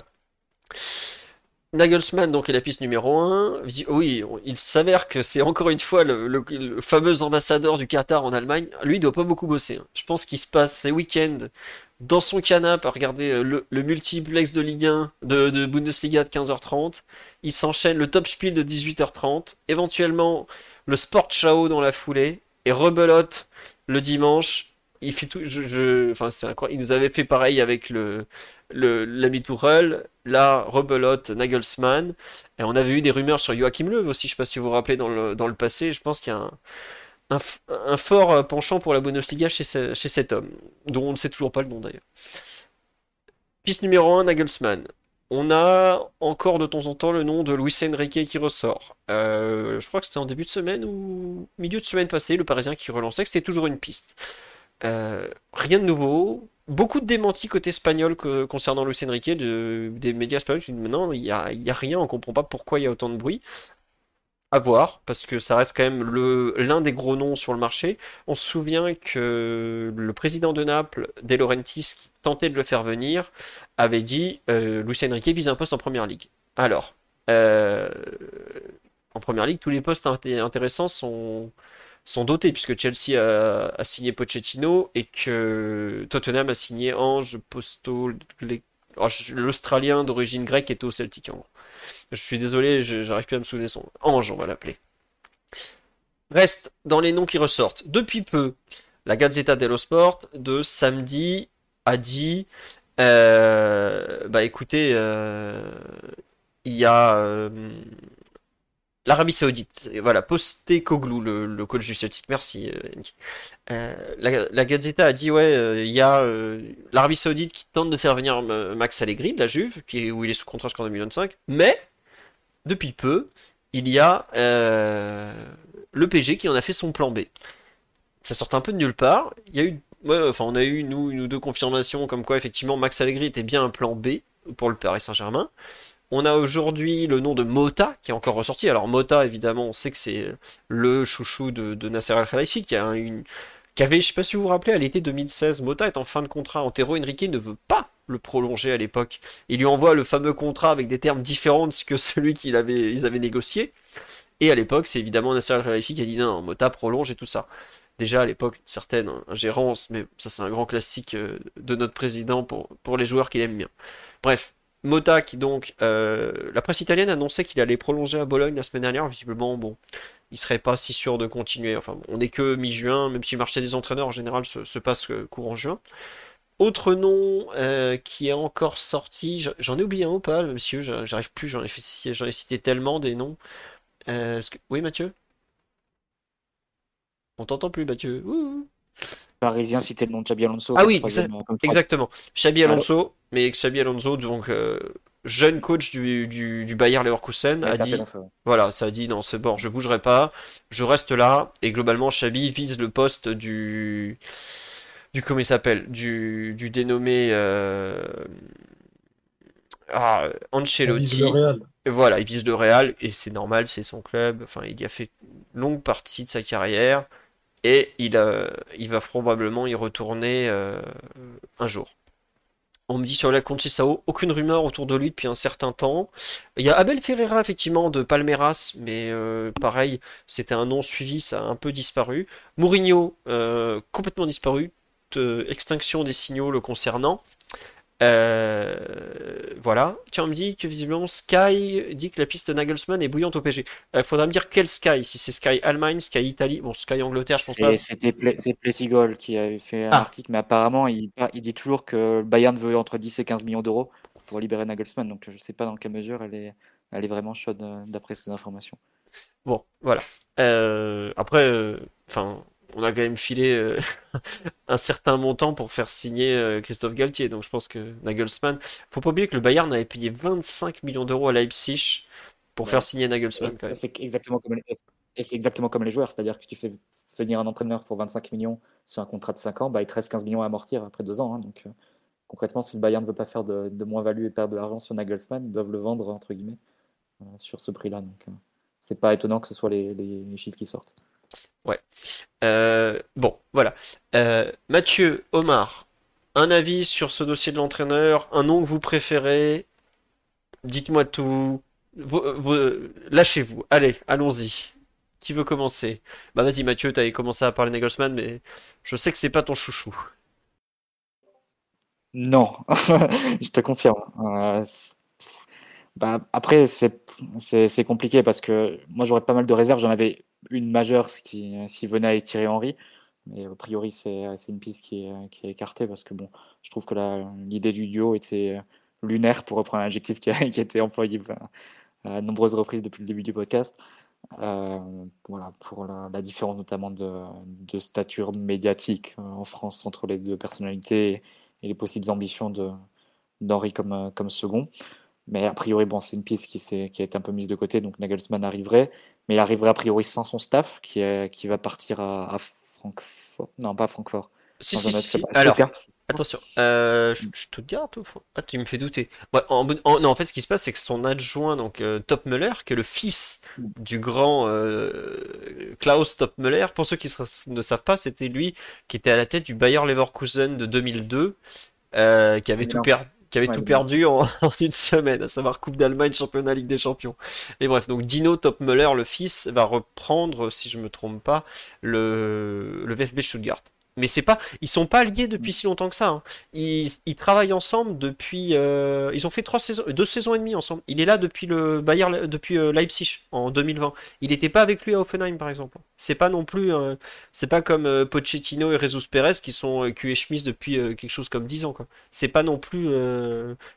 Nagelsmann, donc, est la piste numéro 1. Oui, il s'avère que c'est encore une fois le, fameux ambassadeur du Qatar en Allemagne. Lui, il doit pas beaucoup bosser. hein. Je pense qu'il se passe ses week-ends dans son canapé à regarder euh, le, le multiplex de Ligue 1, de, de Bundesliga de 15h30. Il s'enchaîne le top spiel de 18h30. Éventuellement, le Sport dans la foulée. Et rebelote le dimanche. Il fait tout. Enfin, c'est. Il nous avait fait pareil avec le, l'ami Tourelle. Là, rebelote Nagelsmann. Et on avait eu des rumeurs sur Joachim Löw aussi. Je sais pas si vous vous rappelez dans le, dans le passé. Je pense qu'il y a un, fort penchant pour la Bundesliga chez, chez cet homme, dont on ne sait toujours pas le nom d'ailleurs. Piste numéro 1, Nagelsmann. On a encore de temps en temps le nom de Luis Enrique qui ressort. Euh, je crois que c'était en début de semaine ou milieu de semaine passée, le Parisien qui relançait que c'était toujours une piste. Euh, rien de nouveau. Beaucoup de démentis côté espagnol concernant Luis Enrique, de- des médias espagnols qui disent non, il n'y a, y a rien, on comprend pas pourquoi il y a autant de bruit. À voir, parce que ça reste quand même l'un des gros noms sur le marché. On se souvient que le président de Naples, De Laurentiis, qui tentait de le faire venir, avait dit euh, Luis Enrique vise un poste en première ligue. Alors, euh, en première ligue, tous les postes inté- intéressants sont, sont dotés, puisque Chelsea a, signé Pochettino et que Tottenham a signé Ange Posto, oh, l'Australien d'origine grecque était au Celtic en gros. Je suis désolé, j'arrive plus à me souvenir son. Ange, on va l'appeler. Reste dans les noms qui ressortent. Depuis peu, la Gazzetta dello Sport de samedi a dit euh, bah écoutez, euh, il y a euh, l'Arabie Saoudite. Voilà, Postecoglou, le, le coach du Celtic. Merci, euh. Euh, la, la Gazzetta a dit ouais, euh, il y a l'Arabie Saoudite qui tente de faire venir Max Allegri de la Juve, qui où il est sous contrat jusqu'en 2025, mais depuis peu, il y a le PG qui en a fait son plan B. Ça sortait un peu de nulle part. Il y a eu, enfin, on a eu nous deux confirmations comme quoi effectivement Max Allegri était bien un plan B pour le Paris Saint-Germain. On a aujourd'hui le nom de Mota qui est encore ressorti. Alors Mota, évidemment, on sait que c'est le chouchou de, Nasser Al-Khelaifi qui a une, avait, je sais pas si vous vous rappelez, à l'été 2016, Mota est en fin de contrat. Antero Henrique ne veut pas le prolonger à l'époque. Il lui envoie le fameux contrat avec des termes différents que celui qu'ils avaient, négocié. Et à l'époque, c'est évidemment Nasser Al-Khelaifi qui a dit non, Mota prolonge et tout ça. Déjà à l'époque, une certaine mais ça c'est un grand classique euh, de notre président pour, pour les joueurs qu'il aime bien. Bref, Mota qui donc, euh, la presse italienne annonçait qu'il allait prolonger à Bologne la semaine dernière. Visiblement, bon, il serait pas si sûr de continuer. Enfin, on n'est que mi-juin, même si le marché des entraîneurs en général se, se passe euh, courant juin. autre nom euh, qui est encore sorti, j'en ai oublié un ou pas, monsieur, j'arrive plus, j'en ai, cité tellement des noms. Oui, Mathieu? On t'entend plus, Mathieu. Parisien citer le nom de Xabi Alonso. Ah oui, exactement. Xabi Alonso, mais Xabi Alonso, donc jeune coach du, du, Bayer Leverkusen, a dit voilà, ça a dit non, c'est bon, je bougerai pas, je reste là. Et globalement, Xabi vise le poste du du comment il s'appelle, du, du dénommé euh, ah, Ancelotti. voilà, il vise le Real et c'est normal, c'est son club. Enfin, il y a fait une longue partie de sa carrière et il, va probablement y retourner euh, un jour. On me dit sur la Sao, aucune rumeur autour de lui depuis un certain temps. Il y a Abel Ferreira, effectivement, de Palmeiras, mais euh, pareil, c'était un nom suivi, ça a un peu disparu. Mourinho, euh, complètement disparu. extinction des signaux le concernant. Euh, voilà. Tiens, on me dit que visiblement Sky dit que la piste Nagelsmann est bouillante au PG. Il euh, faudra me dire quel Sky, si c'est Sky Allemagne, Sky Italie, bon Sky Angleterre, je pense pas. C'était c'est Pletigol qui avait fait un ah. article, mais apparemment il, il, dit toujours que Bayern veut entre 10 et 15 millions d'euros pour libérer Nagelsmann, donc je ne sais pas dans quelle mesure elle est, elle est vraiment chaude euh, d'après ces informations. Bon, voilà. après, enfin, on a quand même filé euh, un certain montant pour faire signer euh, Christophe Galtier. Donc je pense que Nagelsmann. Faut pas oublier que le Bayern avait payé 25 millions d'euros à Leipzig pour faire signer Nagelsmann. C'est exactement comme les, et c'est exactement comme les joueurs, c'est-à-dire que tu fais venir un entraîneur pour 25 millions sur un contrat de 5 ans, bah, il te reste 15 millions à amortir après 2 ans. Hein. donc euh, concrètement, si le Bayern ne veut pas faire de, moins-value et perdre de l'argent sur Nagelsmann, ils doivent le vendre entre guillemets sur ce prix-là. Donc c'est pas étonnant que ce soit les chiffres qui sortent. Ouais. Euh, bon, voilà. Euh, Mathieu, Omar, un avis sur ce dossier de l'entraîneur, un nom que vous préférez? Dites-moi tout. Lâchez-vous. Allez, allons-y. Qui veut commencer? Bah vas-y Mathieu, t'avais commencé à parler Nagelsmann, mais je sais que c'est pas ton chouchou. Non, je te confirme. Euh, bah, après, c'est compliqué parce que moi j'aurais pas mal de réserves. J'en avais une majeure s'il venait à étirer Henry. Mais a priori, c'est une piste qui est, qui est, écartée parce que bon, je trouve que l'idée du duo était lunaire pour reprendre un adjectif qui a, qui été employé à, à nombreuses reprises depuis le début du podcast. Euh, voilà, pour la, différence notamment de, de, stature médiatique euh, en France entre les deux personnalités et les possibles ambitions d'Henri comme, comme second. Mais a priori, bon, c'est une piste qui, qui a été un peu mise de côté, donc Nagelsmann arriverait mais il arriverait a priori sans son staff, qui, qui va partir à, Francfort. Non, pas à Francfort. Si, si, si. Alors, attention, euh, je, te garde Ah, tu me fais douter. en, non, en fait, ce qui se passe, c'est que son adjoint, donc euh, Top Müller, qui est le fils du grand euh, Klaus Top Müller, pour ceux qui ne savent pas, c'était lui qui était à la tête du Bayer Leverkusen de 2002, qui avait tout perdu qui avait tout perdu en, une semaine, à savoir Coupe d'Allemagne, Championnat Ligue des Champions. Et bref, donc Dino Topmüller, le fils, va reprendre, si je me trompe pas, le, le VfB Stuttgart mais c'est pas, ils sont pas liés depuis si longtemps que ça. Hein. Ils, travaillent ensemble depuis, euh, ils ont fait trois saisons, deux saisons et demie ensemble. Il est là depuis le depuis euh, Leipzig en 2020. Il n'était pas avec lui à Offenheim par exemple. C'est pas non plus, euh, c'est pas comme Pochettino et Jesus Perez qui sont cul et chemise depuis quelque chose comme 10 ans quoi. C'est pas non plus,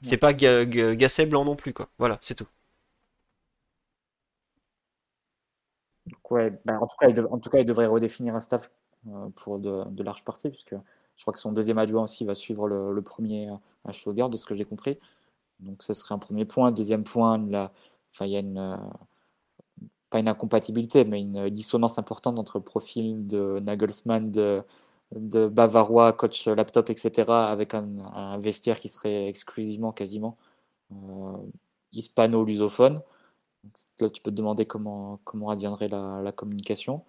c'est pas Gasset blanc non plus quoi. Voilà, c'est tout. Ouais, ben, en, tout cas, en tout cas, il devrait redéfinir un staff pour de, larges parties, puisque je crois que son deuxième adjoint aussi va suivre le, premier à Stuttgart, de ce que j'ai compris. Donc ça serait un premier point. Deuxième point, il y a une, euh, pas une incompatibilité, mais une dissonance importante entre le profil de Nagelsmann, de, de Bavarois, coach laptop, etc., avec un, vestiaire qui serait exclusivement, quasiment, euh, hispano-lusophone. Là, tu peux te demander comment, comment adviendrait la communication.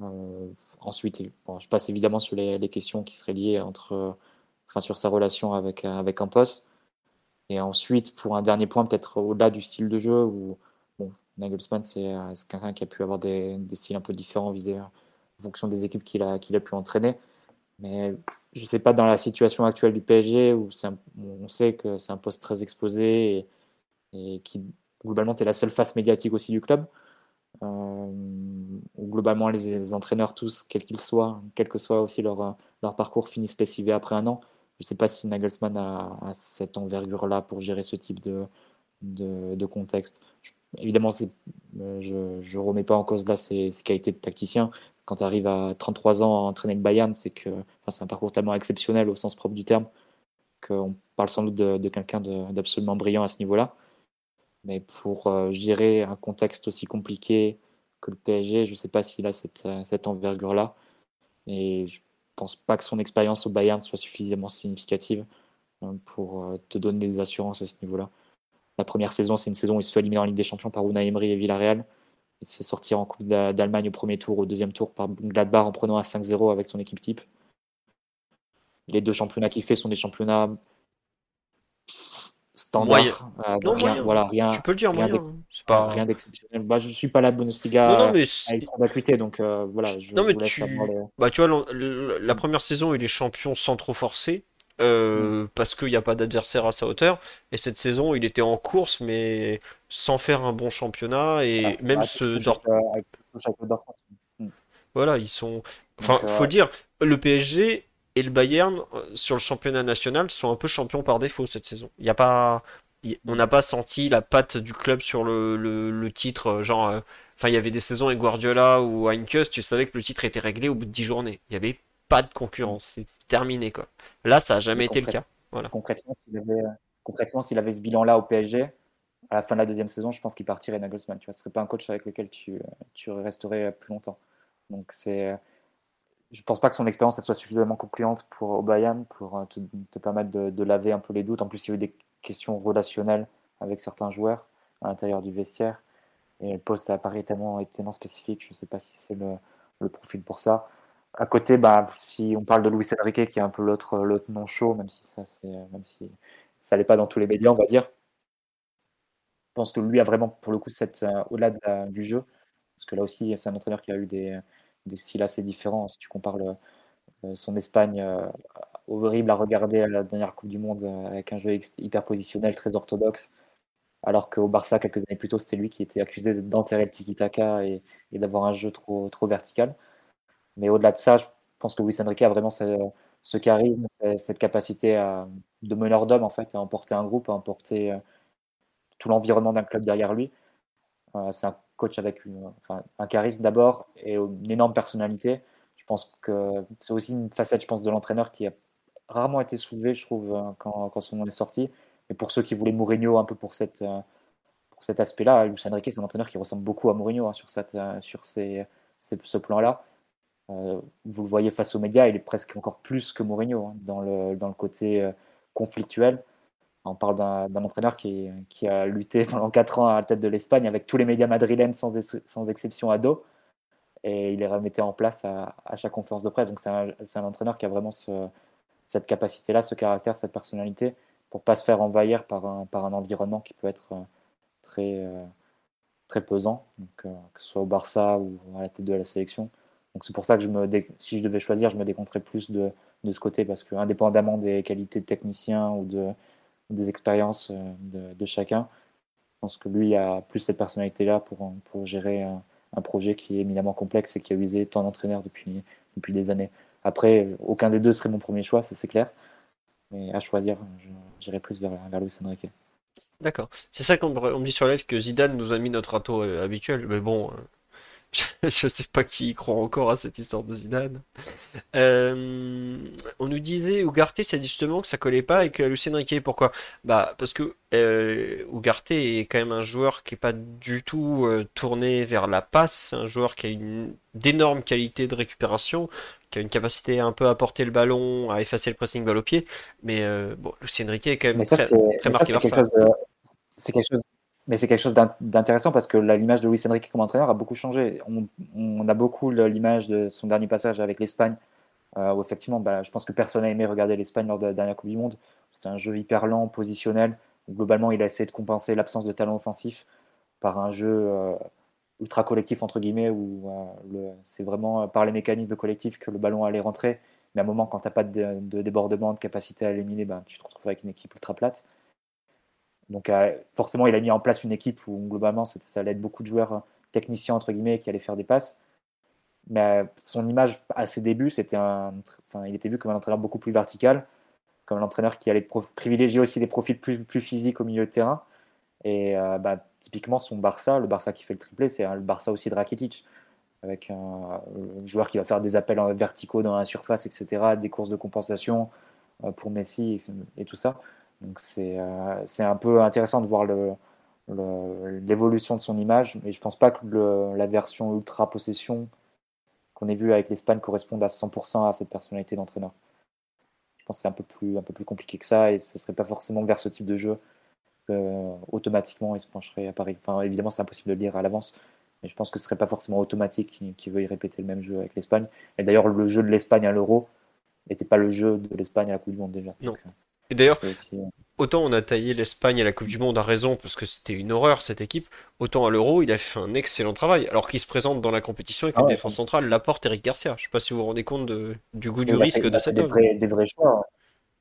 Euh, ensuite, je passe évidemment sur les, questions qui seraient liées entre, enfin, sur sa relation avec, avec un poste. Et ensuite, pour un dernier point, peut-être au-delà du style de jeu, où bon, Nagelsmann, c'est quelqu'un qui a pu avoir des, styles un peu différents visés en fonction des équipes qu'il a, qu'il a pu entraîner. Mais je ne sais pas, dans la situation actuelle du PSG, où on sait que c'est un poste très exposé et, et qui, globalement, est la seule face médiatique aussi du club. Euh, globalement les, entraîneurs tous, quels qu'ils soient, quel que soit aussi leur, leur parcours, finissent lessivés après un an. Je ne sais pas si Nagelsmann a, cette envergure-là pour gérer ce type de, de, contexte. évidemment, euh, je ne remets pas en cause là ses, qualités de tacticien. Quand tu arrives à 33 ans à entraîner le Bayern, c'est que c'est un parcours tellement exceptionnel au sens propre du terme qu'on parle sans doute de, quelqu'un d'absolument brillant à ce niveau-là. Mais pour euh, gérer un contexte aussi compliqué que le PSG, je ne sais pas s'il a cette, cette envergure-là. Et je pense pas que son expérience au Bayern soit suffisamment significative euh, pour euh, te donner des assurances à ce niveau-là. La première saison, c'est une saison où il se fait éliminer en Ligue des Champions par Unai Emery et Villarreal. Il se fait sortir en Coupe d'Allemagne au premier tour, au deuxième tour par Gladbach en prenant un 5-0 avec son équipe type. Les deux championnats qu'il fait sont des championnats standard. Euh, non, rien, voilà, rien, tu peux le dire, rien moyen. C'est pas rien d'exceptionnel. Bah, je suis pas la Bundesliga non, non, mais avec d'acuité, donc euh, voilà. Je, non, mais tu... bah, tu vois, la première saison, il est champion sans trop forcer. Euh, mm. Parce qu'il n'y a pas d'adversaire à sa hauteur. Et cette saison, il était en course, mais sans faire un bon championnat. Et ah, même ce mm. Voilà, ils sont. Enfin, faut dire, le PSG et le Bayern euh, sur le championnat national sont un peu champions par défaut cette saison. Il y a pas, on n'a pas senti la patte du club sur le, titre, euh, genre, euh, enfin il y avait des saisons avec Guardiola ou Heinkes, tu savais que le titre était réglé au bout de 10 journées. Il n'y avait pas de concurrence, c'était terminé quoi. Là, ça n'a jamais été le cas. Voilà. Concrètement, s'il avait, concrètement, s'il avait ce bilan-là au PSG, à la fin de la deuxième saison, je pense qu'il partirait Nagelsmann. Tu vois, ce serait pas un coach avec lequel tu, tu resterais plus longtemps. Donc c'est je pense pas que son expérience soit suffisamment concluante pour Bayern pour euh, te, permettre de, laver un peu les doutes. En plus, il y a eu des questions relationnelles avec certains joueurs à l'intérieur du vestiaire. Et le poste à Paris est tellement, spécifique, je ne sais pas si c'est le, profil pour ça. À côté, bah, si on parle de Luis Enrique, qui est un peu l'autre non chaud, même si ça n'est pas dans tous les médias, on va dire. Je pense que lui a vraiment, pour le coup, cette euh, au-delà du jeu, parce que là aussi, c'est un entraîneur qui a eu des, des styles assez différents. Si tu compares son Espagne euh, horrible à regarder à la dernière Coupe du Monde euh, avec un jeu hyper positionnel, très orthodoxe, alors qu'au Barça, quelques années plus tôt, c'était lui qui était accusé d'enterrer le tiki-taka et, d'avoir un jeu trop, vertical. Mais au-delà de ça, je pense que Luis Enrique a vraiment ce, charisme, cette capacité à, de meneur d'homme, en fait, à emporter un groupe, à emporter euh, tout l'environnement d'un club derrière lui. C'est un coach avec un charisme d'abord et une énorme personnalité. Je pense que c'est aussi une facette, je pense, de l'entraîneur qui a rarement été soulevée, je trouve, euh, quand, quand son nom est sorti. Et pour ceux qui voulaient Mourinho un peu pour, euh, cet aspect-là, Luis Enrique, c'est un entraîneur qui ressemble beaucoup à Mourinho hein, sur, euh, ce plan-là. vous le voyez face aux médias, il est presque encore plus que Mourinho hein, dans le côté conflictuel. On parle d'un entraîneur qui, a lutté pendant 4 ans à la tête de l'Espagne avec tous les médias madrilènes sans, exception à dos. Et il les remettait en place à, chaque conférence de presse. Donc c'est un, entraîneur qui a vraiment cette capacité-là, ce caractère, cette personnalité, pour pas se faire envahir par un, environnement qui peut être euh, très, euh, très pesant, euh, que ce soit au Barça ou à la tête de la sélection. Donc c'est pour ça que si je devais choisir, je me décompterais plus de, de ce côté, parce que indépendamment des qualités de technicien ou de, des expériences euh, de, chacun. Je pense que lui a plus cette personnalité-là pour, pour gérer un, projet qui est éminemment complexe et qui a usé tant d'entraîneurs depuis, depuis des années. Après, aucun des deux serait mon premier choix, ça c'est clair. Mais à choisir, j'irai plus vers, vers Luis Enrique. D'accord. C'est ça qu'on me dit sur live que Zidane nous a mis notre râteau euh, habituel. Mais bon, euh, je sais pas qui croit encore à cette histoire de Zidane. Euh, on nous disait Ugarte, c'est justement que ça collait pas avec Lucien Riquet. Pourquoi? Bah parce que euh, Ugarte est quand même un joueur qui est pas du tout euh, tourné vers la passe, un joueur qui a une d'énormes qualités de récupération, qui a une capacité un peu à porter le ballon, à effacer le pressing balle au pied. Mais euh, bon, Lucien Riquet est quand même très, très marqué par ça. C'est quelque chose mais c'est quelque chose d'intéressant parce que l'image de Luis Enrique comme entraîneur a beaucoup changé. On, a beaucoup l'image de son dernier passage avec l'Espagne, euh, où effectivement, bah, je pense que personne n'a aimé regarder l'Espagne lors de la dernière Coupe du Monde. C'était un jeu hyper lent, positionnel. globalement, il a essayé de compenser l'absence de talent offensif par un jeu euh, ultra collectif, entre guillemets, où euh, c'est vraiment par les mécanismes collectifs que le ballon allait rentrer. Mais à un moment, quand tu n'as pas de, débordement, de capacité à éliminer, bah, tu te retrouves avec une équipe ultra plate. Donc euh, forcément, il a mis en place une équipe où globalement, ça allait être beaucoup de joueurs techniciens, entre guillemets, qui allaient faire des passes. Mais euh, son image à ses débuts, c'était un, enfin, il était vu comme un entraîneur beaucoup plus vertical, comme l'entraîneur qui allait privilégier aussi des profils plus, physiques au milieu de terrain. Et euh, bah, typiquement, son Barça, le Barça qui fait le triplé, c'est le Barça aussi de Rakitic, avec un, joueur qui va faire des appels verticaux dans la surface, etc., des courses de compensation pour Messi et, tout ça. Donc c'est c'est un peu intéressant de voir le, l'évolution de son image, mais je pense pas que la version ultra possession qu'on ait vue avec l'Espagne corresponde à 100% à cette personnalité d'entraîneur. Je pense que c'est un peu plus un peu plus compliqué que ça et ce serait pas forcément vers ce type de jeu euh, automatiquement il se pencherait à Paris. Enfin, évidemment, c'est impossible de le dire à l'avance, mais je pense que ce serait pas forcément automatique qu'il veuille répéter le même jeu avec l'Espagne. Et d'ailleurs, le jeu de l'Espagne à l'Euro n'était pas le jeu de l'Espagne à la Coupe du Monde déjà. Non. Euh, et d'ailleurs, autant on a taillé l'Espagne à la Coupe du Monde à raison parce que c'était une horreur cette équipe, autant à l'Euro il a fait un excellent travail. Alors qu'il se présente dans la compétition avec ah une défense centrale, Laporte, Eric Garcia. Je sais pas si vous vous rendez compte du goût du risque de cet homme. des vrais choix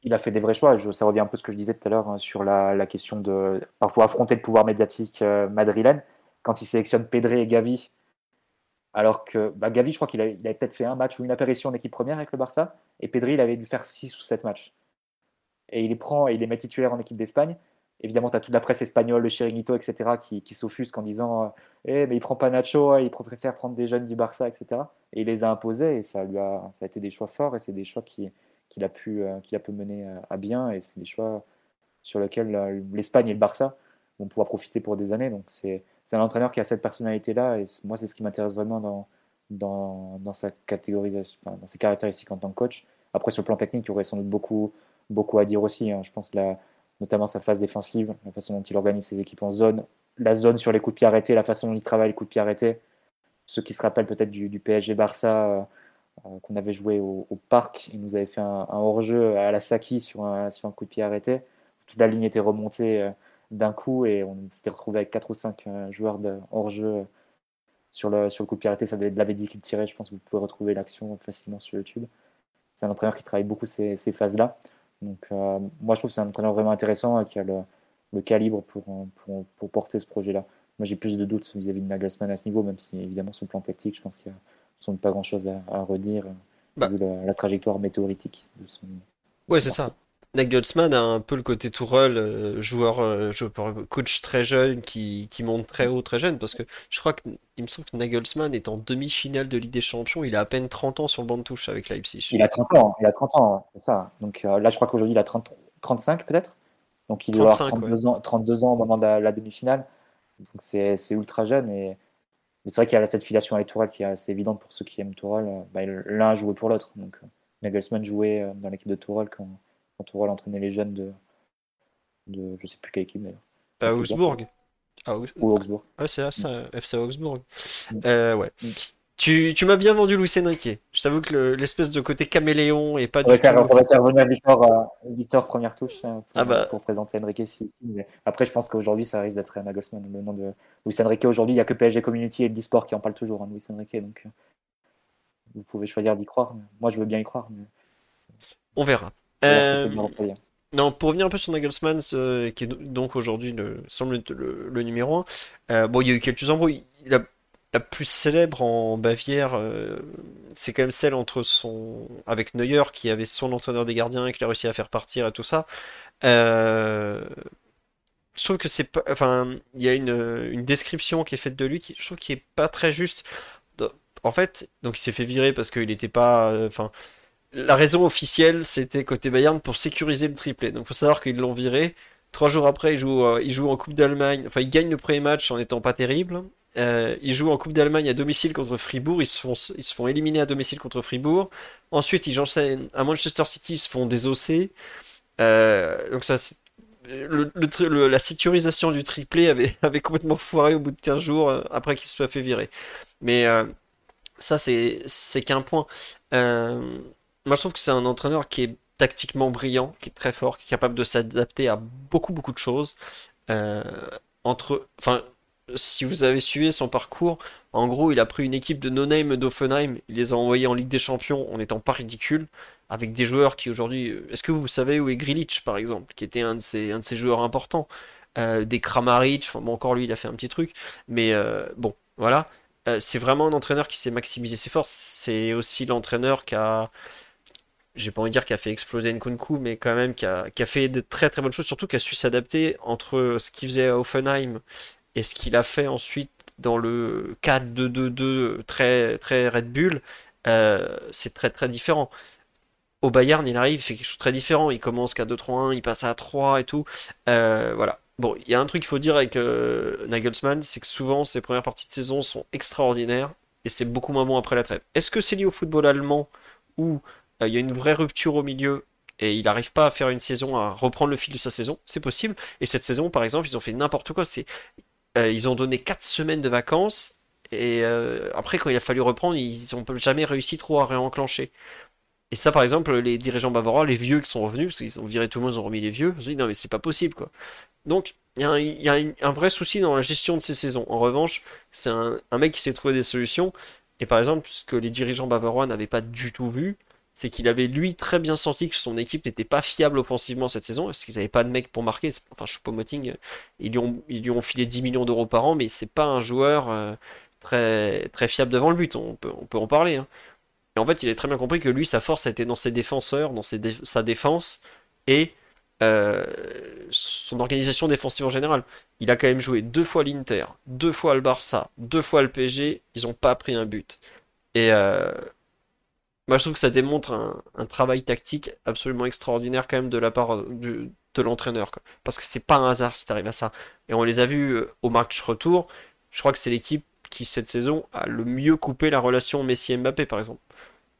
il a fait des vrais choix. ça revient un peu à ce que je disais tout à l'heure hein, sur la, question de parfois affronter le pouvoir médiatique euh, madrilène. Quand il sélectionne Pedré et Gavi, alors que bah, Gavi, je crois qu'il avait, peut-être fait un match ou une apparition en équipe première avec le Barça, et Pedri, il avait dû faire 6 ou 7 matchs. Et il les prend et il les met titulaires en équipe d'Espagne. Évidemment, tu as toute la presse espagnole, le Chiringuito, etc., qui, qui s'offusque en disant euh, Eh, mais il prend pas Nacho, il préfère prendre des jeunes du Barça, etc. Et il les a imposés, et ça, lui a, ça a été des choix forts, et c'est des choix qui, qu'il a, pu, euh, qu'il a pu mener euh, à bien. Et c'est des choix sur lesquels l'Espagne et le Barça vont pouvoir profiter pour des années. Donc c'est, un entraîneur qui a cette personnalité-là. Et moi, c'est ce qui m'intéresse vraiment dans, dans, dans sa catégorisation, dans ses caractéristiques en tant que coach. Après, sur le plan technique, il y aurait sans doute beaucoup, beaucoup à dire aussi. Hein. Je pense la, notamment sa phase défensive, la façon dont il organise ses équipes en zone, la zone sur les coups de pied arrêtés, la façon dont il travaille les coups de pied arrêtés. Ceux qui se rappellent peut-être du, du PSG Barça, euh, qu'on avait joué au, parc. Il nous avait fait un, hors-jeu à la Saki sur un, sur un coup de pied arrêté. Toute la ligne était remontée euh, d'un coup et on s'était retrouvé avec 4 ou 5 euh, joueurs de hors-jeu sur le, sur le coup de pied arrêté. Ça être dit qu'il tirait. Je pense que vous pouvez retrouver l'action facilement sur YouTube. C'est un entraîneur qui travaille beaucoup ces phases-là. Donc, moi, je trouve que c'est un entraîneur vraiment intéressant et qui a le, le calibre pour, pour, pour, porter ce projet-là. Moi, j'ai plus de doutes vis-à-vis de Nagelsmann à ce niveau, même si, évidemment, son plan tactique, je pense qu'il y a pas grand chose à, redire bah. vu la, trajectoire météoritique de son. Ouais, c'est ça. Nagelsmann a un peu le côté Tourelle, euh, joueur, euh, coach très jeune qui, qui, monte très haut très jeune, parce que je crois qu'il me semble que Nagelsmann est en demi-finale de Ligue des Champions, il a à peine 30 ans sur le banc de touche avec Leipzig. Il a 30 ans, il a 30 ans, c'est ça. Donc euh, là, je crois qu'aujourd'hui, il a 30, 35 peut-être. Donc il doit avoir 32, ans, 32 ans au moment de la demi-finale. Donc c'est ultra jeune et mais c'est vrai qu'il y a cette filiation avec Tourelle qui est assez évidente pour ceux qui aiment Tourelle. Bah, L'un jouait pour l'autre. Donc Nagelsmann jouait dans l'équipe de Tourelle quand, quand Tourelle entraînait les jeunes de, de je sais plus quelle équipe d'ailleurs. À Augsbourg. Ou Augsbourg. Ouais, c'est ça, FC Augsbourg. Mm. ouais. Mm. Tu, tu m'as bien vendu Luis Enrique. Je t'avoue que l'espèce de côté caméléon et pas du tout. On va faire venir Victor, euh, Victor première touche hein, pour, ah bah. pour, présenter Enrique. Si, mais après, je pense qu'aujourd'hui, ça risque d'être Nagelsmann. Le nom de Luis Enrique aujourd'hui, il n'y a que PSG Community et le Disport qui en parlent toujours, hein, Luis Enrique. Donc, euh, vous pouvez choisir d'y croire. Moi, je veux bien y croire. Mais... On verra. Euh... Non, pour revenir un peu sur Nagelsmann, qui est donc aujourd'hui le, semble le, le, numéro 1, euh, bon, il y a eu quelques embrouilles. La plus célèbre en Bavière, euh, c'est quand même celle entre son avec Neuer qui avait son entraîneur des gardiens et qui a réussi à faire partir et tout ça. Je trouve que c'est pas, enfin, il y a une, description qui est faite de lui qui je trouve qui est pas très juste. En fait, donc il s'est fait virer parce qu'il n'était pas, euh, enfin, la raison officielle c'était côté Bayern pour sécuriser le triplé. Donc il faut savoir qu'ils l'ont viré. Trois jours après, il joue, joue en Coupe d'Allemagne. Enfin, il gagne le premier match en étant pas terrible. Euh, ils jouent en Coupe d'Allemagne à domicile contre Fribourg. Ils se, font, ils se font éliminer à domicile contre Fribourg. Ensuite, ils enchaînent à Manchester City. Ils se font désosser. Euh, donc ça, la sécurisation du triplé avait, avait, complètement foiré au bout de 15 jours euh, après qu'il se soit fait virer. Mais ça, c'est qu'un point. Moi, je trouve que c'est un entraîneur qui est tactiquement brillant, qui est très fort, qui est capable de s'adapter à beaucoup, beaucoup de choses. entre, enfin, si vous avez suivi son parcours, en gros, il a pris une équipe de no-name d'Offenheim, il les a envoyés en Ligue des Champions en n'étant pas ridicule, avec des joueurs qui aujourd'hui. Euh, est-ce que vous savez où est Grilich, par exemple, qui était un de ces, un de ces joueurs importants euh, Des Kramaric, enfin, bon, encore lui, il a fait un petit truc, mais euh, bon, voilà. c'est vraiment un entraîneur qui sait maximiser ses forces. C'est aussi l'entraîneur qui a j'ai pas envie de dire qu'il a fait exploser Nkunku, mais quand même qui a, fait de très très bonnes choses, surtout qu'il a su s'adapter entre ce qu'il faisait à Offenheim et ce qu'il a fait ensuite dans le 4-2-2-2 très, très Red Bull, euh, c'est très très différent. Au Bayern, il arrive, il fait quelque chose de très différent. Il commence qu'à 2-3-1, il passe à 3 et tout. Euh, voilà. Bon, il y a un truc qu'il faut dire avec euh, Nagelsmann, c'est que souvent ses premières parties de saison sont extraordinaires et c'est beaucoup moins bon après la trêve. Est-ce que c'est lié au football allemand où il y a une vraie rupture au milieu et il n'arrive pas à faire une saison, à reprendre le fil de sa saison C'est possible. Et cette saison, par exemple, ils ont fait n'importe quoi. C'est euh, ils ont donné 4 semaines de vacances et euh, après, quand il a fallu reprendre, ils n'ont jamais réussi trop à réenclencher. Et ça, par exemple, les dirigeants bavarois, les vieux qui sont revenus, parce qu'ils ont viré tout le monde, ils ont remis les vieux, ils ont dit non, mais c'est pas possible, quoi. Donc, il y a, un, vrai souci dans la gestion de ces saisons. En revanche, c'est un, un, mec qui s'est trouvé des solutions. Et par exemple, ce que les dirigeants bavarois n'avaient pas du tout vu, c'est qu'il avait lui très bien senti que son équipe n'était pas fiable offensivement cette saison, parce qu'ils n'avaient pas de mec pour marquer. Enfin, Choupo-Moting, ils lui ont, ils lui ont filé 10 millions d'euros par an, mais c'est pas un joueur euh, très, très fiable devant le but. On peut, on peut en parler. Hein. Et en fait, il a très bien compris que lui, sa force a été dans ses défenseurs, dans sa défense et euh, son organisation défensive en général. Il a quand même joué deux fois l'Inter, deux fois le Barça, deux fois le PSG. Ils n'ont pas pris un but. Et euh, moi, je trouve que ça démontre un, travail tactique absolument extraordinaire quand même de la part de l'entraîneur. Parce que c'est pas un hasard si t'arrives à ça. Et on les a vus euh, au match retour. Je crois que c'est l'équipe qui, cette saison, a le mieux coupé la relation Messi-Mbappé, par exemple.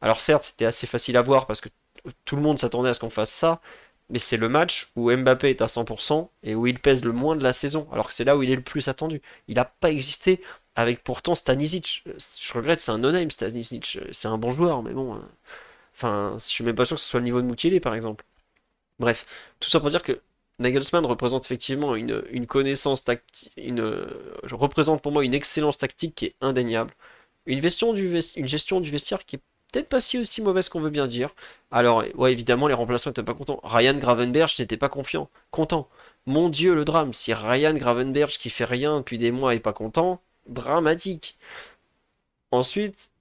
Alors certes, c'était assez facile à voir parce que tout le monde s'attendait à ce qu'on fasse ça. Mais c'est le match où Mbappé est à 100% et où il pèse le moins de la saison. Alors que c'est là où il est le plus attendu. Il n'a pas existé avec pourtant Stanisic. Je regrette, c'est un no-name Stanisic. C'est un bon joueur, mais bon. Euh, enfin, je suis même pas sûr que ce soit le niveau de Moutielé, par exemple. Bref, tout ça pour dire que Nagelsmann représente effectivement une, connaissance tactique, une, représente pour moi une excellence tactique qui est indéniable. Une gestion du, une gestion du vestiaire qui est peut-être pas si aussi mauvaise qu'on veut bien dire. Alors, ouais, évidemment, les remplaçants n'étaient pas contents. Ryan Gravenberg n'était pas confiant, content. Mon Dieu, le drame. Si Ryan Gravenberg, qui fait rien depuis des mois, est pas content, dramatique. Ensuite,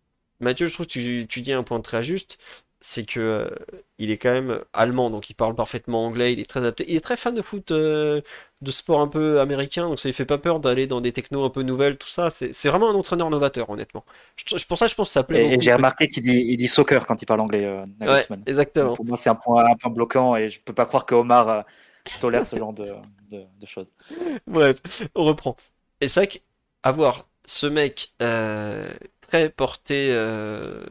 Mathieu, je trouve que tu, dis un point très juste, c'est que euh, il est quand même allemand, donc il parle parfaitement anglais, il est très adapté. Il est très fan de foot, euh, de sport un peu américain, donc ça lui fait pas peur d'aller dans des technos un peu nouvelles, tout ça. C'est vraiment un entraîneur novateur, honnêtement. Je, pour ça, je pense que ça plaît. Et, j'ai remarqué qu'il dit, il dit soccer quand il parle anglais. Euh, exactement. Pour moi, c'est un point, un point bloquant et je peux pas croire que Omar tolère ce genre de, de choses. Bref, on reprend. Et c'est vrai avoir ce mec euh, très porté euh,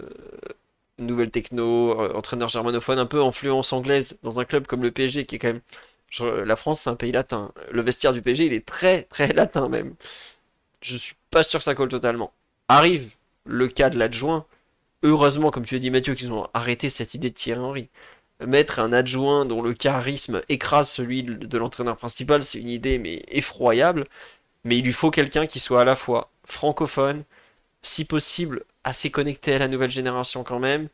nouvelle techno, euh, entraîneur germanophone, un peu influence anglaise dans un club comme le PSG qui est quand même la France c'est un pays latin. Le vestiaire du PSG il est très très latin même. Je suis pas sûr que ça colle totalement. Arrive le cas de l'adjoint. Heureusement, comme tu as dit Mathieu, qu'ils ont arrêté cette idée de Thierry Henry. Mettre un adjoint dont le charisme écrase celui de l'entraîneur principal, c'est une idée mais effroyable mais il lui faut quelqu'un qui soit à la fois francophone, si possible assez connecté à la nouvelle génération quand même,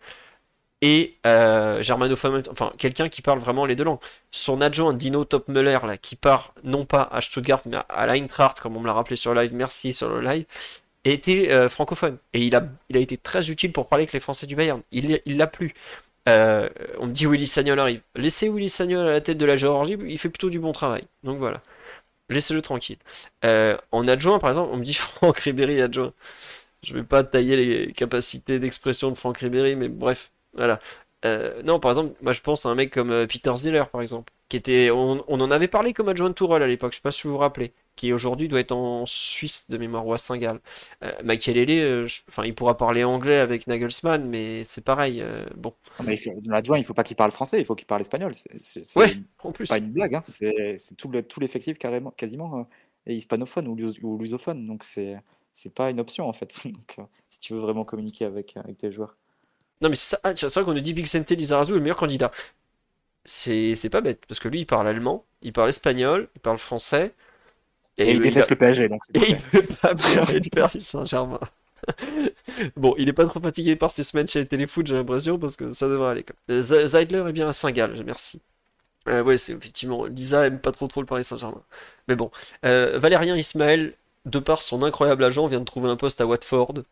et euh, germanophone, enfin quelqu'un qui parle vraiment les deux langues. Son adjoint Dino Topmüller, qui part non pas à Stuttgart mais à l'Eintracht, comme on me l'a rappelé sur live, merci sur le live, était euh, francophone. Et il a, été très utile pour parler avec les Français du Bayern. Il l'a plus. Euh, on me dit Willy Sagnol arrive. Laissez Willy Sagnol à la tête de la Géorgie, il fait plutôt du bon travail. Donc voilà laissez-le tranquille. Euh, en adjoint, par exemple, on me dit Franck Ribéry adjoint. Je vais pas tailler les capacités d'expression de Franck Ribéry, mais bref, voilà. Euh, non, par exemple, moi je pense à un mec comme euh, Peter Ziller, par exemple, qui était, on, en avait parlé comme adjoint de Tourelle à l'époque, je sais pas si vous vous rappelez, qui aujourd'hui doit être en Suisse de mémoire ou à Saint-Gall. Euh, Michael Hellé, enfin, il pourra parler anglais avec Nagelsmann, mais c'est pareil. bon. L'adjoint, il faut pas qu'il parle français, il faut qu'il parle espagnol. C'est en plus. pas une blague, hein. c'est tout l'effectif carrément, quasiment est hispanophone ou, ou lusophone, donc c'est c'est pas une option en fait. Donc, si tu veux vraiment communiquer avec, avec tes joueurs. Non, mais c'est ça, vrai qu'on nous dit Vicente Lizarazu est le meilleur candidat. C'est pas bête, parce que lui, il parle allemand, il parle espagnol, il parle français. Et, il déteste le PSG, donc Et il ne peut pas pleurer le Paris Saint-Germain. bon, il est pas trop fatigué par ces semaines chez Téléfoot, j'ai l'impression, parce que ça devrait aller. Euh, Zeidler est bien à Saint-Gall, merci. Euh, ouais, c'est effectivement. Lisa aime pas trop trop le Paris Saint-Germain. Mais bon. Euh, Valérien Ismaël, de par son incroyable agent, vient de trouver un poste à Watford.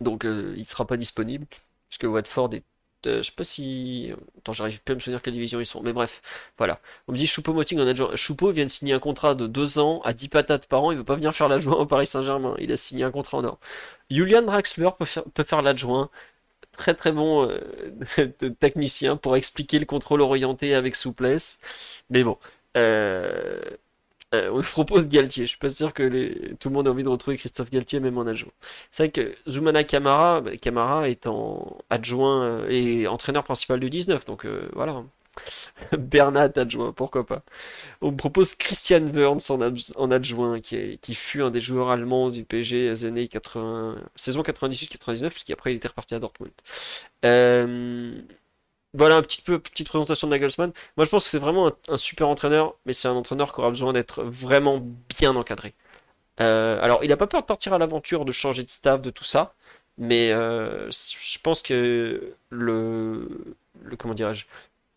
Donc il sera pas disponible puisque Watford est euh, je sais pas si. Attends, j'arrive plus à me souvenir quelle division ils sont. Mais bref, voilà. On me dit Choupo-Moting en adjoint. Choupo vient de signer un contrat de 2 ans à 10 patates par an. Il veut pas venir faire l'adjoint au Paris Saint-Germain. Il a signé un contrat en or. Julian Draxler peut faire, peut faire l'adjoint. Très très bon euh, technicien pour expliquer le contrôle orienté avec souplesse. Mais bon. Euh, euh, on propose Galtier. Je suis pas sûr que les... tout le monde a envie de retrouver Christophe Galtier même en adjoint. C'est vrai que Zoumana Camara, bah, Camara est en adjoint euh, et entraîneur principal du 19, donc euh, voilà. Bernat adjoint, pourquoi pas. On me propose Christian Wörns en, adjoint, qui, fut un des joueurs allemands du PSG des années 80, saison 98-99, puisqu'après il était reparti à Dortmund. Euh, voilà un petit peu petite présentation de Nagelsmann. Moi, je pense que c'est vraiment un, super entraîneur, mais c'est un entraîneur qui aura besoin d'être vraiment bien encadré. Euh, alors, il n'a pas peur de partir à l'aventure, de changer de staff, de tout ça, mais euh, je pense que le, comment dirais-je,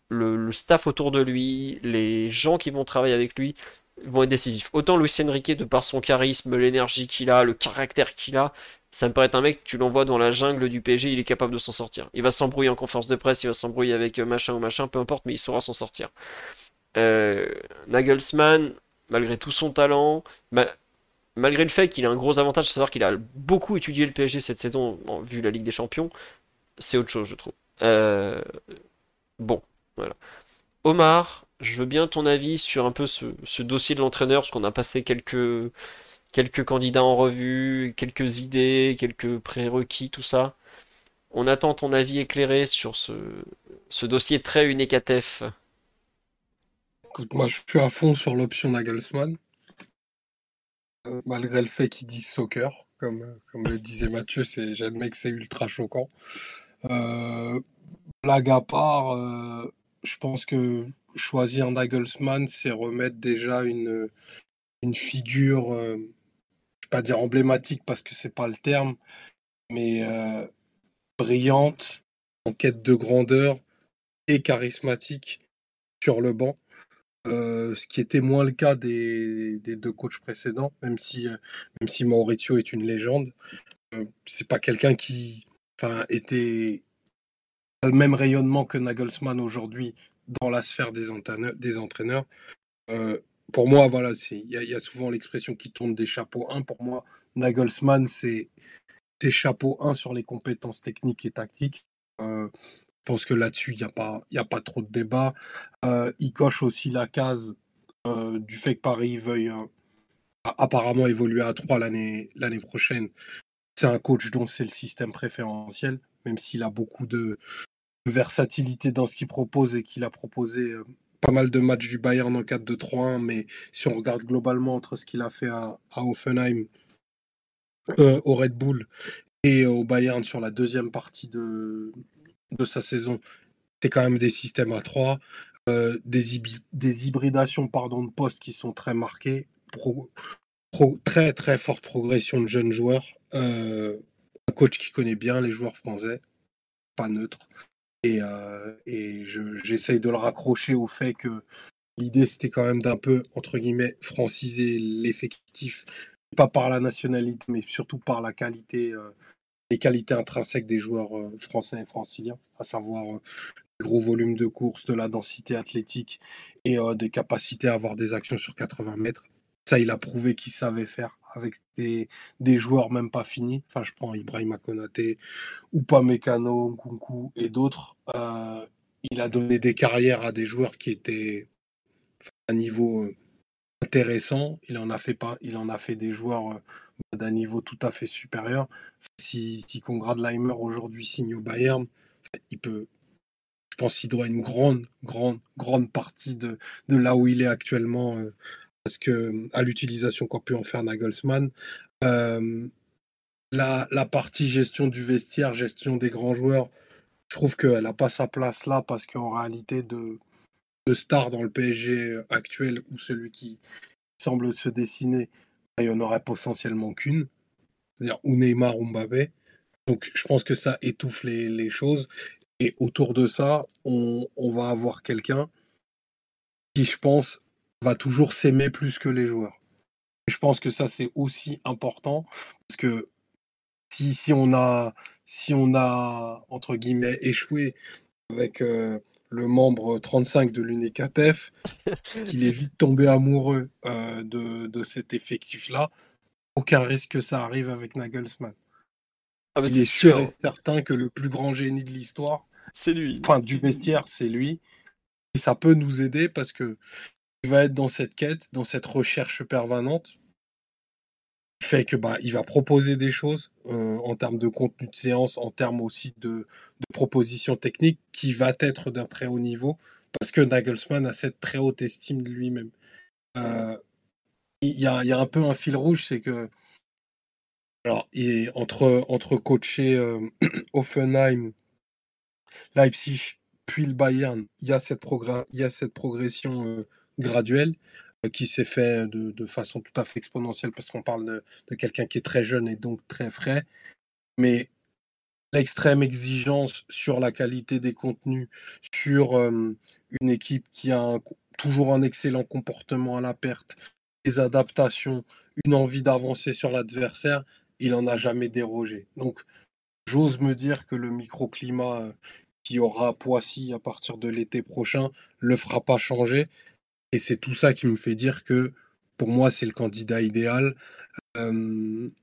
le, staff autour de lui, les gens qui vont travailler avec lui vont être décisifs. Autant Luis Enrique, de par son charisme, l'énergie qu'il a, le caractère qu'il a, ça me paraît un mec, tu l'envoies dans la jungle du PSG, il est capable de s'en sortir. Il va s'embrouiller en conférence de presse, il va s'embrouiller avec euh, machin ou machin, peu importe, mais il saura s'en sortir. Euh, Nagelsmann, malgré tout son talent, malgré le fait qu'il a un gros avantage, savoir qu'il a beaucoup étudié le PSG cette saison, vu la Ligue des Champions, c'est autre chose, je trouve. Euh, bon, voilà. Omar, je veux bien ton avis sur un peu ce, ce dossier de l'entraîneur, parce qu'on a passé quelques quelques candidats en revue, quelques idées, quelques prérequis, tout ça. On attend ton avis éclairé sur ce, dossier très unicatef. Écoute, moi je suis à fond sur l'option Nagelsmann, euh, malgré le fait qu'il dise soccer, comme, comme le disait Mathieu, j'admets que c'est ultra choquant. Euh, blague à part, euh, je pense que choisir Nagelsmann, c'est remettre déjà une, une figure pas dire emblématique parce que c'est pas le terme, mais euh, brillante, en quête de grandeur et charismatique sur le banc. Euh, ce qui était moins le cas des, deux coachs précédents, même si, euh, même si Maurizio est une légende. c'est pas quelqu'un qui était le même rayonnement que Nagelsmann aujourd'hui dans la sphère des, des entraîneurs pour moi, voilà, il y, a souvent l'expression qui tourne des chapeaux 1. Pour moi, Nagelsmann, c'est des chapeaux 1 sur les compétences techniques et tactiques. Euh, je pense que là-dessus, il n'y a, pas, a pas trop de débat. Euh, il coche aussi la case euh, du fait que Paris veuille apparemment évoluer à 3 l'année prochaine. C'est un coach dont c'est le système préférentiel, même s'il a beaucoup de versatilité dans ce qu'il propose et qu'il a proposé pas mal de matchs du Bayern en 4-2-3-1, mais si on regarde globalement entre ce qu'il a fait à, Offenheim, euh, au Red Bull et au Bayern sur la deuxième partie de, sa saison, c'est quand même des systèmes à 3, euh, des, des, hybridations pardon, de postes qui sont très marquées, très très forte progression de jeunes joueurs, euh, un coach qui connaît bien les joueurs français, pas neutre. Et, euh, j'essaye de le raccrocher au fait que l'idée, c'était quand même d'un peu, entre guillemets, franciser l'effectif, pas par la nationalité, mais surtout par la qualité, euh, les qualités intrinsèques des joueurs euh, français et franciliens, à savoir le gros volume de course, de la densité athlétique et des capacités à avoir des actions sur 80 mètres. Ça, il a prouvé qu'il savait faire avec des, des, joueurs même pas finis. Enfin, je prends Ibrahim Konaté Mécano, Nkunku et d'autres. Euh, il a donné des carrières à des joueurs qui étaient à niveau euh, intéressant. Il en a fait pas, il en a fait des joueurs euh, d'un niveau tout à fait supérieur. Si, si Conradleimer aujourd'hui signe au Bayern, il peut, je pense qu'il doit une grande, grande, grande partie de, de là où il est actuellement parce que à l'utilisation qu'ont pu en faire Nagelsmann. Euh, la, partie gestion du vestiaire, gestion des grands joueurs, je trouve qu'elle n'a pas sa place là parce qu'en réalité, de, de star dans le PSG actuel ou celui qui semble se dessiner, bah, il n'y en aurait potentiellement qu'une, c'est-à-dire ou Neymar ou Mbappé. Donc je pense que ça étouffe les, choses. Et autour de ça, on, on va avoir quelqu'un qui, je pense, va toujours s'aimer plus que les joueurs. je pense que ça, c'est aussi important parce que si, si on a si on a, entre guillemets, échoué avec euh, le membre 35 de l'UNECATEF, qu'il est vite tombé amoureux euh, de, de cet effectif-là, aucun risque que ça arrive avec Nagelsmann. Ah, Il c'est est sûr et certain que le plus grand génie de l'histoire, C'est lui. enfin du vestiaire, c'est lui. Et ça peut nous aider parce que va être dans cette quête, dans cette recherche permanente. fait que bah, il va proposer des choses euh, en termes de contenu de séance, en termes aussi de, propositions techniques, qui va être d'un très haut niveau, parce que Nagelsmann a cette très haute estime de lui-même. Euh, il y, a, y a un peu un fil rouge, c'est que alors, entre, entre coacher euh, Offenheim, Leipzig, puis le Bayern, il y a cette, il y a cette progression euh, graduelle euh, qui s'est fait de, de façon tout à fait exponentielle parce qu'on parle de, quelqu'un qui est très jeune et donc très frais. Mais l'extrême exigence sur la qualité des contenus, sur euh, une équipe qui a toujours un excellent comportement à la perte, des adaptations, une envie d'avancer sur l'adversaire, il n'en a jamais dérogé. Donc, j'ose me dire que le microclimat euh, qui aura Poissy à partir de l'été prochain le fera pas changer. Et c'est tout ça qui me fait dire que pour moi, c'est le candidat idéal.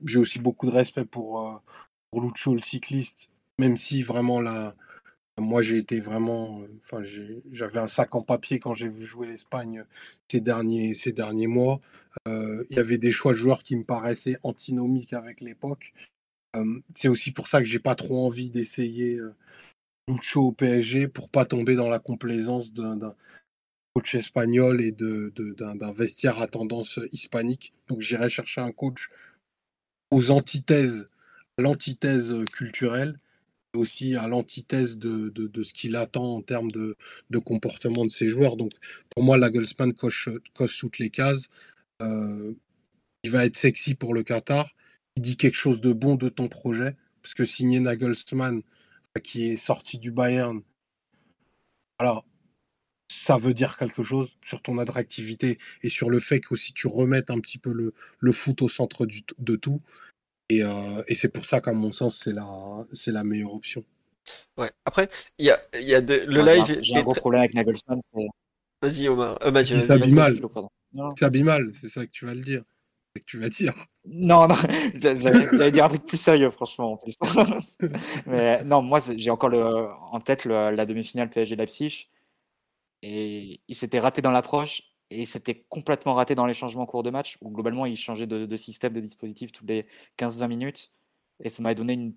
J'ai aussi beaucoup de respect pour, euh, Lucho, le cycliste, même si vraiment là, moi j'ai été vraiment. Enfin, j'avais un sac en papier quand j'ai vu jouer l'Espagne ces derniers, ces derniers mois. Il y avait des choix de joueurs qui me paraissaient antinomiques avec l'époque. C'est aussi pour ça que j'ai pas trop envie d'essayer euh, Lucho au PSG pour pas tomber dans la complaisance d'un coach espagnol et d'un vestiaire à tendance hispanique. Donc j'irai chercher un coach aux antithèses, à l'antithèse culturelle, et aussi à l'antithèse de, ce qu'il attend en termes de, comportement de ses joueurs. Donc pour moi, Nagelsmann coche, coche toutes les cases. Euh, il va être sexy pour le Qatar. Il dit quelque chose de bon de ton projet, parce que signer Nagelsmann, qui est sorti du Bayern, alors ça veut dire quelque chose sur ton attractivité et sur le fait qu'aussi tu remettes un petit peu le, le foot au centre du, de tout. Et, euh, et c'est pour ça qu'à mon sens, c'est la, c'est la meilleure option. Ouais. Après, il y a, il y a de- le live. J'ai un gros problème avec Nagelsmann. Vas-y, Omar. Euh, Mathieu, Il vas-y. s'habille Vas-y, mal. Philo, pardon. Non, C'est ça que tu vas le dire. C'est que tu vas dire. non, non, j'a- j'allais dire un truc plus sérieux, franchement. Mais non, moi, j'ai encore le, en tête le- la demi-finale PSG-Leipzig. Et il s'était raté dans l'approche et il s'était complètement raté dans les changements en cours de match, où globalement, il changeait de, de système, de dispositif tous les 15-20 minutes. Et ça m'a donné une,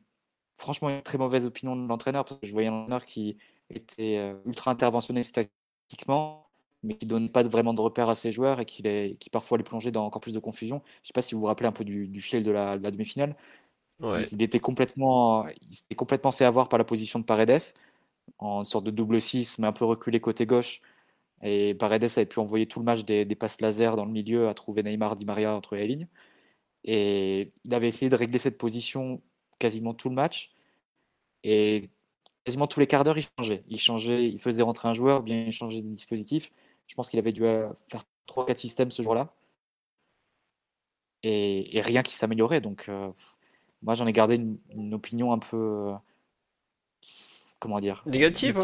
franchement une très mauvaise opinion de l'entraîneur, parce que je voyais un entraîneur qui était euh, ultra interventionniste tactiquement, mais qui donnait pas vraiment de repères à ses joueurs et qui, les, qui parfois les plongeait dans encore plus de confusion. Je sais pas si vous vous rappelez un peu du, du fil de la, de la demi-finale. Ouais. Il, il était complètement, il s'était complètement fait avoir par la position de Paredes, en sorte de double 6, mais un peu reculé côté gauche. Et Paredes avait pu envoyer tout le match des, passes laser dans le milieu à trouver Neymar, Di Maria entre les lignes. Et il avait essayé de régler cette position quasiment tout le match. Et quasiment tous les quarts d'heure, il changeait. Il changeait, il faisait rentrer un joueur, bien il changeait de dispositif. Je pense qu'il avait dû euh, faire 3-4 systèmes ce jour-là. Et, rien qui s'améliorait. Donc, euh, moi, j'en ai gardé une, une opinion un peu. Comment dire Négative, ouais.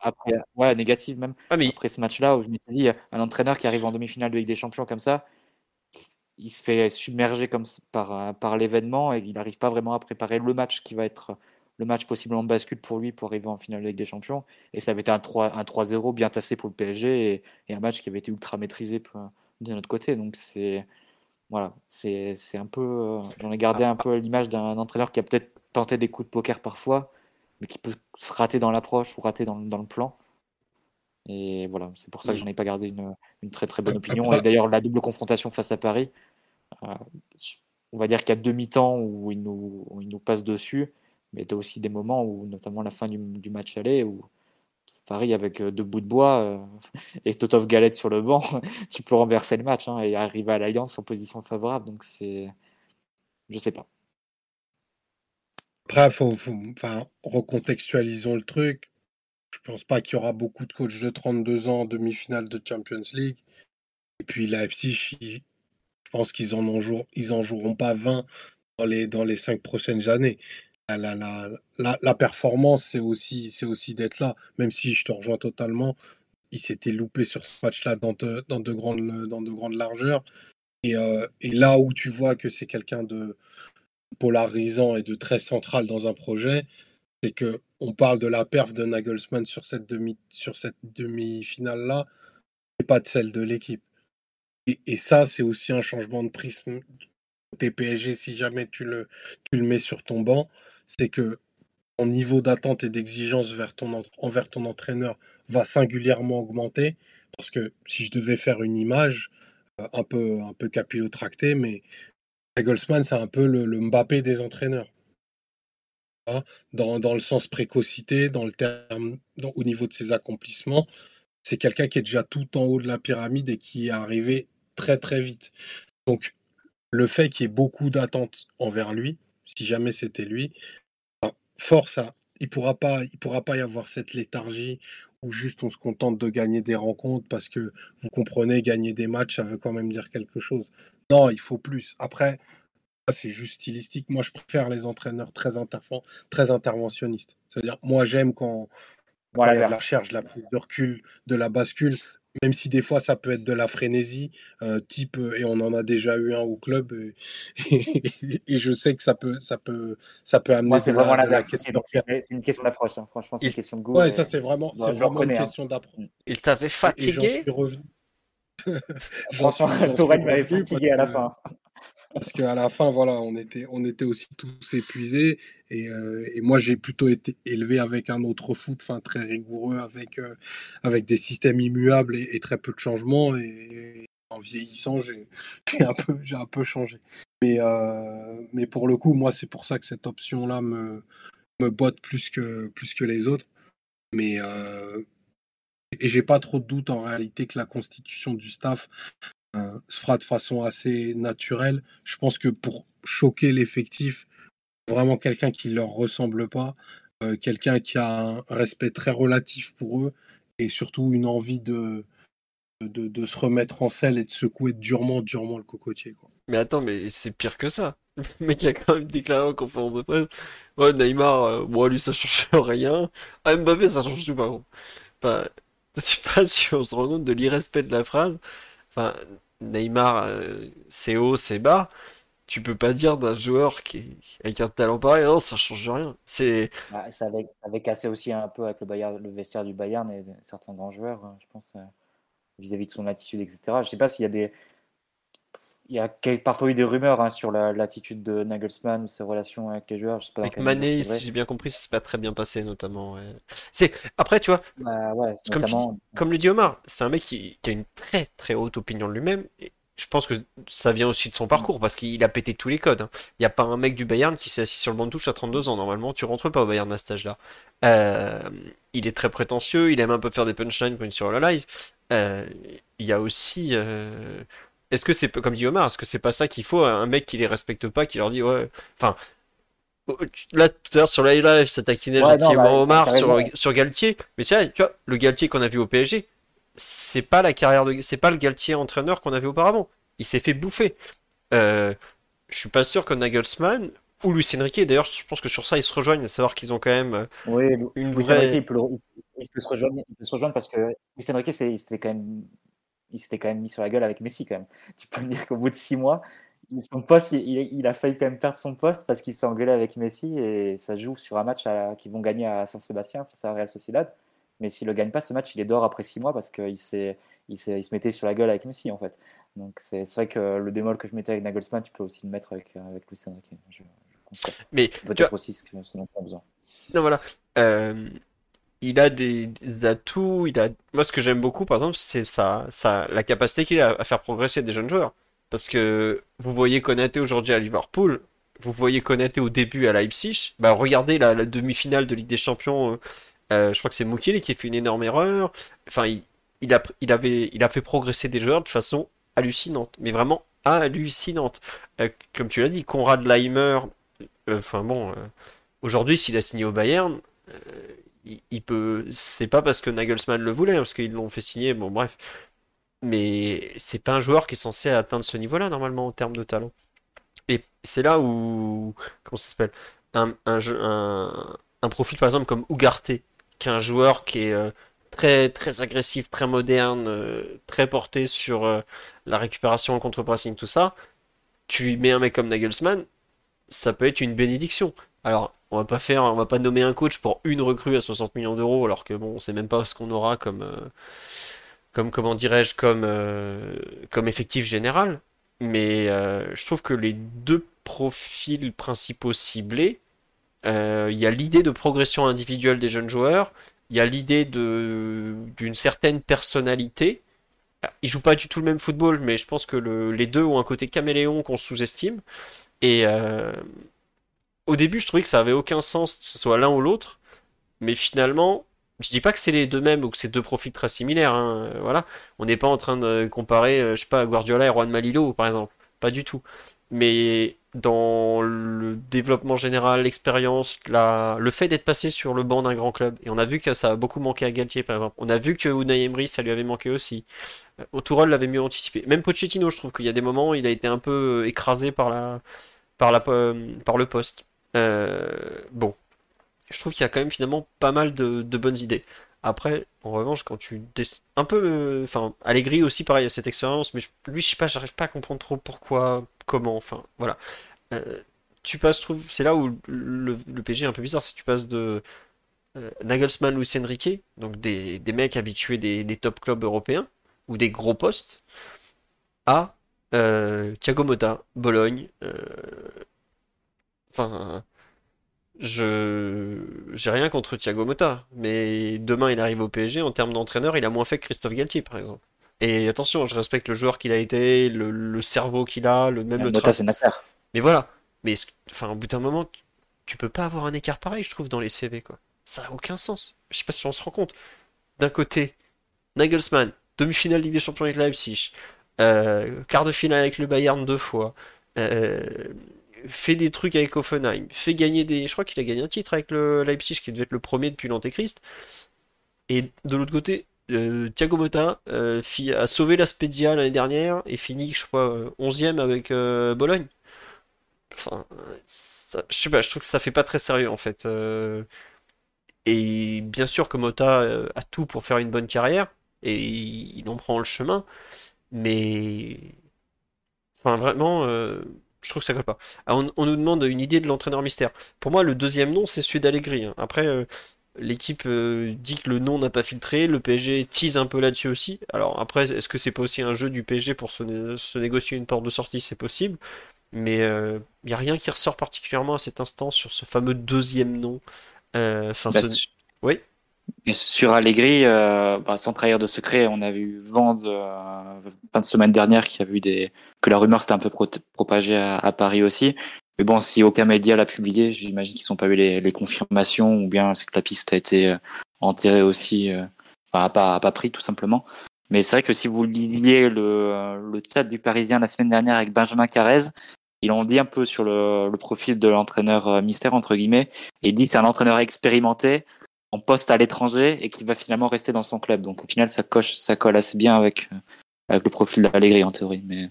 Après, ouais, négative même. Ah, mais Après ce match-là, où je m'étais dit, un entraîneur qui arrive en demi-finale de Ligue des Champions comme ça, il se fait submerger comme par, euh, par l'événement et il n'arrive pas vraiment à préparer le match qui va être le match possiblement de bascule pour lui pour arriver en finale de Ligue des Champions. Et ça avait été un 3 un 3-0 bien tassé pour le PSG et, et un match qui avait été ultra maîtrisé pour- de notre côté. Donc c'est voilà, c'est c'est un peu, euh, j'en ai gardé un peu l'image d'un entraîneur qui a peut-être tenté des coups de poker parfois, mais qui peut se rater dans l'approche ou rater dans, le- dans le plan. Et voilà, c'est pour ça que Mm. j'en ai pas gardé une, une très très bonne opinion. Et d'ailleurs, la double confrontation face à Paris, euh, on va dire qu'il y a deux mi-temps où il nous, où nous passe dessus, mais il y a aussi des moments où, notamment la fin du, du match aller, où Paris avec euh, deux bouts de bois euh, et Totov Galette sur le banc, tu peux renverser le match hein, et arriver à l'Alliance en position favorable. Donc c'est, je sais pas. Après, recontextualisons le truc. Je pense pas qu'il y aura beaucoup de coachs de 32 ans en demi-finale de Champions League. Et puis Leipzig, je pense qu'ils en, joueront, ils en joueront pas 20 dans les, dans les 5 prochaines années. la, performance, c'est aussi, d'être là. Même si je te rejoins totalement, il s'était loupé sur ce match-là dans de, dans de grandes, dans largeurs. Euh, et là où tu vois que c'est quelqu'un de polarisant et de très central dans un projet, c'est que on parle de la perf de Nagelsmann sur cette demi, sur cette demi-finale-là, et pas de celle de l'équipe. Et, ça, c'est aussi un changement de prisme côté PSG si jamais tu le, tu le mets sur ton banc, c'est que ton niveau d'attente et d'exigence vers ton, en- envers ton entraîneur va singulièrement augmenter. Parce que si je devais faire une image euh, un peu, un peu capillotractée, mais Nagelsmann, c'est un peu le, Mbappé des entraîneurs. dans, le sens précocité, dans le terme, au niveau de ses accomplissements, c'est quelqu'un qui est déjà tout en haut de la pyramide et qui est arrivé très très vite. Donc le fait qu'il y ait beaucoup d'attentes envers lui, si jamais c'était lui, ben, force à, il pourra pourra pas y avoir cette léthargie où juste on se contente de gagner des rencontres parce que vous comprenez, gagner des matchs, ça veut quand même dire quelque chose. Non, il faut plus. Après, c'est juste stylistique. Moi, je préfère les entraîneurs très, interven- très interventionnistes. C'est-à-dire, moi, j'aime quand, il y a de la recherche, de la prise de recul, de la bascule, même si des fois ça peut être de la frénésie, euh, type, euh, et on en a déjà eu un au club, euh, et, et je sais que ça peut, ça peut, ça peut amener c'est vraiment la, de la de C'est une question d'approche. hein. Franchement, c'est une question de goût. Ouais, et- ça c'est vraiment, vraiment une hein. question d'approche. Il t'avait Et, et j'en fatigué? suis revenu. J'en Franchement, Tourelle m'avait revenu fatigué à la fin. Parce qu'à la fin, voilà, on était, on était aussi tous épuisés. Et, euh, et moi, j'ai plutôt été élevé avec un autre foot, enfin très rigoureux, avec, euh, avec des systèmes immuables et, très peu de changements. Et, en vieillissant, j'ai un peu, un peu changé. Mais, euh, mais pour le coup, moi, c'est pour ça que cette option-là me, me botte plus que, plus que les autres. Mais et j'ai pas trop de doute en réalité que la constitution du staff euh, se fera de façon assez naturelle. Je pense que pour choquer l'effectif, vraiment quelqu'un qui leur ressemble pas, euh, quelqu'un qui a un respect très relatif pour eux et surtout une envie de, de, se remettre en selle et de secouer durement, durement le cocotier. Mais attends, mais c'est pire que ça. Le mec a quand même déclaré en conférence de presse. Ouais, Neymar, euh, bon, lui, ça change rien. Ah, Mbappé, ça change tout, par contre. Enfin, je sais pas si on se rend compte de l'irrespect de la phrase. Enfin, Neymar, euh, c'est haut, c'est bas. Tu peux pas dire d'un joueur qui est avec un talent pareil, non, ça change rien. C'est. Bah, ça, avait, ça cassé aussi un peu avec le, vestiaire du Bayern et certains grands joueurs, hein, je pense, euh, vis-à-vis de son attitude, etc. Je sais pas s'il y a des. Il y a parfois eu des rumeurs hein, sur la- l'attitude de Nagelsmann ou ses relations avec les joueurs. Je sais pas Avec Mané, si j'ai bien compris, ça s'est pas très bien passé, notamment. ouais. C'est après, tu vois, Bah, ouais, comme tu dis, notamment. comme le dit Omar, c'est un mec qui, qui a une très très haute opinion de lui-même. Et je pense que ça vient aussi de son parcours parce qu'il a pété tous les codes. hein. Il n'y a pas un mec du Bayern qui s'est assis sur le banc de touche à 32 ans. Normalement, tu rentres pas au Bayern à cet âge-là. Euh, il est très prétentieux, il aime un peu faire des punchlines quand il est sur le live. Euh, il y a aussi. euh, Est-ce que c'est comme dit Omar, est-ce que c'est pas ça qu'il faut un mec qui les respecte pas, qui leur dit ouais. Enfin. Là, tout à l'heure sur le live, ça taquinait Ouais, non, gentiment bah, Omar sur, sur Galtier. Mais tiens, tu vois, le Galtier qu'on a vu au PSG, c'est pas la carrière de, c'est pas le Galtier entraîneur qu'on avait auparavant. Il s'est fait bouffer. Euh, je suis pas sûr que Nagelsmann ou Luis Enrique, d'ailleurs, je pense que sur ça ils se rejoignent, à savoir qu'ils ont quand même euh, Oui, une Luis vraie. Enrique, il peut, le- il peut se rejoindre, il peut se rejoindre parce que Luis Enrique, s'était quand même, il s'était quand même mis sur la gueule avec Messi quand même. Tu peux me dire qu'au bout de six mois, son poste, il, a failli quand même perdre son poste parce qu'il s'est engueulé avec Messi et ça joue sur un match qu'ils vont gagner à San Sébastien face à Real Sociedad. Mais s'il le gagne pas, ce match, il est dehors après six mois parce qu'il s'est, il se mettait sur la gueule avec Messi en fait. Donc c'est vrai que le bémol que je mettais avec Nagelsmann, tu peux aussi le mettre avec, avec Luis Enrique. Je, je constate. Mais C'est tu peut-être aussi ce, que, ce dont on a besoin. non voilà, Euh, il a des, atouts. Il a, moi ce que j'aime beaucoup par exemple, c'est sa, sa, la capacité qu'il a à faire progresser des jeunes joueurs. Parce que vous voyez Konaté aujourd'hui à Liverpool, vous voyez Konaté au début à Leipzig. Bah regardez la, demi-finale de Ligue des Champions. euh, euh, je crois que c'est Moukile qui a fait une énorme erreur. Enfin, il, il a, il avait, il a fait progresser des joueurs de façon hallucinante, mais vraiment hallucinante. Euh, comme tu l'as dit, Konrad Leimer, enfin bon, aujourd'hui s'il a signé au Bayern, il, peut, c'est pas parce que Nagelsmann le voulait, hein, parce qu'ils l'ont fait signer, bon bref, mais c'est pas un joueur qui est censé atteindre ce niveau-là normalement en termes de talent. Et c'est là où, comment ça s'appelle? un, un, profil par exemple comme Ugarte, qui est un joueur qui est euh, très, très agressif, très moderne, euh, très porté sur euh, la récupération, contre-pressing, tout ça, tu mets un mec comme Nagelsmann, ça peut être une bénédiction. Alors, on va pas faire, on va pas nommer un coach pour une recrue à 60 millions d'euros, alors que bon, on sait même pas ce qu'on aura comme, euh, comme comment dirais-je, comme, euh, comme effectif général. Mais euh, je trouve que les deux profils principaux ciblés, il y a l'idée de progression individuelle des jeunes joueurs, il y a l'idée d'une certaine personnalité. Alors, Ils jouent pas du tout le même football, mais je pense que le- les deux ont un côté caméléon qu'on sous-estime. Et au début, je trouvais que ça avait aucun sens que ce soit l'un ou l'autre, mais finalement, je dis pas que c'est les deux mêmes ou que c'est deux profils très similaires. hein, euh, Voilà, on n'est pas en train de comparer, euh, je sais pas, Guardiola et Juan Malilo, par exemple, pas du tout. Mais dans le développement général, l'expérience, la... le fait d'être passé sur le banc d'un grand club, et on a vu que ça a beaucoup manqué à Galtier, par exemple. On a vu que Unai Emery, ça lui avait manqué aussi. Euh, Tourelle l'avait mieux anticipé. Même Pochettino, je trouve qu'il y a des moments, il a été un peu euh, écrasé par la, par la, euh, par le poste. Euh, bon, je trouve qu'il y a quand même finalement pas mal de, bonnes idées. Après, en revanche, quand tu un peu, euh, enfin, Allegri aussi, pareil, a cette expérience, mais lui, je sais pas, j'arrive pas à comprendre trop pourquoi, comment, enfin, voilà. Euh, tu passes, trouve, c'est là où le, PSG est un peu bizarre, c'est que tu passes de euh, Nagelsmann, Luis Enrique, donc des, des mecs habitués des, top clubs européens ou des gros postes, à euh, Thiago Motta, Bologne. Enfin, je j'ai rien contre Thiago Motta, mais demain il arrive au PSG en termes d'entraîneur, il a moins fait que Christophe Galtier par exemple. Et attention, je respecte le joueur qu'il a été, le, le cerveau qu'il a, le même tra- c'est Nasser. mais voilà. Mais enfin, au bout d'un moment, tu, tu peux pas avoir un écart pareil, je trouve, dans les CV, quoi. Ça a aucun sens. Je sais pas si on se rend compte. D'un côté, Nagelsmann, demi-finale Ligue des Champions avec Leipzig, euh, quart de finale avec le Bayern deux fois, euh, fait des trucs avec Hoffenheim, fait gagner des. Je crois qu'il a gagné un titre avec le Leipzig, qui devait être le premier depuis l'Antéchrist. Et de l'autre côté, euh, Thiago Motta euh, a sauvé la Spezia l'année dernière et finit, je crois, euh, 11e avec euh, Bologne. Enfin, ça- je sais pas, je trouve que ça fait pas très sérieux en fait. Euh, et bien sûr que euh, a tout pour faire une bonne carrière et il en prend le chemin, mais enfin vraiment, euh, je trouve que ça colle pas. Ah, on, on nous demande une idée de l'entraîneur mystère. Pour moi, le deuxième nom, c'est celui d'Allegri. hein. Après, euh, l'équipe euh, dit que le nom n'a pas filtré, le PSG tease un peu là-dessus aussi. Alors après, est-ce que c'est pas aussi un jeu du PSG pour se, né- se négocier une porte de sortie? C'est possible. Mais il n'y a rien qui ressort particulièrement à cet instant sur ce fameux deuxième nom. Euh, Enfin, ce- tu- Oui, Et sur Allegri, euh, bah, sans trahir de secret, on a vu vent de, euh, fin de semaine dernière qu'il y avait eu des, que la rumeur s'était un peu pro- propagée à, Paris aussi. Mais bon, si aucun média l'a publié, j'imagine qu'ils n'ont pas eu les, les confirmations ou bien c'est que la piste a été euh, enterrée aussi, euh, enfin, a pas, a pas pris tout simplement. Mais c'est vrai que si vous lisiez le, le chat du Parisien la semaine dernière avec Benjamin Carrez, il en dit un peu sur le, le profil de l'entraîneur euh, mystère entre guillemets. Et il dit c'est un entraîneur expérimenté en poste à l'étranger et qui va finalement rester dans son club. Donc au final, ça coche, ça colle assez bien avec, euh, avec le profil d'Allegri en théorie. Mais,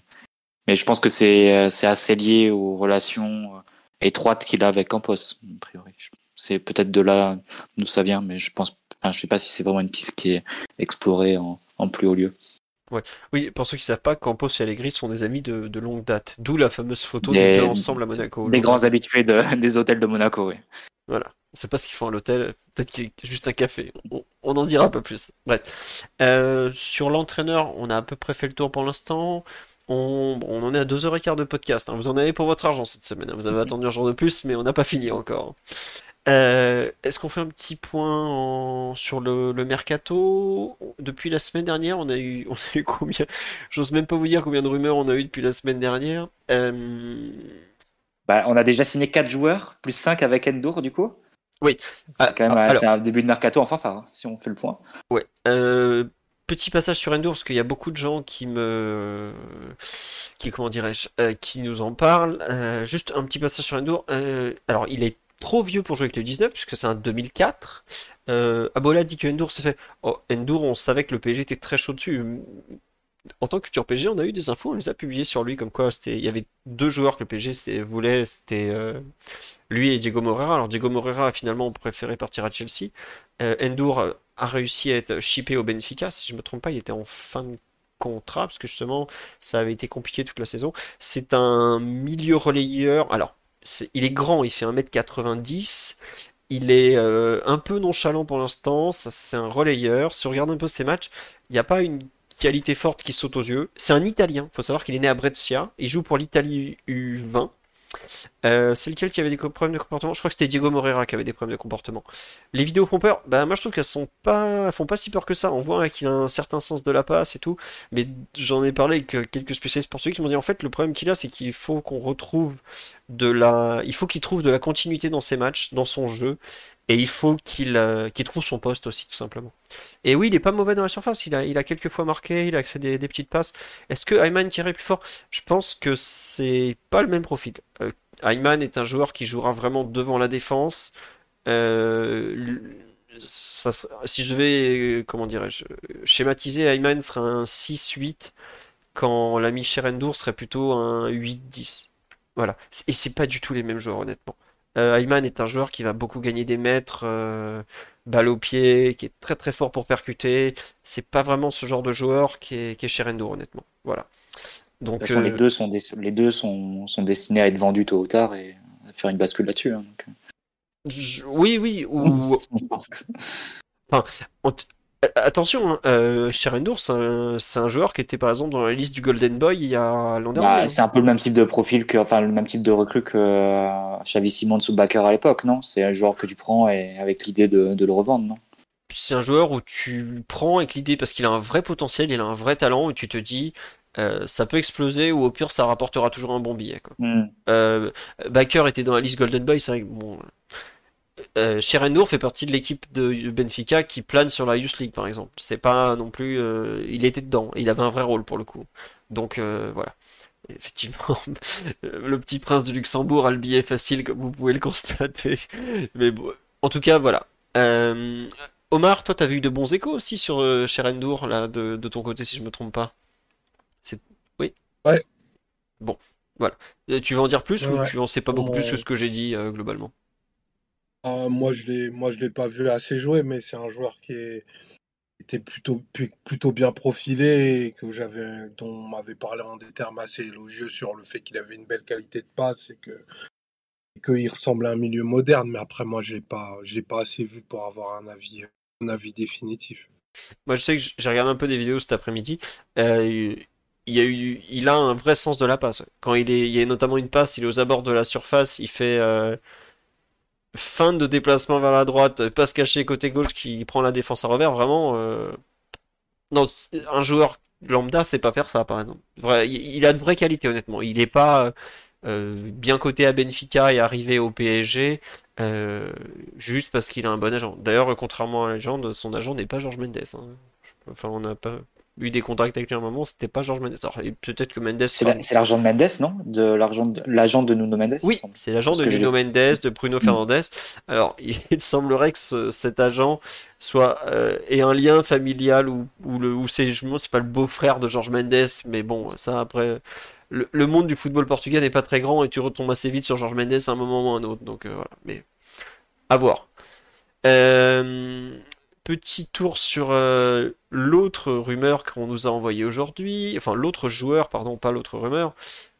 mais je pense que c'est euh, c'est assez lié aux relations euh, étroites qu'il a avec Campos, a priori. C'est peut-être de là d'où ça vient, mais je pense, enfin, je sais pas si c'est vraiment une piste qui est explorée en, en plus haut lieu. oui, pour ceux qui savent pas, Campos et Allegri sont des amis de, de longue date. D'où la fameuse photo Des- deux ensemble à Monaco. Des grands habitués de- des hôtels de Monaco, oui. Voilà. On sait pas ce qu'ils font à l'hôtel. Peut-être qu'il y a juste un café. On, en dira pas plus. Bref. Euh, sur l'entraîneur, on a à peu près fait le tour pour l'instant. On, on en est à 2h15 de podcast. hein. Vous en avez pour votre argent cette semaine. hein. Vous avez attendu un jour de plus, mais on n'a pas fini encore. Euh, est-ce qu'on fait un petit point en- sur le, le mercato? Depuis la semaine dernière, on a eu, on a eu combien? J'ose même pas vous dire combien de rumeurs on a eu depuis la semaine dernière. Euh, Bah, on a déjà signé 4 joueurs, plus 5 avec Endur, du coup. Oui. C'est Ah, quand même alors- un début de mercato en fanfare, hein, si on fait le point. Ouais. Euh, petit passage sur Endur, parce qu'il y a beaucoup de gens qui me, qui comment dirais-je, euh, qui nous en parlent. Euh, juste un petit passage sur. Euh, alors, il est trop vieux pour jouer avec le 19, puisque c'est un 2004. Euh, Abola dit que Endur s'est fait. Oh, Endur, on savait que le PSG était très chaud dessus. En tant que culture PG, on a eu des infos, on les a publiées sur lui, comme quoi il y avait deux joueurs que le PG voulait, c'était euh, lui et Diego Moreira. Alors Diego Moreira a finalement préféré partir à Chelsea. Euh, Endur a réussi à être shippé au Benfica, si je me trompe pas, il était en fin de contrat, parce que justement, ça avait été compliqué toute la saison. C'est un milieu relayeur. Alors, il est grand, il fait 1m90. Il est euh, un peu nonchalant pour l'instant, c'est un relayeur. Si on regarde un peu ses matchs, il n'y a pas une qualité forte qui saute aux yeux. C'est un Italien, il faut savoir qu'il est né à Brescia, il joue pour l'Italie U20. Euh, c'est lequel qui avait des problèmes de comportement? Je crois que c'était Diego Moreira qui avait des problèmes de comportement. Les vidéos font peur Bah moi je trouve qu'elles sont pas, font pas si peur que ça. On voit qu'il a un certain sens de la passe et tout, mais j'en ai parlé avec quelques spécialistes pour ceux qui m'ont dit en fait le problème qu'il a c'est qu'il faut qu'on retrouve de la, il faut qu'il trouve de la continuité dans ses matchs, dans son jeu, et il faut euh, qu'il trouve son poste aussi, tout simplement. Et oui, il est pas mauvais dans la surface. Il a, quelques fois marqué, il a fait des, petites passes. Est-ce que Ayman tirait plus fort? Je pense que c'est pas le même profil. Euh, Ayman est un joueur qui jouera vraiment devant la défense. Euh, si je devais, comment dirais-je, schématiser, Ayman serait un 6-8 quand l'ami Sherendour serait plutôt un 8-10. Voilà. Et c'est pas du tout les mêmes joueurs, honnêtement. Euh, Ayman est un joueur qui va beaucoup gagner des mètres, euh, balle au pied, qui est très très fort pour percuter. C'est pas vraiment ce genre de joueur qui est, qui chez honnêtement. Voilà. Donc, les euh, deux, sont, les deux sont, sont, destinés à être vendus tôt ou tard et à faire une bascule là-dessus. Hein, oui, oui. Ou... enfin, Attention, hein, euh, Sherendour, c'est un, joueur qui était par exemple dans la liste du Golden Boy il y a l'an dernier. Bah, hein. c'est un peu le même type de profil que, enfin, le même type de recrue que euh, Xavi ou à l'époque, non? C'est un joueur que tu prends et avec l'idée de, le revendre, non? C'est un joueur où tu prends avec l'idée parce qu'il a un vrai potentiel, il a un vrai talent et tu te dis. Euh, ça peut exploser ou au pire ça rapportera toujours un bon billet. Quoi. Hmm. Euh, Baker était dans la liste Golden Boy, c'est vrai que bon, euh, fait partie de l'équipe de Benfica qui plane sur la Youth League par exemple. C'est pas non plus, euh, il était dedans, il avait un vrai rôle pour le coup. Donc euh, voilà. Effectivement, le petit prince de Luxembourg a le billet facile comme vous pouvez le constater. Mais bon, en tout cas voilà. Euh, Omar, toi t'avais eu de bons échos aussi sur Sherendour là de, ton côté si je me trompe pas. C'est oui? Ouais. Bon, voilà. Tu veux en dire plus ou tu en sais pas beaucoup plus que ce que j'ai dit globalement? Ah, moi, je l'ai, moi, je l'ai pas vu assez jouer, mais c'est un joueur qui était plutôt, plutôt bien profilé et que j'avais, dont on m'avait parlé en des termes assez élogieux sur le fait qu'il avait une belle qualité de passe et que qu'il ressemblait à un milieu moderne. Mais après, moi, je l'ai pas, je l'ai pas assez vu pour avoir un avis, un avis définitif. Moi, je sais que j'ai regardé un peu des vidéos cet après-midi. Euh, il, a eu, il a un vrai sens de la passe. Quand il est, il y a notamment une passe, il est aux abords de la surface, il fait. Euh, fin de déplacement vers la droite, passe caché côté gauche qui prend la défense à revers, vraiment. Euh, non, un joueur lambda, c'est pas faire ça, par exemple. il a de vraies qualités, honnêtement. Il n'est pas euh, bien coté à Benfica et arrivé au PSG euh, juste parce qu'il a un bon agent. D'ailleurs, contrairement à la légende, son agent n'est pas Georges Mendes. Hein. Enfin, on n'a pas eu des contacts avec lui à un moment, c'était pas Georges Mendes. peut-être que Mendes. C'est l'argent de Mendes, non De l'argent de l'agent de Nuno Mendes Oui, c'est l'agent de Nuno Mendes, de Bruno mm. Fernandes. Alors, il semblerait que cet agent soit euh, ait un lien familial ou, ou le ou c'est c'est pas le beau-frère de Georges Mendes, mais bon, ça après. Le, monde du football portugais n'est pas très grand et tu retombes assez vite sur Georges Mendes à un moment ou à un autre. Donc euh, voilà, mais à voir. Euh, petit tour sur euh, l'autre rumeur qu'on nous a envoyé aujourd'hui, enfin l'autre joueur, pardon, pas l'autre rumeur,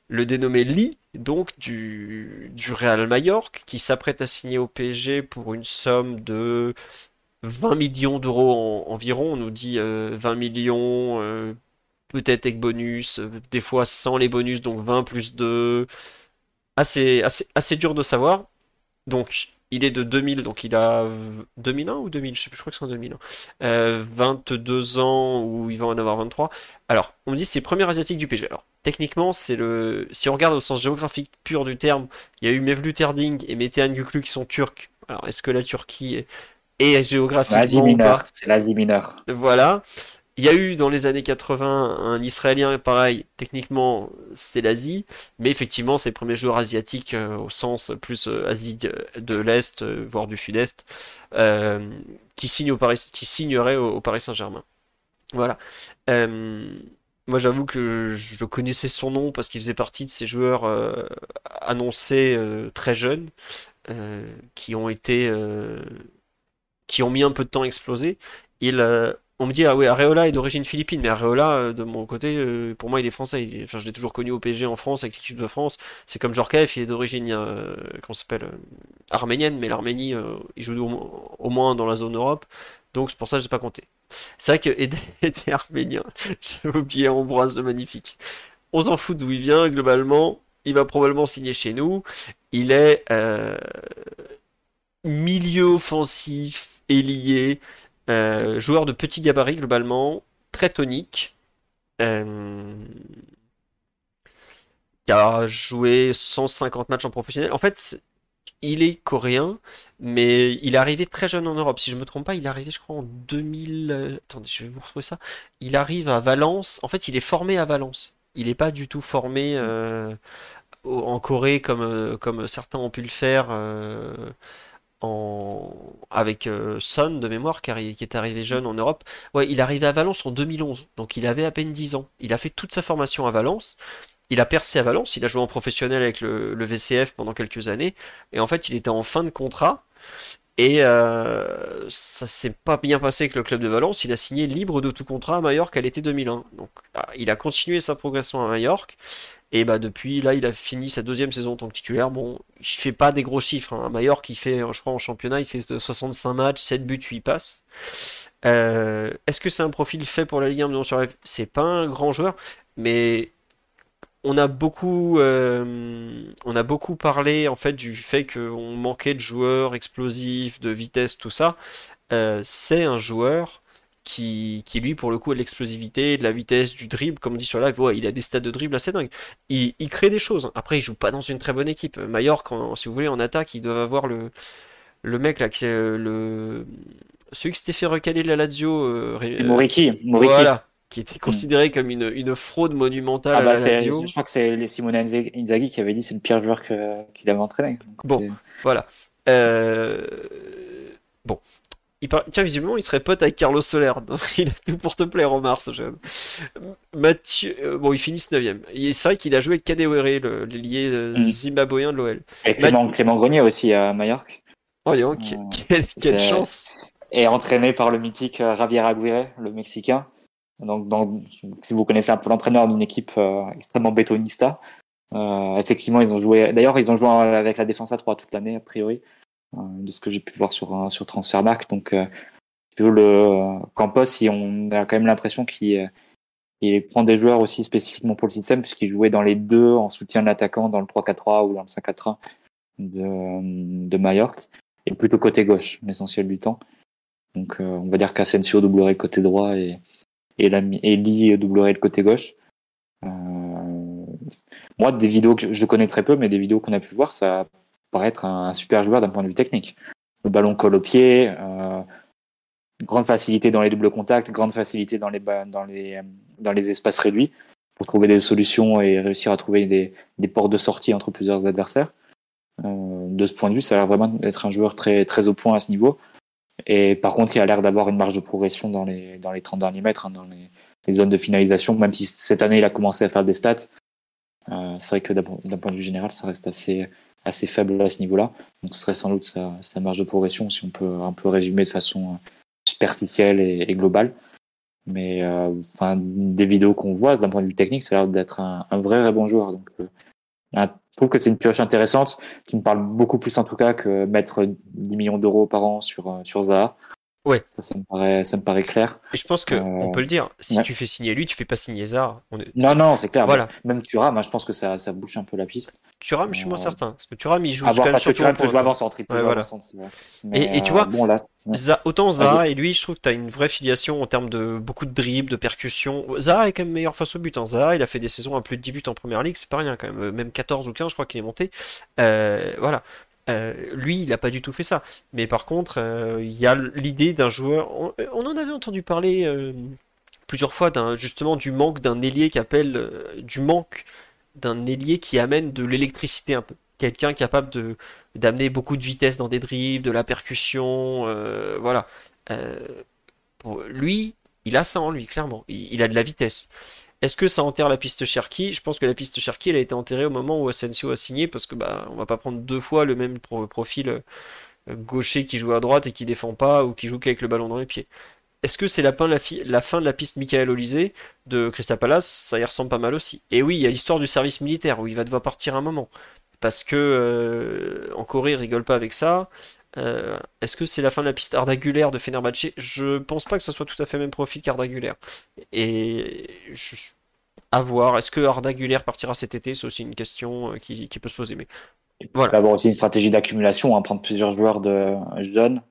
le dénommé Lee, donc du, Real Mallorca, qui s'apprête à signer au PSG pour une somme de 20 millions d'euros environ. On nous dit 20 euh, millions, euh, peut-être avec bonus, des fois sans les bonus, donc 20 plus 2. Assez, assez, assez dur de savoir. Donc il est de 2000, donc il a 2001 ou 2000, je sais plus, je crois que c'est en 2001. 22 ans ou il va en avoir 23. Alors, on me dit c'est le premier asiatique du PG. Alors, techniquement, c'est le. Si on regarde au sens géographique pur du terme, il y a eu Mevlut Erding et Metehan Guklu qui sont turcs. Alors, est-ce que la Turquie est, géographiquement. C'est l'Asie mineure. Voilà. Il y a eu dans les années 80 un Israélien, pareil, techniquement c'est l'Asie, mais effectivement c'est le premier joueur asiatique euh, au sens plus euh, Asie de, l'Est, euh, voire du Sud-Est, qui, signe au Paris, qui signerait au, Paris Saint-Germain. Voilà. Moi, j'avoue que je connaissais son nom parce qu'il faisait partie de ces joueurs euh, annoncés euh, très jeunes euh, qui ont été euh, qui ont mis un peu de temps à exploser. Il, euh, on me dit, ah oui, Areola est d'origine philippine, mais Areola, euh, de mon côté, euh, pour moi, il est français. Je l'ai toujours connu au PSG en France, avec l'équipe de France. C'est comme Djorkaeff, il est d'origine, euh, s'appelle, euh, arménienne, mais l'Arménie, il joue au, moins dans la zone Europe. Donc, c'est pour ça que je n'ai pas compté. C'est vrai que était arménien. J'avais oublié Ambroise le Magnifique. On s'en fout d'où il vient, globalement. Il va probablement signer chez nous. Il est milieu offensif, ailier, euh, joueur de petit gabarit globalement, très tonique, euh, qui a joué 150 matchs en professionnel. En fait, il est coréen, mais il est arrivé très jeune en Europe. Si je me trompe pas, il est arrivé, je crois, en 2000. euh, Attendez, je vais vous retrouver ça. Il arrive à Valence. En fait, il est formé à Valence. Il n'est pas du tout formé en Corée comme, comme certains ont pu le faire. Avec euh, Son de mémoire arri- qui est arrivé jeune en Europe. Ouais, il est arrivé à Valence en 2011, donc il avait à peine 10 ans. Il a fait toute sa formation à Valence. Il a percé à Valence, il a joué en professionnel avec le, VCF pendant quelques années, et en fait il était en fin de contrat, et euh, ça s'est pas bien passé avec le club de Valence, il a signé libre de tout contrat à Majorque à l'été 2001. Donc ah, il a continué sa progression à Majorque, et bah depuis là il a fini sa deuxième saison en tant que titulaire. Bon, il fait pas des gros chiffres, hein. À Majorque il fait, je crois en championnat, il fait 65 matchs, 7 buts, 8 passes. Euh, est-ce que c'est un profil fait pour la Ligue 1 Non, c'est pas un grand joueur, mais on a beaucoup, euh, on a beaucoup parlé en fait du fait qu'on manquait de joueurs explosifs, de vitesse, tout ça. Euh, c'est un joueur qui, qui lui pour le coup a de l'explosivité, de la vitesse, du dribble, comme on dit sur live, ouais, il a des stats de dribble assez dingues. Il, il crée des choses. Après, il joue pas dans une très bonne équipe. Mallorca, si vous voulez, en attaque, ils doivent avoir le, le mec là, qui c'est euh, le celui qui s'était fait recaler de la Lazio, euh, Moriki, Moriki. voilà, qui était considéré comme une, une fraude monumentale Ah à bah la c'est, Lazio. je crois que c'est les Simone Inzaghi qui avait dit que c'est le pire joueur qu'il avait entraîné. Donc, Bon, voilà. Euh, Bon. Il par- Tiens, visiblement, il serait pote avec Carlos Soler. Il a tout pour te plaire, Omar, ce jeune. Mathieu... euh, Bon, il finit 9ème. Et C'est vrai qu'il a joué avec Kadewere, le Mhm. zimbabwéen de l'OL. Et Clément, Clément Grenier aussi à Majorque. Oh, donc, Euh, quelle, quelle chance! Et entraîné par le mythique Javier Aguirre, le Mexicain. Donc, dans- si vous connaissez un peu l'entraîneur d'une équipe euh, extrêmement bétonista, euh, effectivement, ils ont joué. D'ailleurs, ils ont joué avec la défense à 3 toute l'année, a priori, de ce que j'ai pu voir sur, euh, sur Transfermarkt. Donc, euh, le euh, Campos, on a quand même l'impression qu'il euh, il prend des joueurs aussi spécifiquement pour le système, puisqu'il jouait dans les deux en soutien de l'attaquant, dans le 3-4-3 ou dans le 5-4-1 de, de Majorque, et plutôt côté gauche, l'essentiel du temps. Donc, euh, on va dire qu'Asensio doublerait le côté droit et, et, et Lee doublerait le côté gauche. Euh, moi, des vidéos que je connais très peu, mais des vidéos qu'on a pu voir, ça paraît être un, super joueur d'un point de vue technique. Le ballon colle au pied, euh, grande facilité dans les doubles contacts, grande facilité dans les, dans les, dans les espaces réduits pour trouver des solutions et réussir à trouver des, des portes de sortie entre plusieurs adversaires. Euh, de ce point de vue, ça a l'air vraiment d'être un joueur très, très au point à ce niveau. Et par contre, il a l'air d'avoir une marge de progression dans les, dans les 30 derniers mètres, hein, dans les, les zones de finalisation, même si cette année, il a commencé à faire des stats. Euh, c'est vrai que d'un point de vue général, ça reste assez, assez faible à ce niveau-là. Donc ce serait sans doute sa, marge de progression, si on peut un peu résumer de façon euh, superficielle et, globale. Mais euh, enfin, des vidéos qu'on voit, d'un point de vue technique, ça a l'air d'être un, vrai, vrai bon joueur. Donc, euh, je trouve que c'est une pioche intéressante qui me parle beaucoup plus en tout cas que mettre 10 millions d'euros par an sur, sur Zaha. Ouais. Ça, ça me paraît, ça me paraît clair. Et je pense que on Euh, peut le dire, si ouais. tu fais signer lui, tu fais pas signer Zaha. On est- Non, non, c'est clair. Voilà. Même Thuram, hein, je pense que ça, ça bouche un peu la piste. Thuram, je suis moins Euh, certain. Parce que Thuram, il joue quand même parce que Thuram peut jouer il peut Ouais, jouer voilà. Et, tu euh, vois, bon, là, ouais. Za- autant. Zaha et lui, je trouve que tu as une vraie filiation en termes de beaucoup de dribbles, de percussions. Zaha est quand même meilleur face au but. Hein. Zaha, il a fait des saisons à plus de 10 buts en première ligue, c'est pas rien quand même. Euh, Même 14 ou 15, je crois qu'il est monté. Euh, voilà. Euh, lui, il n'a pas du tout fait ça. Mais par contre, euh, il y a l'idée d'un joueur. On, en avait entendu parler euh, plusieurs fois justement du manque d'un ailier qui appelle du manque d'un ailier qui amène de l'électricité un peu. Quelqu'un capable de d'amener beaucoup de vitesse dans des dribbles, de la percussion, voilà. Pour lui, il a ça en lui, clairement. Il a de la vitesse. Est-ce que ça enterre la piste Cherki? Je pense que la piste Cherki, a été enterrée au moment où Asensio a signé, parce que bah, on va pas prendre deux fois le même profil euh, gaucher qui joue à droite et qui défend pas, ou qui joue qu'avec le ballon dans les pieds. Est-ce que c'est la, fin de la piste Michael Olysée de Crystal Palace? Ça y ressemble pas mal aussi. Et oui, il y a l'histoire du service militaire, où il va devoir partir un moment. Parce que euh, en Corée, ils pas avec ça. Euh, est-ce que c'est la fin de la piste Ardagulaire de Fenerbahçe? Je pense pas que ce soit tout à fait le même profil qu'Ardagulaire. Et je... à voir. Est-ce que Ardagulaire partira cet été? C'est aussi une question euh, qui, peut se poser. Mais voilà. Il peut avoir aussi une stratégie d'accumulation, hein, prendre plusieurs joueurs de jeunes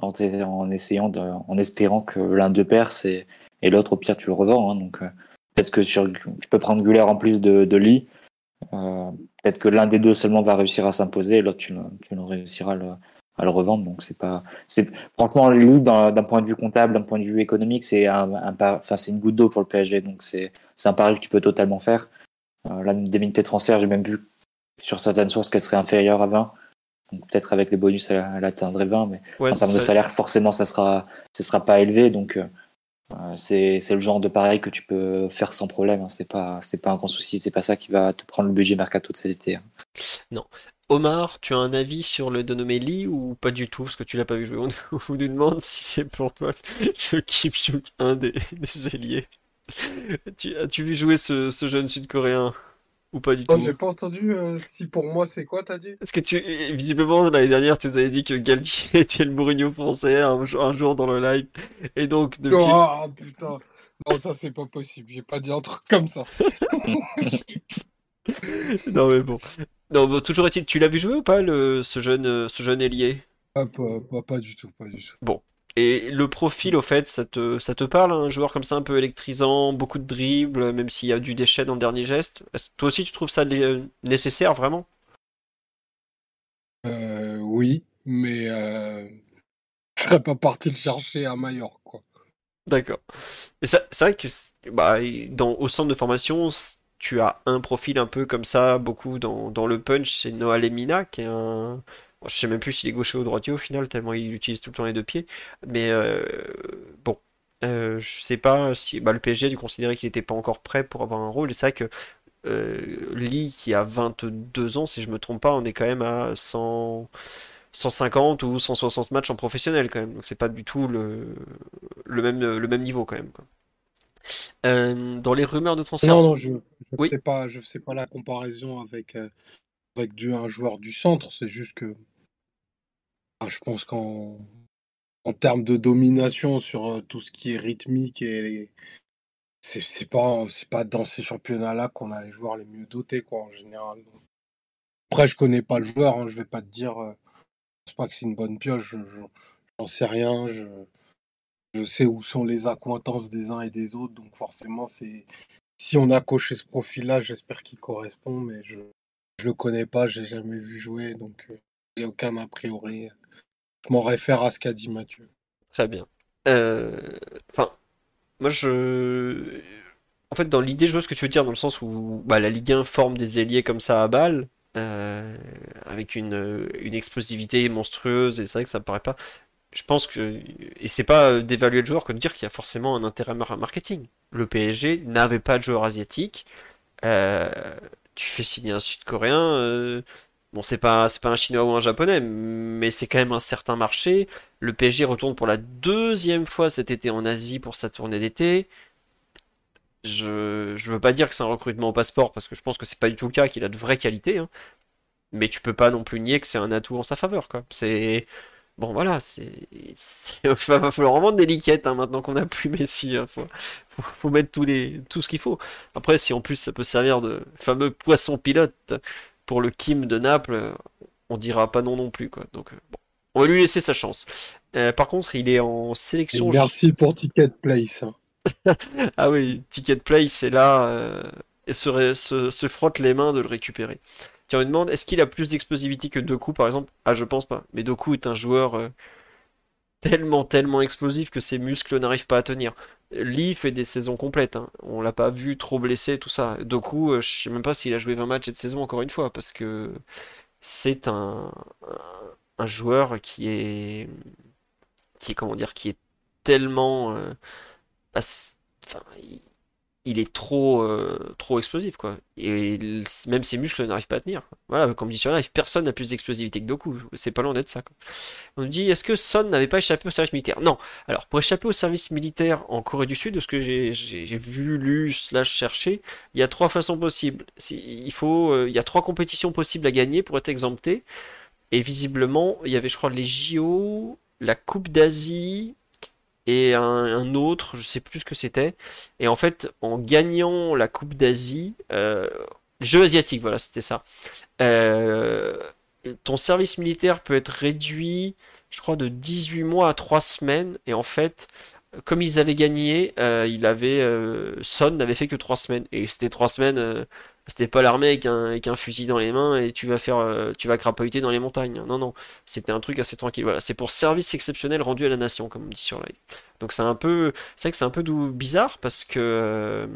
en, en essayant de, en espérant que l'un d'eux perce et, et l'autre au pire tu le revends. Hein. donc euh, peut-être que sur, tu peux prendre Gulaire en plus de, de Lee. peut-être que l'un des deux seulement va réussir à s'imposer et l'autre tu, tu réussiras le, à le revendre. Donc c'est pas, c'est franchement d'un point de vue comptable, d'un point de vue économique, c'est un, enfin c'est une goutte d'eau pour le PSG. Donc c'est c'est un pari que tu peux totalement faire. Euh, des de transfert, j'ai même vu sur certaines sources qu'elle serait inférieure à 20. Donc peut-être avec les bonus, elle, atteindrait 20, mais en termes de salaire, forcément, ça sera, ce sera pas élevé. Donc euh, c'est c'est le genre de pari que tu peux faire sans problème. Hein. C'est pas c'est pas un grand souci. C'est pas ça qui va te prendre le budget mercato de cet été. Hein. Non. Omar, tu as un avis sur le dénommé Lee ou pas du tout Parce que tu l'as pas vu jouer? On vous demande si c'est pour toi le Kipchuk, un des, des ailiers. As-tu vu jouer ce, jeune sud-coréen ou pas du oh, tout? J'ai pas entendu euh, si pour moi c'est quoi t'as dit? Est-ce que tu visiblement l'année dernière tu nous avais dit que Galtier était le Mourinho français un, jour dans le live et donc depuis. Oh putain non ça c'est pas possible j'ai pas dit un truc comme ça. non mais bon. Non, toujours est-il, tu l'as vu jouer ou pas le, ce jeune euh, ce jeune ailier? Ah, pas, pas, du tout, pas du tout. Bon. Et le profil, au fait, ça te, ça te parle, un joueur comme ça un peu électrisant, beaucoup de dribbles, même s'il y a du déchet dans le dernier geste? Toi aussi, tu trouves ça nécessaire, vraiment? Euh, Oui, mais euh, je serais pas parti le chercher à Majorque, quoi. D'accord. Et c'est vrai que bah, dans, au centre de formation, tu as un profil un peu comme ça, beaucoup dans, le punch, c'est Noah Lemina, qui est un... je sais même plus s'il est gaucher ou droitier au final, tellement il utilise tout le temps les deux pieds. Mais euh, bon, euh, je sais pas si bah, le PSG a dû considérer qu'il n'était pas encore prêt pour avoir un rôle. C'est vrai que euh, Lee, qui a 22 ans, si je me trompe pas, on est quand même à 100... 150 ou 160 matchs en professionnel quand même. Donc c'est pas du tout le, même, niveau quand même. Euh, dans les rumeurs de transfert. Non, non, je ne sais, pas, je sais pas la comparaison avec, euh, avec du, un joueur du centre. C'est juste que ah, je pense qu'en en termes de domination sur euh, tout ce qui est rythmique et c'est pas c'est pas dans ces championnats-là qu'on a les joueurs les mieux dotés quoi en général. Après je connais pas le joueur, hein, je vais pas te dire, je pense pas que c'est une bonne pioche, j'en sais rien, je je sais où sont les accointances des uns et des autres, donc forcément, c'est si on a coché ce profil-là, j'espère qu'il correspond, mais je je le connais pas, j'ai jamais vu jouer, donc euh, j'ai aucun a priori. Je m'en réfère à ce qu'a dit Mathieu. Très bien. Euh, enfin, moi je. En fait, dans l'idée, je vois ce que tu veux dire, dans le sens où bah, la Ligue 1 forme des ailiers comme ça à balle, euh, avec une, une explosivité monstrueuse, et c'est vrai que ça me paraît pas je pense que et c'est pas euh, d'évaluer le joueur que de dire qu'il y a forcément un intérêt marketing. Le PSG n'avait pas de joueur asiatique. Euh, tu fais signer un Sud-Coréen. Euh, bon, c'est pas c'est pas un Chinois ou un Japonais, mais c'est quand même un certain marché. Le PSG retourne pour la deuxième fois cet été en Asie pour sa tournée d'été. Je je veux pas dire que c'est un recrutement au passeport parce que je pense que c'est pas du tout le cas, qu'il a de vraies qualités. Hein. Mais tu peux pas non plus nier que c'est un atout en sa faveur, quoi. C'est Bon voilà, c'est, il va falloir vraiment des liquettes hein, maintenant qu'on a plus Messi. Il hein. faut, faut, mettre tous les, tout ce qu'il faut. Après, si en plus ça peut servir de fameux poisson pilote pour le Kim de Naples, on dira pas non non plus quoi. Donc euh, bon, on va lui laisser sa chance. Euh, par contre, il est en sélection. merci pour Ticket Place. Hein. ah oui, Ticket Place est là euh, et se, se, se frotte les mains de le récupérer. Tiens, on demande, est-ce qu'il a plus d'explosivité que Doku par exemple? Ah, je pense pas. Mais Doku est un joueur euh, tellement, tellement explosif que ses muscles n'arrivent pas à tenir. Lee fait des saisons complètes. Hein. On l'a pas vu trop blessé, tout ça. Doku, euh, je sais même pas s'il a joué 20 matchs cette saison encore une fois, parce que c'est un, un, joueur qui est, qui est, comment dire, qui est tellement. Euh, enfin, est trop, euh, trop explosif, quoi. Et il- même ses muscles n'arrivent pas à tenir. Voilà, comme dit sur Live, personne n'a plus d'explosivité que Doku. C'est pas loin d'être ça. On nous dit, est-ce que Son n'avait pas échappé au service militaire? Non. Alors, pour échapper au service militaire en Corée du Sud, de ce que j'ai vu, lu, slash cherché, il y a trois façons possibles. Il euh, il y a trois compétitions possibles à gagner pour être exempté. Et visiblement, il y avait, je crois, les JO, la Coupe d'Asie et un, autre, je sais plus ce que c'était. Et en fait, en gagnant la Coupe d'Asie, euh, Jeux asiatiques, voilà, c'était ça. Euh, ton service militaire peut être réduit, je crois, de 18 mois à 3 semaines. Et en fait, comme ils avaient gagné, euh, il avait, euh, Son n'avait fait que 3 semaines. Et c'était 3 semaines, euh, c'était pas l'armée avec un, avec un fusil dans les mains et tu vas faire, euh, tu vas crapahuter dans les montagnes. Non, non, c'était un truc assez tranquille. Voilà, c'est pour service exceptionnel rendu à la nation, comme on dit sur live. Donc c'est un peu, c'est vrai que c'est un peu bizarre parce que euh,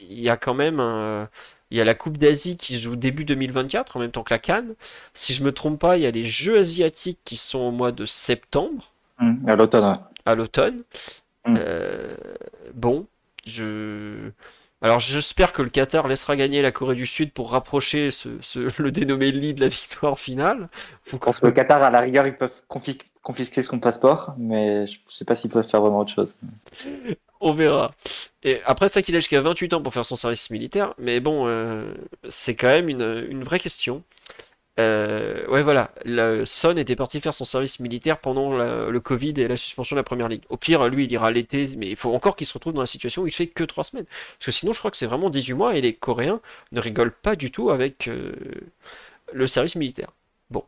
il y a quand même un- il y a la Coupe d'Asie qui se joue début 2024 en même temps que la CAN. Si je me trompe pas, il y a les Jeux asiatiques qui sont au mois de septembre, Hum, à l'automne, à l'automne. Mm. Euh, bon, je alors j'espère que le Qatar laissera gagner la Corée du Sud pour rapprocher ce, ce- le dénommé lit de la victoire finale. Faut Je pense que le Qatar, à la rigueur, ils peuvent confi- confisquer son passeport, mais je sais pas s'ils peuvent faire vraiment autre chose. On verra. Et après ça qu'il a jusqu'à 28 ans pour faire son service militaire, mais bon, euh, c'est quand même une, une vraie question. Euh, ouais, voilà, le Son était parti faire son service militaire pendant le Covid et la suspension de la première ligue. Au pire, lui, il ira l'été, mais il faut encore qu'il se retrouve dans la situation où il fait que 3 semaines. Parce que sinon, je crois que c'est vraiment 18 mois et les Coréens ne rigolent pas du tout avec euh, le service militaire. Bon,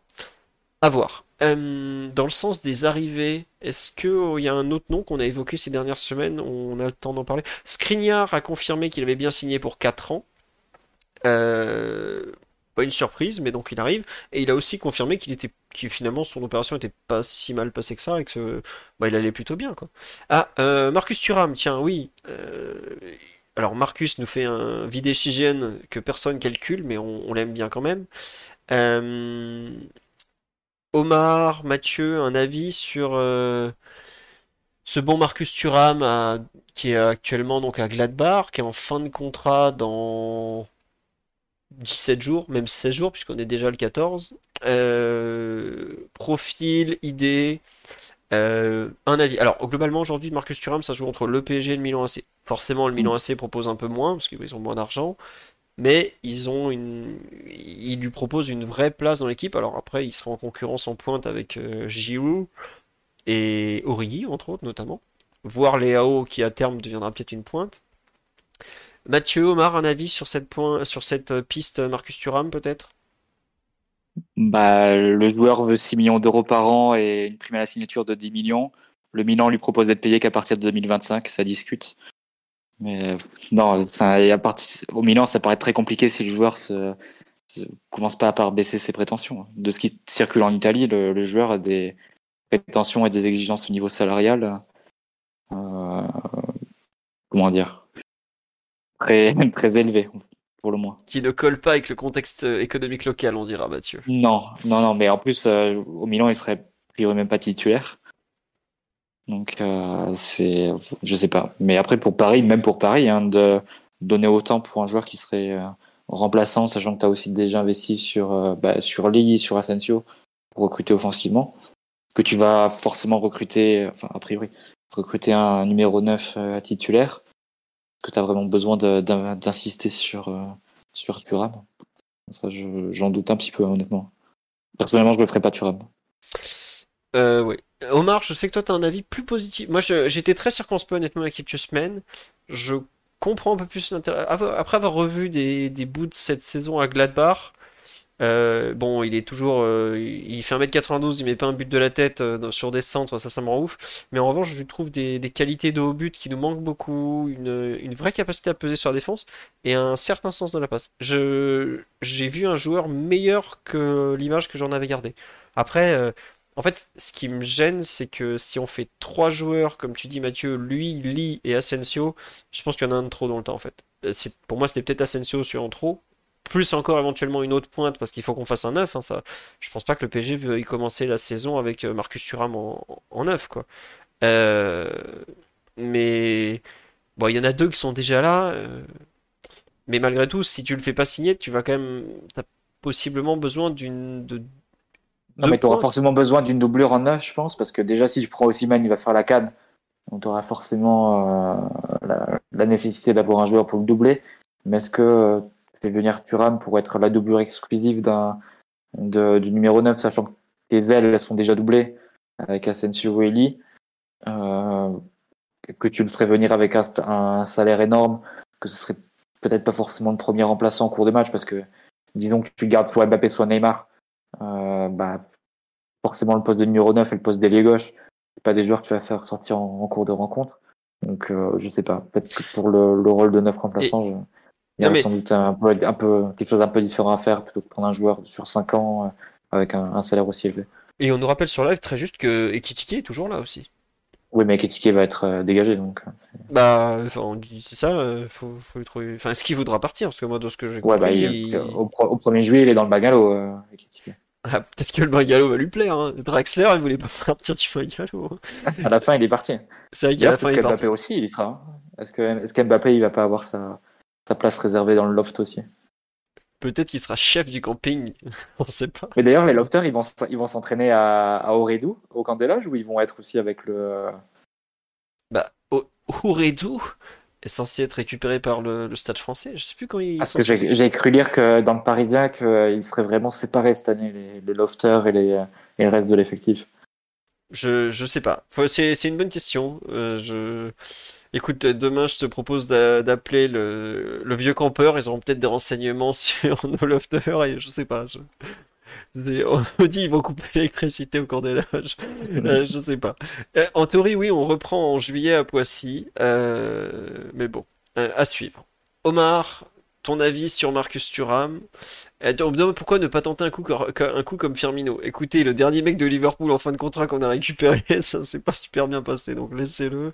à voir. Euh, dans le sens des arrivées, est-ce qu'il y a un autre nom qu'on a évoqué ces dernières semaines? On a le temps d'en parler. Skriniar a confirmé qu'il avait bien signé pour 4 ans. Euh, pas une surprise, mais donc il arrive. Et il a aussi confirmé qu'il était, que finalement son opération était pas si mal passée que ça et que bah, il allait plutôt bien, quoi. Ah, euh, Marcus Thuram, tiens, oui. Euh, alors Marcus nous fait un vidéo que personne calcule, mais on, l'aime bien quand même. Euh, Omar, Mathieu, un avis sur ce bon Marcus Thuram qui est actuellement donc à Gladbach, qui est en fin de contrat dans 17 jours, même 16 jours, puisqu'on est déjà le 14. Euh, profil, idée, euh, un avis. Alors, globalement, aujourd'hui, Marcus Thuram, ça joue entre le PSG et le Milan AC. Forcément, le Milan AC propose un peu moins, parce qu'ils ont moins d'argent, mais ils ont une... lui proposent une vraie place dans l'équipe. Alors après, il sera en concurrence en pointe avec euh, Giroud et Origi, entre autres, notamment. Voire Léao, qui à terme deviendra peut-être une pointe. Mathieu, Omar, un avis sur cette, euh, piste Marcus Thuram, peut-être? Bah, le joueur veut 6 millions d'euros par an et une prime à la signature de 10 millions. Le Milan lui propose d'être payé qu'à partir de 2025, ça discute. Mais euh, non, et à au Milan, ça paraît très compliqué si le joueur se, se- commence pas par baisser ses prétentions. De ce qui circule en Italie, le, le joueur a des prétentions et des exigences au niveau salarial. euh, comment dire? Très, très élevées, pour le moins. Qui ne colle pas avec le contexte euh, économique local, on dira, Mathieu. Non, non, non, mais en plus, euh, au Milan, il serait a priori même pas titulaire. Donc, euh, c'est, je sais pas. Mais après, pour Paris, même pour Paris, hein, de donner autant pour un joueur qui serait euh, remplaçant, sachant que tu as aussi déjà investi sur, bah, sur Lee, sur Asensio, pour recruter offensivement, que tu vas forcément recruter, enfin, a priori, recruter un numéro 9 euh, titulaire, que tu as vraiment besoin d'insister sur, euh, sur Thuram. Ça, je- j'en doute un petit peu, honnêtement. Personnellement, je le ferai pas Thuram. Euh, oui. Omar, je sais que toi, tu as un avis plus positif. Moi, j'étais très circonspect, honnêtement, il y a quelques semaines. Je comprends un peu plus l'intérêt. Après avoir revu des, des bouts de cette saison à Gladbach, euh, bon, il est toujours. euh, il fait 1m92, il met pas un but de la tête euh, sur des centres, ça, ça me rend ouf. Mais en revanche, je lui trouve des, qualités de haut but qui nous manquent beaucoup, une, vraie capacité à peser sur la défense et un certain sens de la passe. J'ai vu un joueur meilleur que l'image que j'en avais gardée. Après. en fait, ce qui me gêne, c'est que si on fait trois joueurs, comme tu dis Mathieu, lui, Lee et Asensio, je pense qu'il y en a un de trop dans le temps en fait. C'est, pour moi, c'était peut-être Asensio sur en trop, plus encore éventuellement une autre pointe parce qu'il faut qu'on fasse un neuf. hein, ça. Je pense pas que le PSG veuille commencer la saison avec euh, Marcus Thuram en, en neuf quoi. Euh, mais Bon, il y en a deux qui sont déjà là. euh, Mais malgré tout, si tu le fais pas signer, tu vas quand même. T'as possiblement besoin d'une. De... Non, mais tu auras forcément besoin d'une doublure en neuf, je pense, parce que déjà, si tu prends Osimhen, il va faire la canne. Donc, tu auras forcément euh, la, la nécessité d'avoir un joueur pour le doubler. Mais est-ce que fais venir Thuram pour être la doublure exclusive d'un, de- du numéro 9, sachant que tes ailes, elles sont déjà doublées avec Asensio et Eli euh, que tu le ferais venir avec un, un salaire énorme, que ce serait peut-être pas forcément le premier remplaçant en cours de match, parce que disons que tu gardes soit Mbappé, soit Neymar, euh, bah, forcément le poste de numéro 9 et le poste d'ailier gauche, c'est pas des joueurs que tu vas faire sortir en, en cours de rencontre. Donc euh, je sais pas, peut-être que pour le, le rôle de neuf remplaçant, je- il y a mais- sans doute un peu, un peu quelque chose d'un peu différent à faire plutôt que prendre un joueur sur 5 ans euh, avec un, un salaire aussi élevé. Et on nous rappelle sur live très juste que Ekitike est toujours là aussi. Oui, mais Ketike va être euh, dégagé, donc euh, Bah, enfin, on dit c'est ça, faut, faut lui trouver. Enfin, est-ce qu'il voudra partir? Parce que moi, de ce que j'ai ouais, bah, compris, il- il- au, pro- au 1er juillet, il est dans le bagalo, euh, Ekitike. Ah, peut-être que le Bungalow va lui plaire. Hein. Draxler, il voulait pas partir du Bungalow. À la fin, il est parti. C'est vrai qu'à la fin, il est parti. qu'Mbappé aussi, il y sera. hein. Est-ce que est-ce qu'Mbappé, il va pas avoir sa, sa place réservée dans le loft aussi Peut-être qu'il sera chef du camping. On sait pas. Mais d'ailleurs, les lofters, ils vont, ils vont s'entraîner à, à Oredou, au camp des loges, ou ils vont être aussi avec le. Bah, O- Ouredou est censé être récupéré par le, le stade français. Je sais plus quand il. Parce que j'ai cru lire que dans le Parisien, qu'ils seraient vraiment séparés cette année, les, les lofters et, les, et le reste de l'effectif. Je, je sais pas. C'est une bonne question. Euh, je... Écoute, demain, je te propose d'a- d'appeler le, le vieux campeur. Ils auront peut-être des renseignements sur nos lofters et je sais pas. je- On nous dit ils vont couper l'électricité au cours des loges. Euh, je sais pas. Euh, en théorie, oui, on reprend en juillet à Poissy. Euh, mais bon, euh, à suivre. Omar, ton avis sur Marcus Thuram? On me demande pourquoi ne pas tenter un coup, un coup comme Firmino? Écoutez, le dernier mec de Liverpool en fin de contrat qu'on a récupéré, ça s'est pas super bien passé, donc laissez-le.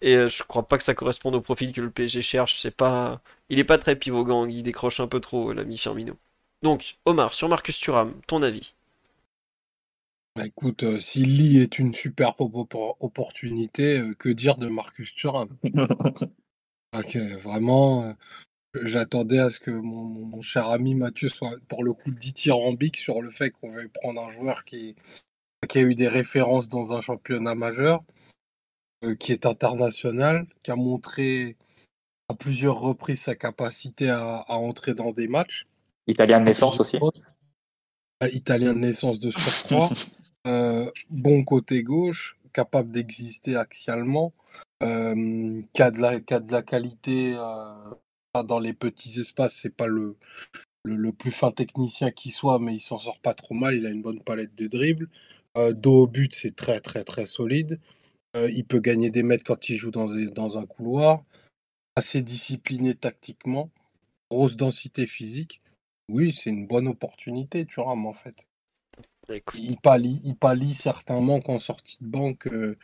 Et euh, je crois pas que ça corresponde au profil que le PSG cherche. C'est pas, il est pas très pivot gang, il décroche un peu trop l'ami Firmino. Donc, Omar, sur Marcus Thuram, ton avis? Bah, Écoute, euh, si Lee est une superbe op- opportunité, euh, que dire de Marcus Thuram? Ok, vraiment, euh, j'attendais à ce que mon, cher ami Mathieu soit pour le coup dithyrambique sur le fait qu'on veuille prendre un joueur qui, qui a eu des références dans un championnat majeur, euh, qui est international, qui a montré à plusieurs reprises sa capacité à, à entrer dans des matchs. Italien de naissance aussi. Euh, Italien de naissance de surcroît, euh, bon côté gauche, capable d'exister axialement, euh, qui, a de la, qui a de la qualité euh, dans les petits espaces. C'est pas le, le, le plus fin technicien qui soit, mais il s'en sort pas trop mal. Il a une bonne palette de dribbles. Euh, dos au but, c'est très très très solide. Euh, il peut gagner des mètres quand il joue dans, des- dans un couloir. Assez discipliné tactiquement. Grosse densité physique. Oui, c'est une bonne opportunité, Thuram, en fait. Écoute, Il pallie, il pallie certains manques en sortie de banque euh,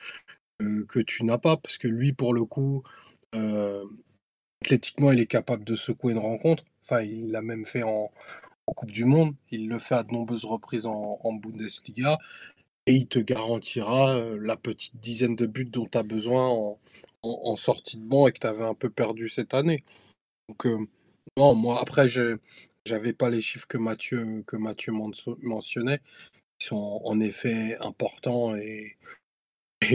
euh, que tu n'as pas, parce que lui, pour le coup, athlétiquement, il est capable de secouer une rencontre. Enfin, il l'a même fait en, en Coupe du Monde. Il le fait à de nombreuses reprises en, en Bundesliga. Et il te garantira euh, la petite dizaine de buts dont tu as besoin en, sortie de banc et que tu avais un peu perdu cette année. Donc, euh, non, moi, après, je n'avais pas les chiffres que Mathieu, que mentionnait. Ils sont en effet importants et,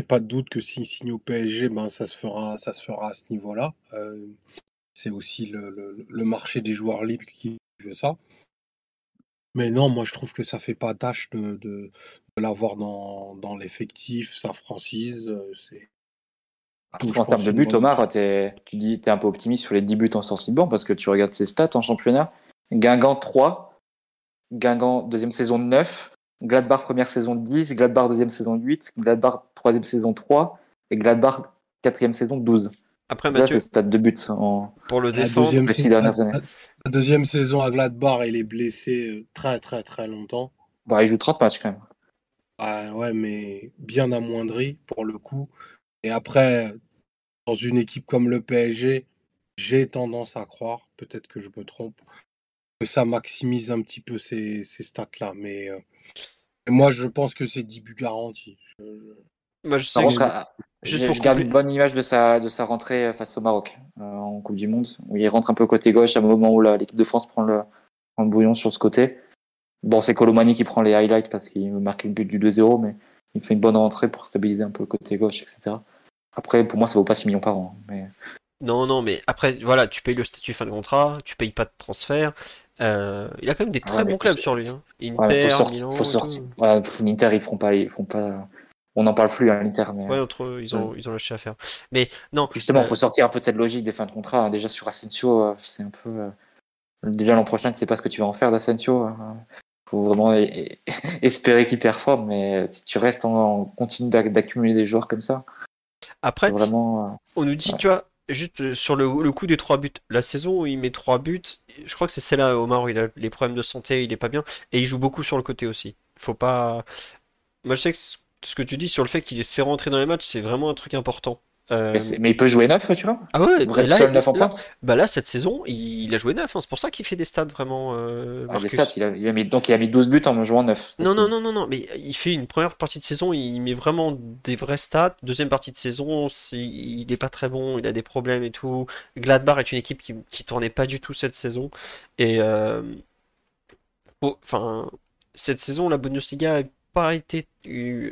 pas de doute que s'il signe au PSG, ben, ça, se fera, ça se fera à ce niveau-là. Euh, c'est aussi le marché des joueurs libres qui veut ça. Mais non, moi je trouve que ça fait pas tâche de, de, de l'avoir dans, dans l'effectif, ça francise. C'est Surtout je en termes de bonne Omar, t'es- tu dis es un peu optimiste sur les 10 buts en sortie de banc parce que tu regardes ses stats en championnat. Guingamp 3, Guingamp deuxième saison 9, Gladbach première saison 10, Gladbach deuxième saison 8, Gladbach troisième saison 3 et Gladbach quatrième saison 12. Après, Là, Mathieu, c'est stats de buts en pour le La défendre, deuxième, les six dernières la- années. La deuxième saison à Gladbach, il est blessé euh, très très très longtemps. Bah, il joue 30 matchs quand même. Ah ouais, mais bien amoindri pour le coup. Et après, dans une équipe comme le PSG, j'ai tendance à croire, peut-être que je me trompe, que ça maximise un petit peu ces, ces stats-là. Mais euh, moi, je pense que c'est 10 buts garantis. Je- Moi, je sais Par que juste je, pour je garde une bonne image de sa, de sa rentrée face au Maroc euh, en Coupe du Monde, où il rentre un peu côté gauche à un moment où la- l'équipe de France prend le, prend le bouillon sur ce côté. Bon, c'est Colomani qui prend les highlights parce qu'il veut marquer le but du 2-0, mais il fait une bonne rentrée pour stabiliser un peu le côté gauche, etc. Après, pour moi, ça vaut pas 6 millions par an. Mais... Non, non, mais après, voilà, tu payes le statut fin de contrat, tu payes pas de transfert. Euh, il a quand même des très Ouais, bons clubs sur lui. Hein. Ouais, Inter, faut sortir. Milan. Faut sortir. Ouais, pff, L'Inter, ils feront pas, ils feront pas. On n'en parle plus à l'Inter, mais Ouais, entre eux, ils ont, ils ont lâché à faire. Mais non, justement, euh, faut sortir un peu de cette logique des fins de contrat. hein. Déjà sur Asensio, euh, c'est un peu. euh, Déjà l'an prochain, tu sais pas ce que tu vas en faire d'Asensio. euh, Faut vraiment espérer qu'il performe, mais si tu restes en, en continue d'ac- d'accumuler des joueurs comme ça, après, vraiment. euh, on nous dit, ouais. tu vois, juste euh, sur le, le coup des trois buts, la saison où il met trois buts, je crois que c'est celle-là, Omar, où il a les problèmes de santé, il est pas bien, et il joue beaucoup sur le côté aussi. Faut pas. Moi, je sais que ce que tu dis sur le fait qu'il s'est rentré dans les matchs, c'est vraiment un truc important. Euh, Mais, il peut jouer neuf, tu vois. Ah ouais, Il bah là, seul neuf en là- bah là, cette saison, il, il a joué neuf, hein, c'est pour ça qu'il fait des stats vraiment, euh, Ah, Marcus. stats, il a, il a mis, donc il a mis 12 buts en jouant neuf. Non, non, non, non, non, mais il fait une première partie de saison, il met vraiment des vrais stats. Deuxième partie de saison, il est pas très bon, il a des problèmes et tout. Gladbach est une équipe qui, qui tournait pas du tout cette saison. Et euh, faut- enfin, cette saison, la Bundesliga pas été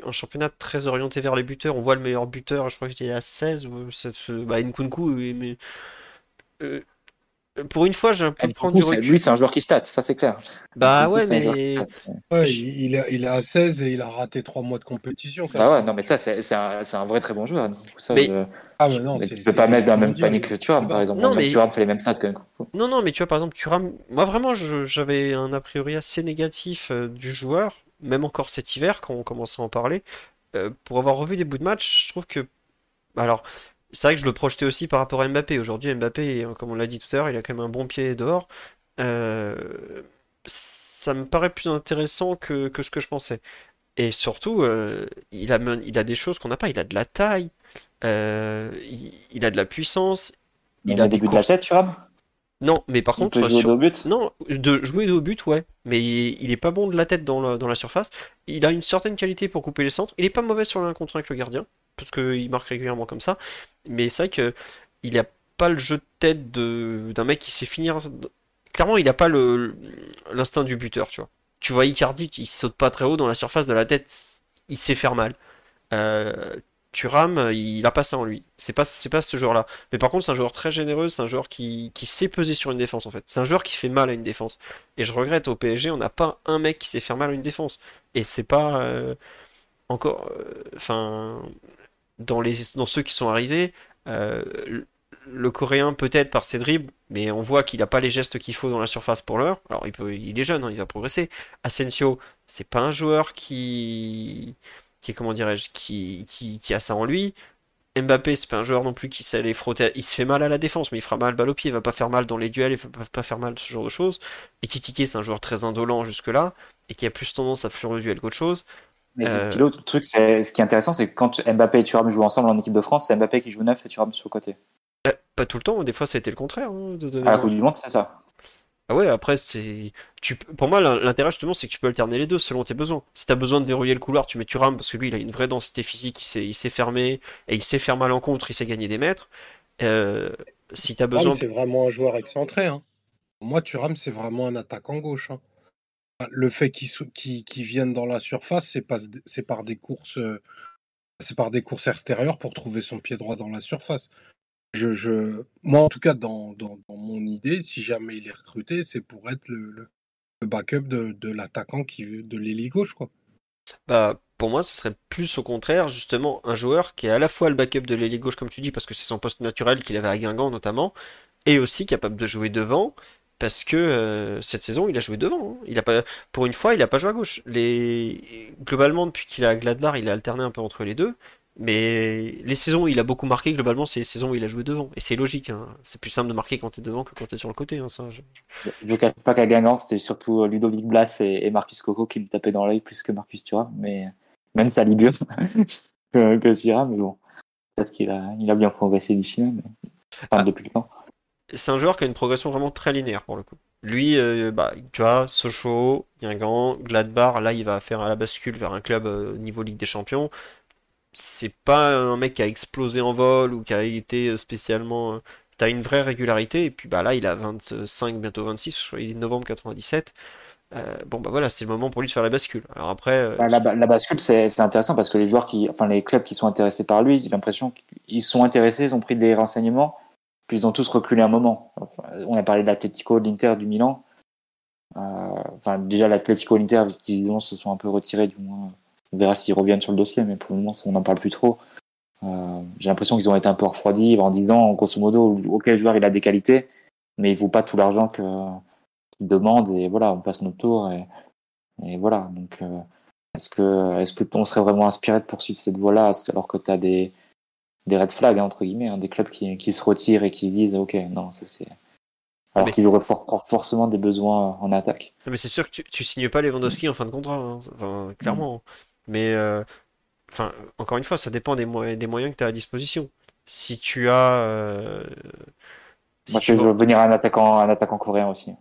un championnat très orienté vers les buteurs. On voit le meilleur buteur, je crois qu'il est à 16, ou bah, Nkunku, oui, mais euh, pour une fois, j'ai un peu Ah, prendre du recul. lui, c'est un joueur qui stat, ça c'est clair. Bah coup, ouais, mais. Ouais, il, a- il est à 16 et il a raté 3 mois de compétition. Bah ouais, non, mais ça, c'est c'est un, c'est un vrai très bon joueur. ça, Mais- je- Ah, mais non, mais c'est- tu peux c'est pas mettre dans la même panier que Thuram, par exemple. Non, mais- Thuram fait les mêmes stats que. Non, non, mais tu vois, par exemple, Thuram, moi vraiment, je- j'avais un a priori assez négatif euh, du joueur, même encore cet hiver, quand on commençait à en parler. Euh, pour avoir revu des bouts de match, je trouve que. Alors, c'est vrai que je le projetais aussi par rapport à Mbappé. Aujourd'hui, Mbappé, comme on l'a dit tout à l'heure, il a quand même un bon pied dehors. Euh, Ça me paraît plus intéressant que, que ce que je pensais. Et surtout, euh, il a, il a des choses qu'on n'a pas. Il a de la taille, il, il a de la puissance, Il il a a des buts de la tête, Thuram? Non, mais par contre, jouer sur- au but non, de jouer au but, ouais, mais il, il est pas bon de la tête dans la, dans la surface. Il a une certaine qualité pour couper les centres. Il est pas mauvais sur l'un contre un avec le gardien, parce qu'il marque régulièrement comme ça. Mais c'est vrai que il a pas le jeu de tête de d'un mec qui sait finir. Clairement, il a pas le l'instinct du buteur, tu vois. Tu vois Icardi, il saute pas très haut dans la surface de la tête, il sait faire mal. Euh, Thuram, il a pas ça en lui. C'est pas, c'est pas ce joueur-là. Mais par contre, c'est un joueur très généreux, c'est un joueur qui, sait peser sur une défense en fait. C'est un joueur qui fait mal à une défense. Et je regrette au PSG, on n'a pas un mec qui sait faire mal à une défense. Et c'est pas euh, encore, euh, enfin, dans ceux qui sont arrivés, euh, le- Coréen peut-être par ses dribbles, mais on voit qu'il n'a pas les gestes qu'il faut dans la surface pour l'heure. Alors il il est jeune, hein, il va progresser. Asensio, c'est pas un joueur qui, qui comment dirais-je, qui, qui, qui a ça en lui. Mbappé, c'est pas un joueur non plus qui sait aller frotter. Il se fait mal à la défense, mais il fera mal balle au pied. Il va pas faire mal dans les duels, il va pas faire mal ce genre de choses. Et Kitike, c'est un joueur très indolent jusque-là et qui a plus tendance à fuir le duel qu'autre chose. Mais Euh, le truc, c'est, ce qui est intéressant, c'est que quand Mbappé et Thuram jouent ensemble en équipe de France, c'est Mbappé qui joue neuf et Thuram sur le côté. Euh, Pas tout le temps, des fois ça a été le contraire. hein, de- de- À la Coupe du Monde, c'est ça. Ah ouais, après, c'est. Tu... Pour moi, l'in- l'intérêt justement, c'est que tu peux alterner les deux selon tes besoins. Si t'as besoin de verrouiller le couloir, tu mets Thuram parce que lui, il a une vraie densité physique, il sait, il sait fermer et il sait faire mal en contre, il sait gagner des mètres. Euh, Si t'as Thuram, besoin. c'est vraiment un joueur excentré. Hein. Moi, Thuram, c'est vraiment un attaquant gauche. hein. Le fait qu'il vienne dans la surface, c'est pas- c'est par des courses, euh, c'est par des courses extérieures pour trouver son pied droit dans la surface. Je, je, moi, en tout cas, dans, mon idée, si jamais il est recruté, c'est pour être le, backup de, l'attaquant qui de l'ailier gauche. Bah, pour moi, ce serait plus au contraire, justement, un joueur qui est à la fois le backup de l'ailier gauche, comme tu dis, parce que c'est son poste naturel qu'il avait à Guingamp notamment, et aussi capable de jouer devant, parce que euh, cette saison, il a joué devant. hein. A pour une fois, il a pas joué à gauche. Globalement, depuis qu'il est à Gladbach, il a alterné un peu entre les deux. Mais les saisons où il a beaucoup marqué, globalement, c'est les saisons où il a joué devant. Et c'est logique, hein. C'est plus simple de marquer quand t'es devant que quand t'es sur le côté. hein, ça, je- Je ne cache pas qu'à Guingamp, c'était surtout euh, Ludovic Blas et, et Marcus Coco qui me tapaient dans l'œil plus que Marcus Thuram. Mais même ça lit mieux que, que Thuram, mais bon. Peut-être qu'il a, il a bien progressé d'ici là, mais enfin, Ah. depuis le temps. c'est un joueur qui a une progression vraiment très linéaire pour le coup. Lui, euh, bah, tu vois, Sochaux, Guingamp, Gladbach, là il va faire la bascule vers un club euh, niveau Ligue des Champions. C'est pas un mec qui a explosé en vol ou qui a été spécialement. T'as une vraie régularité, et puis bah là, il a 25, bientôt 26, je crois, il est novembre 97. Euh, bon bah voilà, c'est le moment pour lui de faire la bascule. Alors après, euh, Bah, la, la bascule, c'est intéressant parce que les joueurs qui, enfin les clubs qui sont intéressés par lui, j'ai l'impression qu'ils sont intéressés, ils ont pris des renseignements, puis ils ont tous reculé un moment. Enfin, on a parlé de l'Atletico, de l'Inter, du Milan. Euh, enfin déjà l'Atletico, l'Inter, visiblement se sont un peu retirés du moins. On verra s'ils reviennent sur le dossier, mais pour le moment, on n'en parle plus trop. Euh, j'ai l'impression qu'ils ont été un peu refroidis en disant, grosso modo, ok, le joueur il a des qualités, mais il vaut pas tout l'argent qu'il demande et voilà, on passe notre tour et, et voilà. Donc, euh, est-ce que est-ce que on serait vraiment inspiré de poursuivre cette voie-là alors que tu as des des red flags hein, entre guillemets, hein, des clubs qui, qui se retirent et qui se disent ok, non, ça c'est alors Mais- qu'ils auraient for- forcément des besoins en attaque. Non, mais c'est sûr que tu, tu signes pas Lewandowski en fin de contrat, hein. Enfin, clairement. Mais euh, enfin, encore une fois, ça dépend des, moyens des moyens que tu as à disposition. Si tu as. euh, si Moi, tu je veux vends- venir un attaquant un attaquant coréen aussi.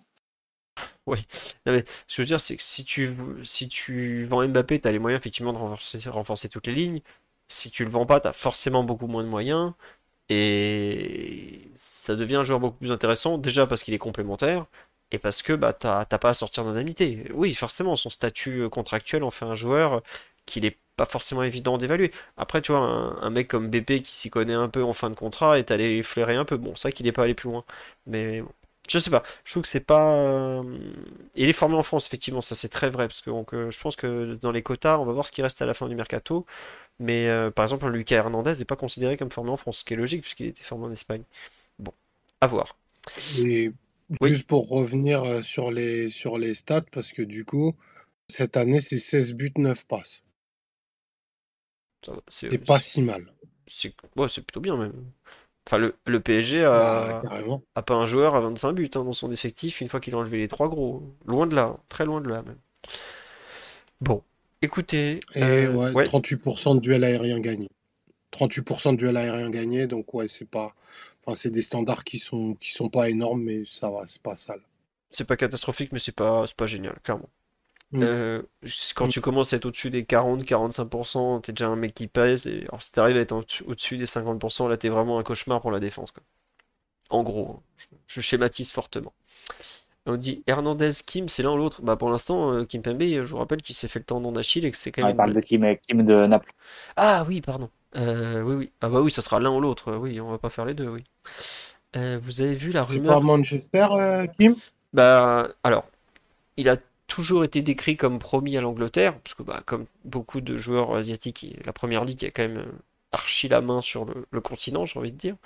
Non, mais ce que je veux dire, c'est que si tu, si tu vends Mbappé, tu as les moyens effectivement de renforcer, renforcer toutes les lignes. Si tu le vends pas, tu as forcément beaucoup moins de moyens. Et ça devient un joueur beaucoup plus intéressant, déjà parce qu'il est complémentaire, et parce que bah, t'as t'as pas à sortir d'indemnité. Oui, forcément, son statut euh, contractuel en fait un joueur qu'il est pas forcément évident d'évaluer. Après, tu vois, un, un mec comme BP qui s'y connaît un peu en fin de contrat est allé flairer un peu. Bon, c'est vrai qu'il est pas allé plus loin. Mais bon, je sais pas. Je trouve que c'est pas. euh, Il est formé en France, effectivement, ça c'est très vrai. Parce que donc, euh, je pense que dans les quotas, on va voir ce qui reste à la fin du mercato. Mais euh, par exemple, Lucas Hernandez n'est pas considéré comme formé en France, ce qui est logique puisqu'il était formé en Espagne. Bon, à voir. Et Oui. juste pour revenir sur les, sur les stats, parce que du coup, cette année, c'est 16 buts, 9 passes. C'est pas si mal. c'est- ouais, plutôt bien même. Enfin, le, le PSG Bah, a, pas un joueur à 25 buts hein, dans son effectif une fois qu'il a enlevé les trois gros. Loin de là, hein, très loin de là même. Bon, écoutez, Et euh, ouais, ouais, 38% de duels aériens gagnés. 38% de duels aériens gagnés, donc ouais, c'est pas. Enfin, c'est des standards qui sont, qui sont pas énormes, mais ça va, c'est pas sale. c'est pas catastrophique, mais c'est pas, c'est pas génial, clairement. Mm. Euh, quand tu commences à être au-dessus des 40-45%, t'es déjà un mec qui pèse. Et alors, si t'arrives à être au-dessus des 50%, là, t'es vraiment un cauchemar pour la défense, quoi. En gros, hein, je, je schématise fortement. On dit Hernandez, Kim, c'est l'un ou l'autre. Bah, pour l'instant, euh, Kim Pembe, je vous rappelle qu'il s'est fait le tendon d'Achille et que c'est quand Ah, même il parle de Kim, Kim de Naples. Ah oui, pardon. Euh, oui, oui. Ah bah oui, ça sera l'un ou l'autre. euh, Oui, on va pas faire les deux, oui. Euh, vous avez vu la C'est rumeur? pas Manchester, euh, Kim? Bah, alors, il a toujours été décrit comme promis à l'Angleterre, parce que bah, comme beaucoup de joueurs asiatiques, la première ligue a quand même euh, archi la main sur le, le continent, j'ai envie de dire.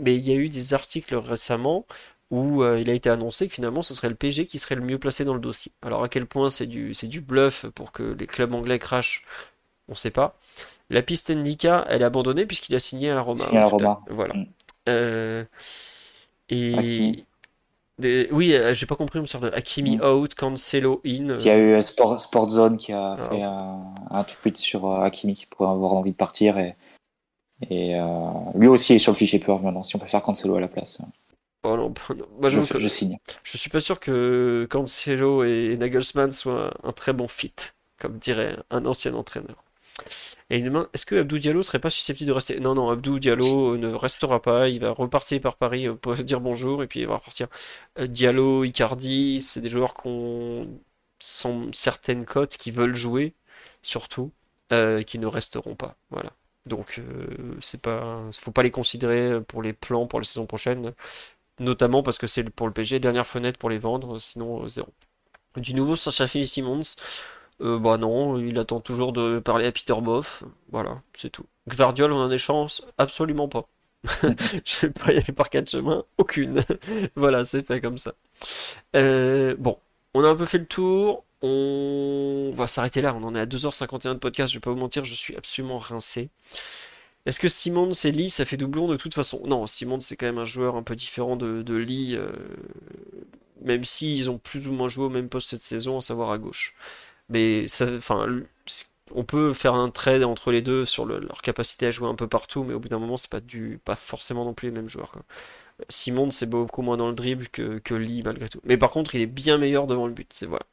Mais il y a eu des articles récemment où euh, il a été annoncé que finalement ce serait le PSG qui serait le mieux placé dans le dossier. Alors à quel point c'est du, c'est du bluff pour que les clubs anglais crachent, on sait pas. La piste Ndika, elle est abandonnée puisqu'il a signé à la Roma. Signé à la Roma. Voilà. Mm. Euh, et. Des- oui, euh, j'ai pas compris, me semble. Hakimi Mm. out, Cancelo in. Il y a eu Sport, Sport Zone qui a Ah. fait un, un tweet sur euh, Hakimi qui pourrait avoir envie de partir et, et euh, lui aussi est sur le fichier peur maintenant. Si on peut faire Cancelo à la place, Oh non, bah non. Moi, je, je signe. je suis pas sûr que Cancelo et Nagelsmann soient un très bon fit, comme dirait un ancien entraîneur. Et demain, est-ce que Abdou Diallo serait pas susceptible de rester? Non, non, Abdou Diallo ne restera pas. Il va repartir par Paris euh, pour dire bonjour et puis il va repartir. Euh, Diallo, Icardi, c'est des joueurs qu'on sont certaines cotes qui veulent jouer, surtout, euh, qui ne resteront pas. Voilà. Donc, euh, c'est pas, faut pas les considérer pour les plans pour la saison prochaine, notamment parce que c'est pour le PSG, dernière fenêtre pour les vendre, sinon euh, zéro. Du nouveau Shafi Simons, euh, bah non, il attend toujours de parler à Peter Boff, voilà, c'est tout. Gvardiol, on en échange absolument pas. Je vais pas y aller par quatre chemins, aucune. Voilà, c'est fait comme ça. Euh, bon, on a un peu fait le tour. On va s'arrêter là. On en est à 2h51 de podcast. Je vais pas vous mentir, je suis absolument rincé. Est-ce que Simon c'est Lee, ça fait doublon de toute façon? Non, Simon c'est quand même un joueur un peu différent de, Lee, euh, même s'ils ont plus ou moins joué au même poste cette saison, à savoir à gauche. Mais on peut faire un trade entre les deux sur le- leur capacité à jouer un peu partout, mais au bout d'un moment, c'est pas du, pas forcément non plus les mêmes joueurs, quoi. Simon c'est beaucoup moins dans le dribble que, que Lee malgré tout. Mais par contre, il est bien meilleur devant le but, c'est voilà.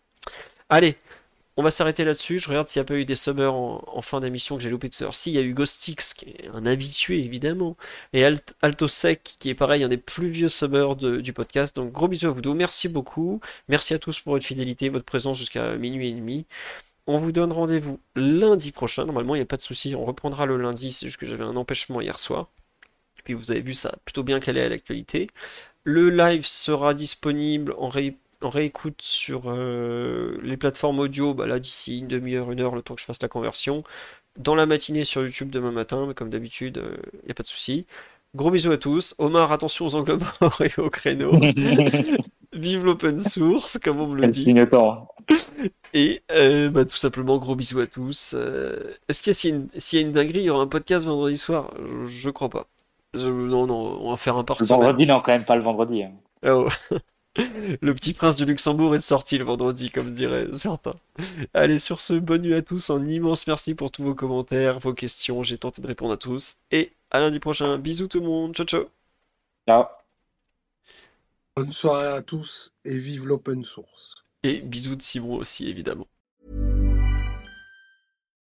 Allez, On va s'arrêter là-dessus. Je regarde s'il n'y a pas eu des subbers en, en fin d'émission que j'ai loupé tout à l'heure. Si, il y a eu Ghostix, qui est un habitué évidemment, et Alt- Alto Sec, qui est pareil, un des plus vieux subbers de- du podcast. Donc gros bisous à vous deux. Merci beaucoup. Merci à tous pour votre fidélité, votre présence jusqu'à minuit et demi. On vous donne rendez-vous lundi prochain. Normalement, il n'y a pas de souci. On reprendra le lundi. C'est juste que j'avais un empêchement hier soir. Puis vous avez vu ça plutôt bien calé à l'actualité. Le live sera disponible en, ré- en réécoute sur euh, les plateformes audio bah là d'ici une demi-heure, une heure, le temps que je fasse la conversion. Dans la matinée sur YouTube demain matin, mais comme d'habitude, il n'y a pas de souci. Gros bisous à tous. Omar, attention aux angles morts et aux créneaux. Vive l'open source, comme on me le dit. Et euh, bah, tout simplement, gros bisous à tous. Euh, Est-ce qu'il y a, s'il y a une- dinguerie, il y aura un podcast vendredi soir? Je, crois pas. Je- non, non, on va faire un par Le semaine. vendredi, non, quand même pas le vendredi. hein. Ouais. Le petit prince de Luxembourg est sorti le vendredi, comme diraient certains. Allez, sur ce, bonne nuit à tous. Un immense merci pour tous vos commentaires, vos questions. J'ai tenté de répondre à tous. Et à lundi prochain. Bisous tout le monde. Ciao, ciao. Ciao. Bonne soirée à tous et vive l'open source. Et bisous de Simon aussi, évidemment.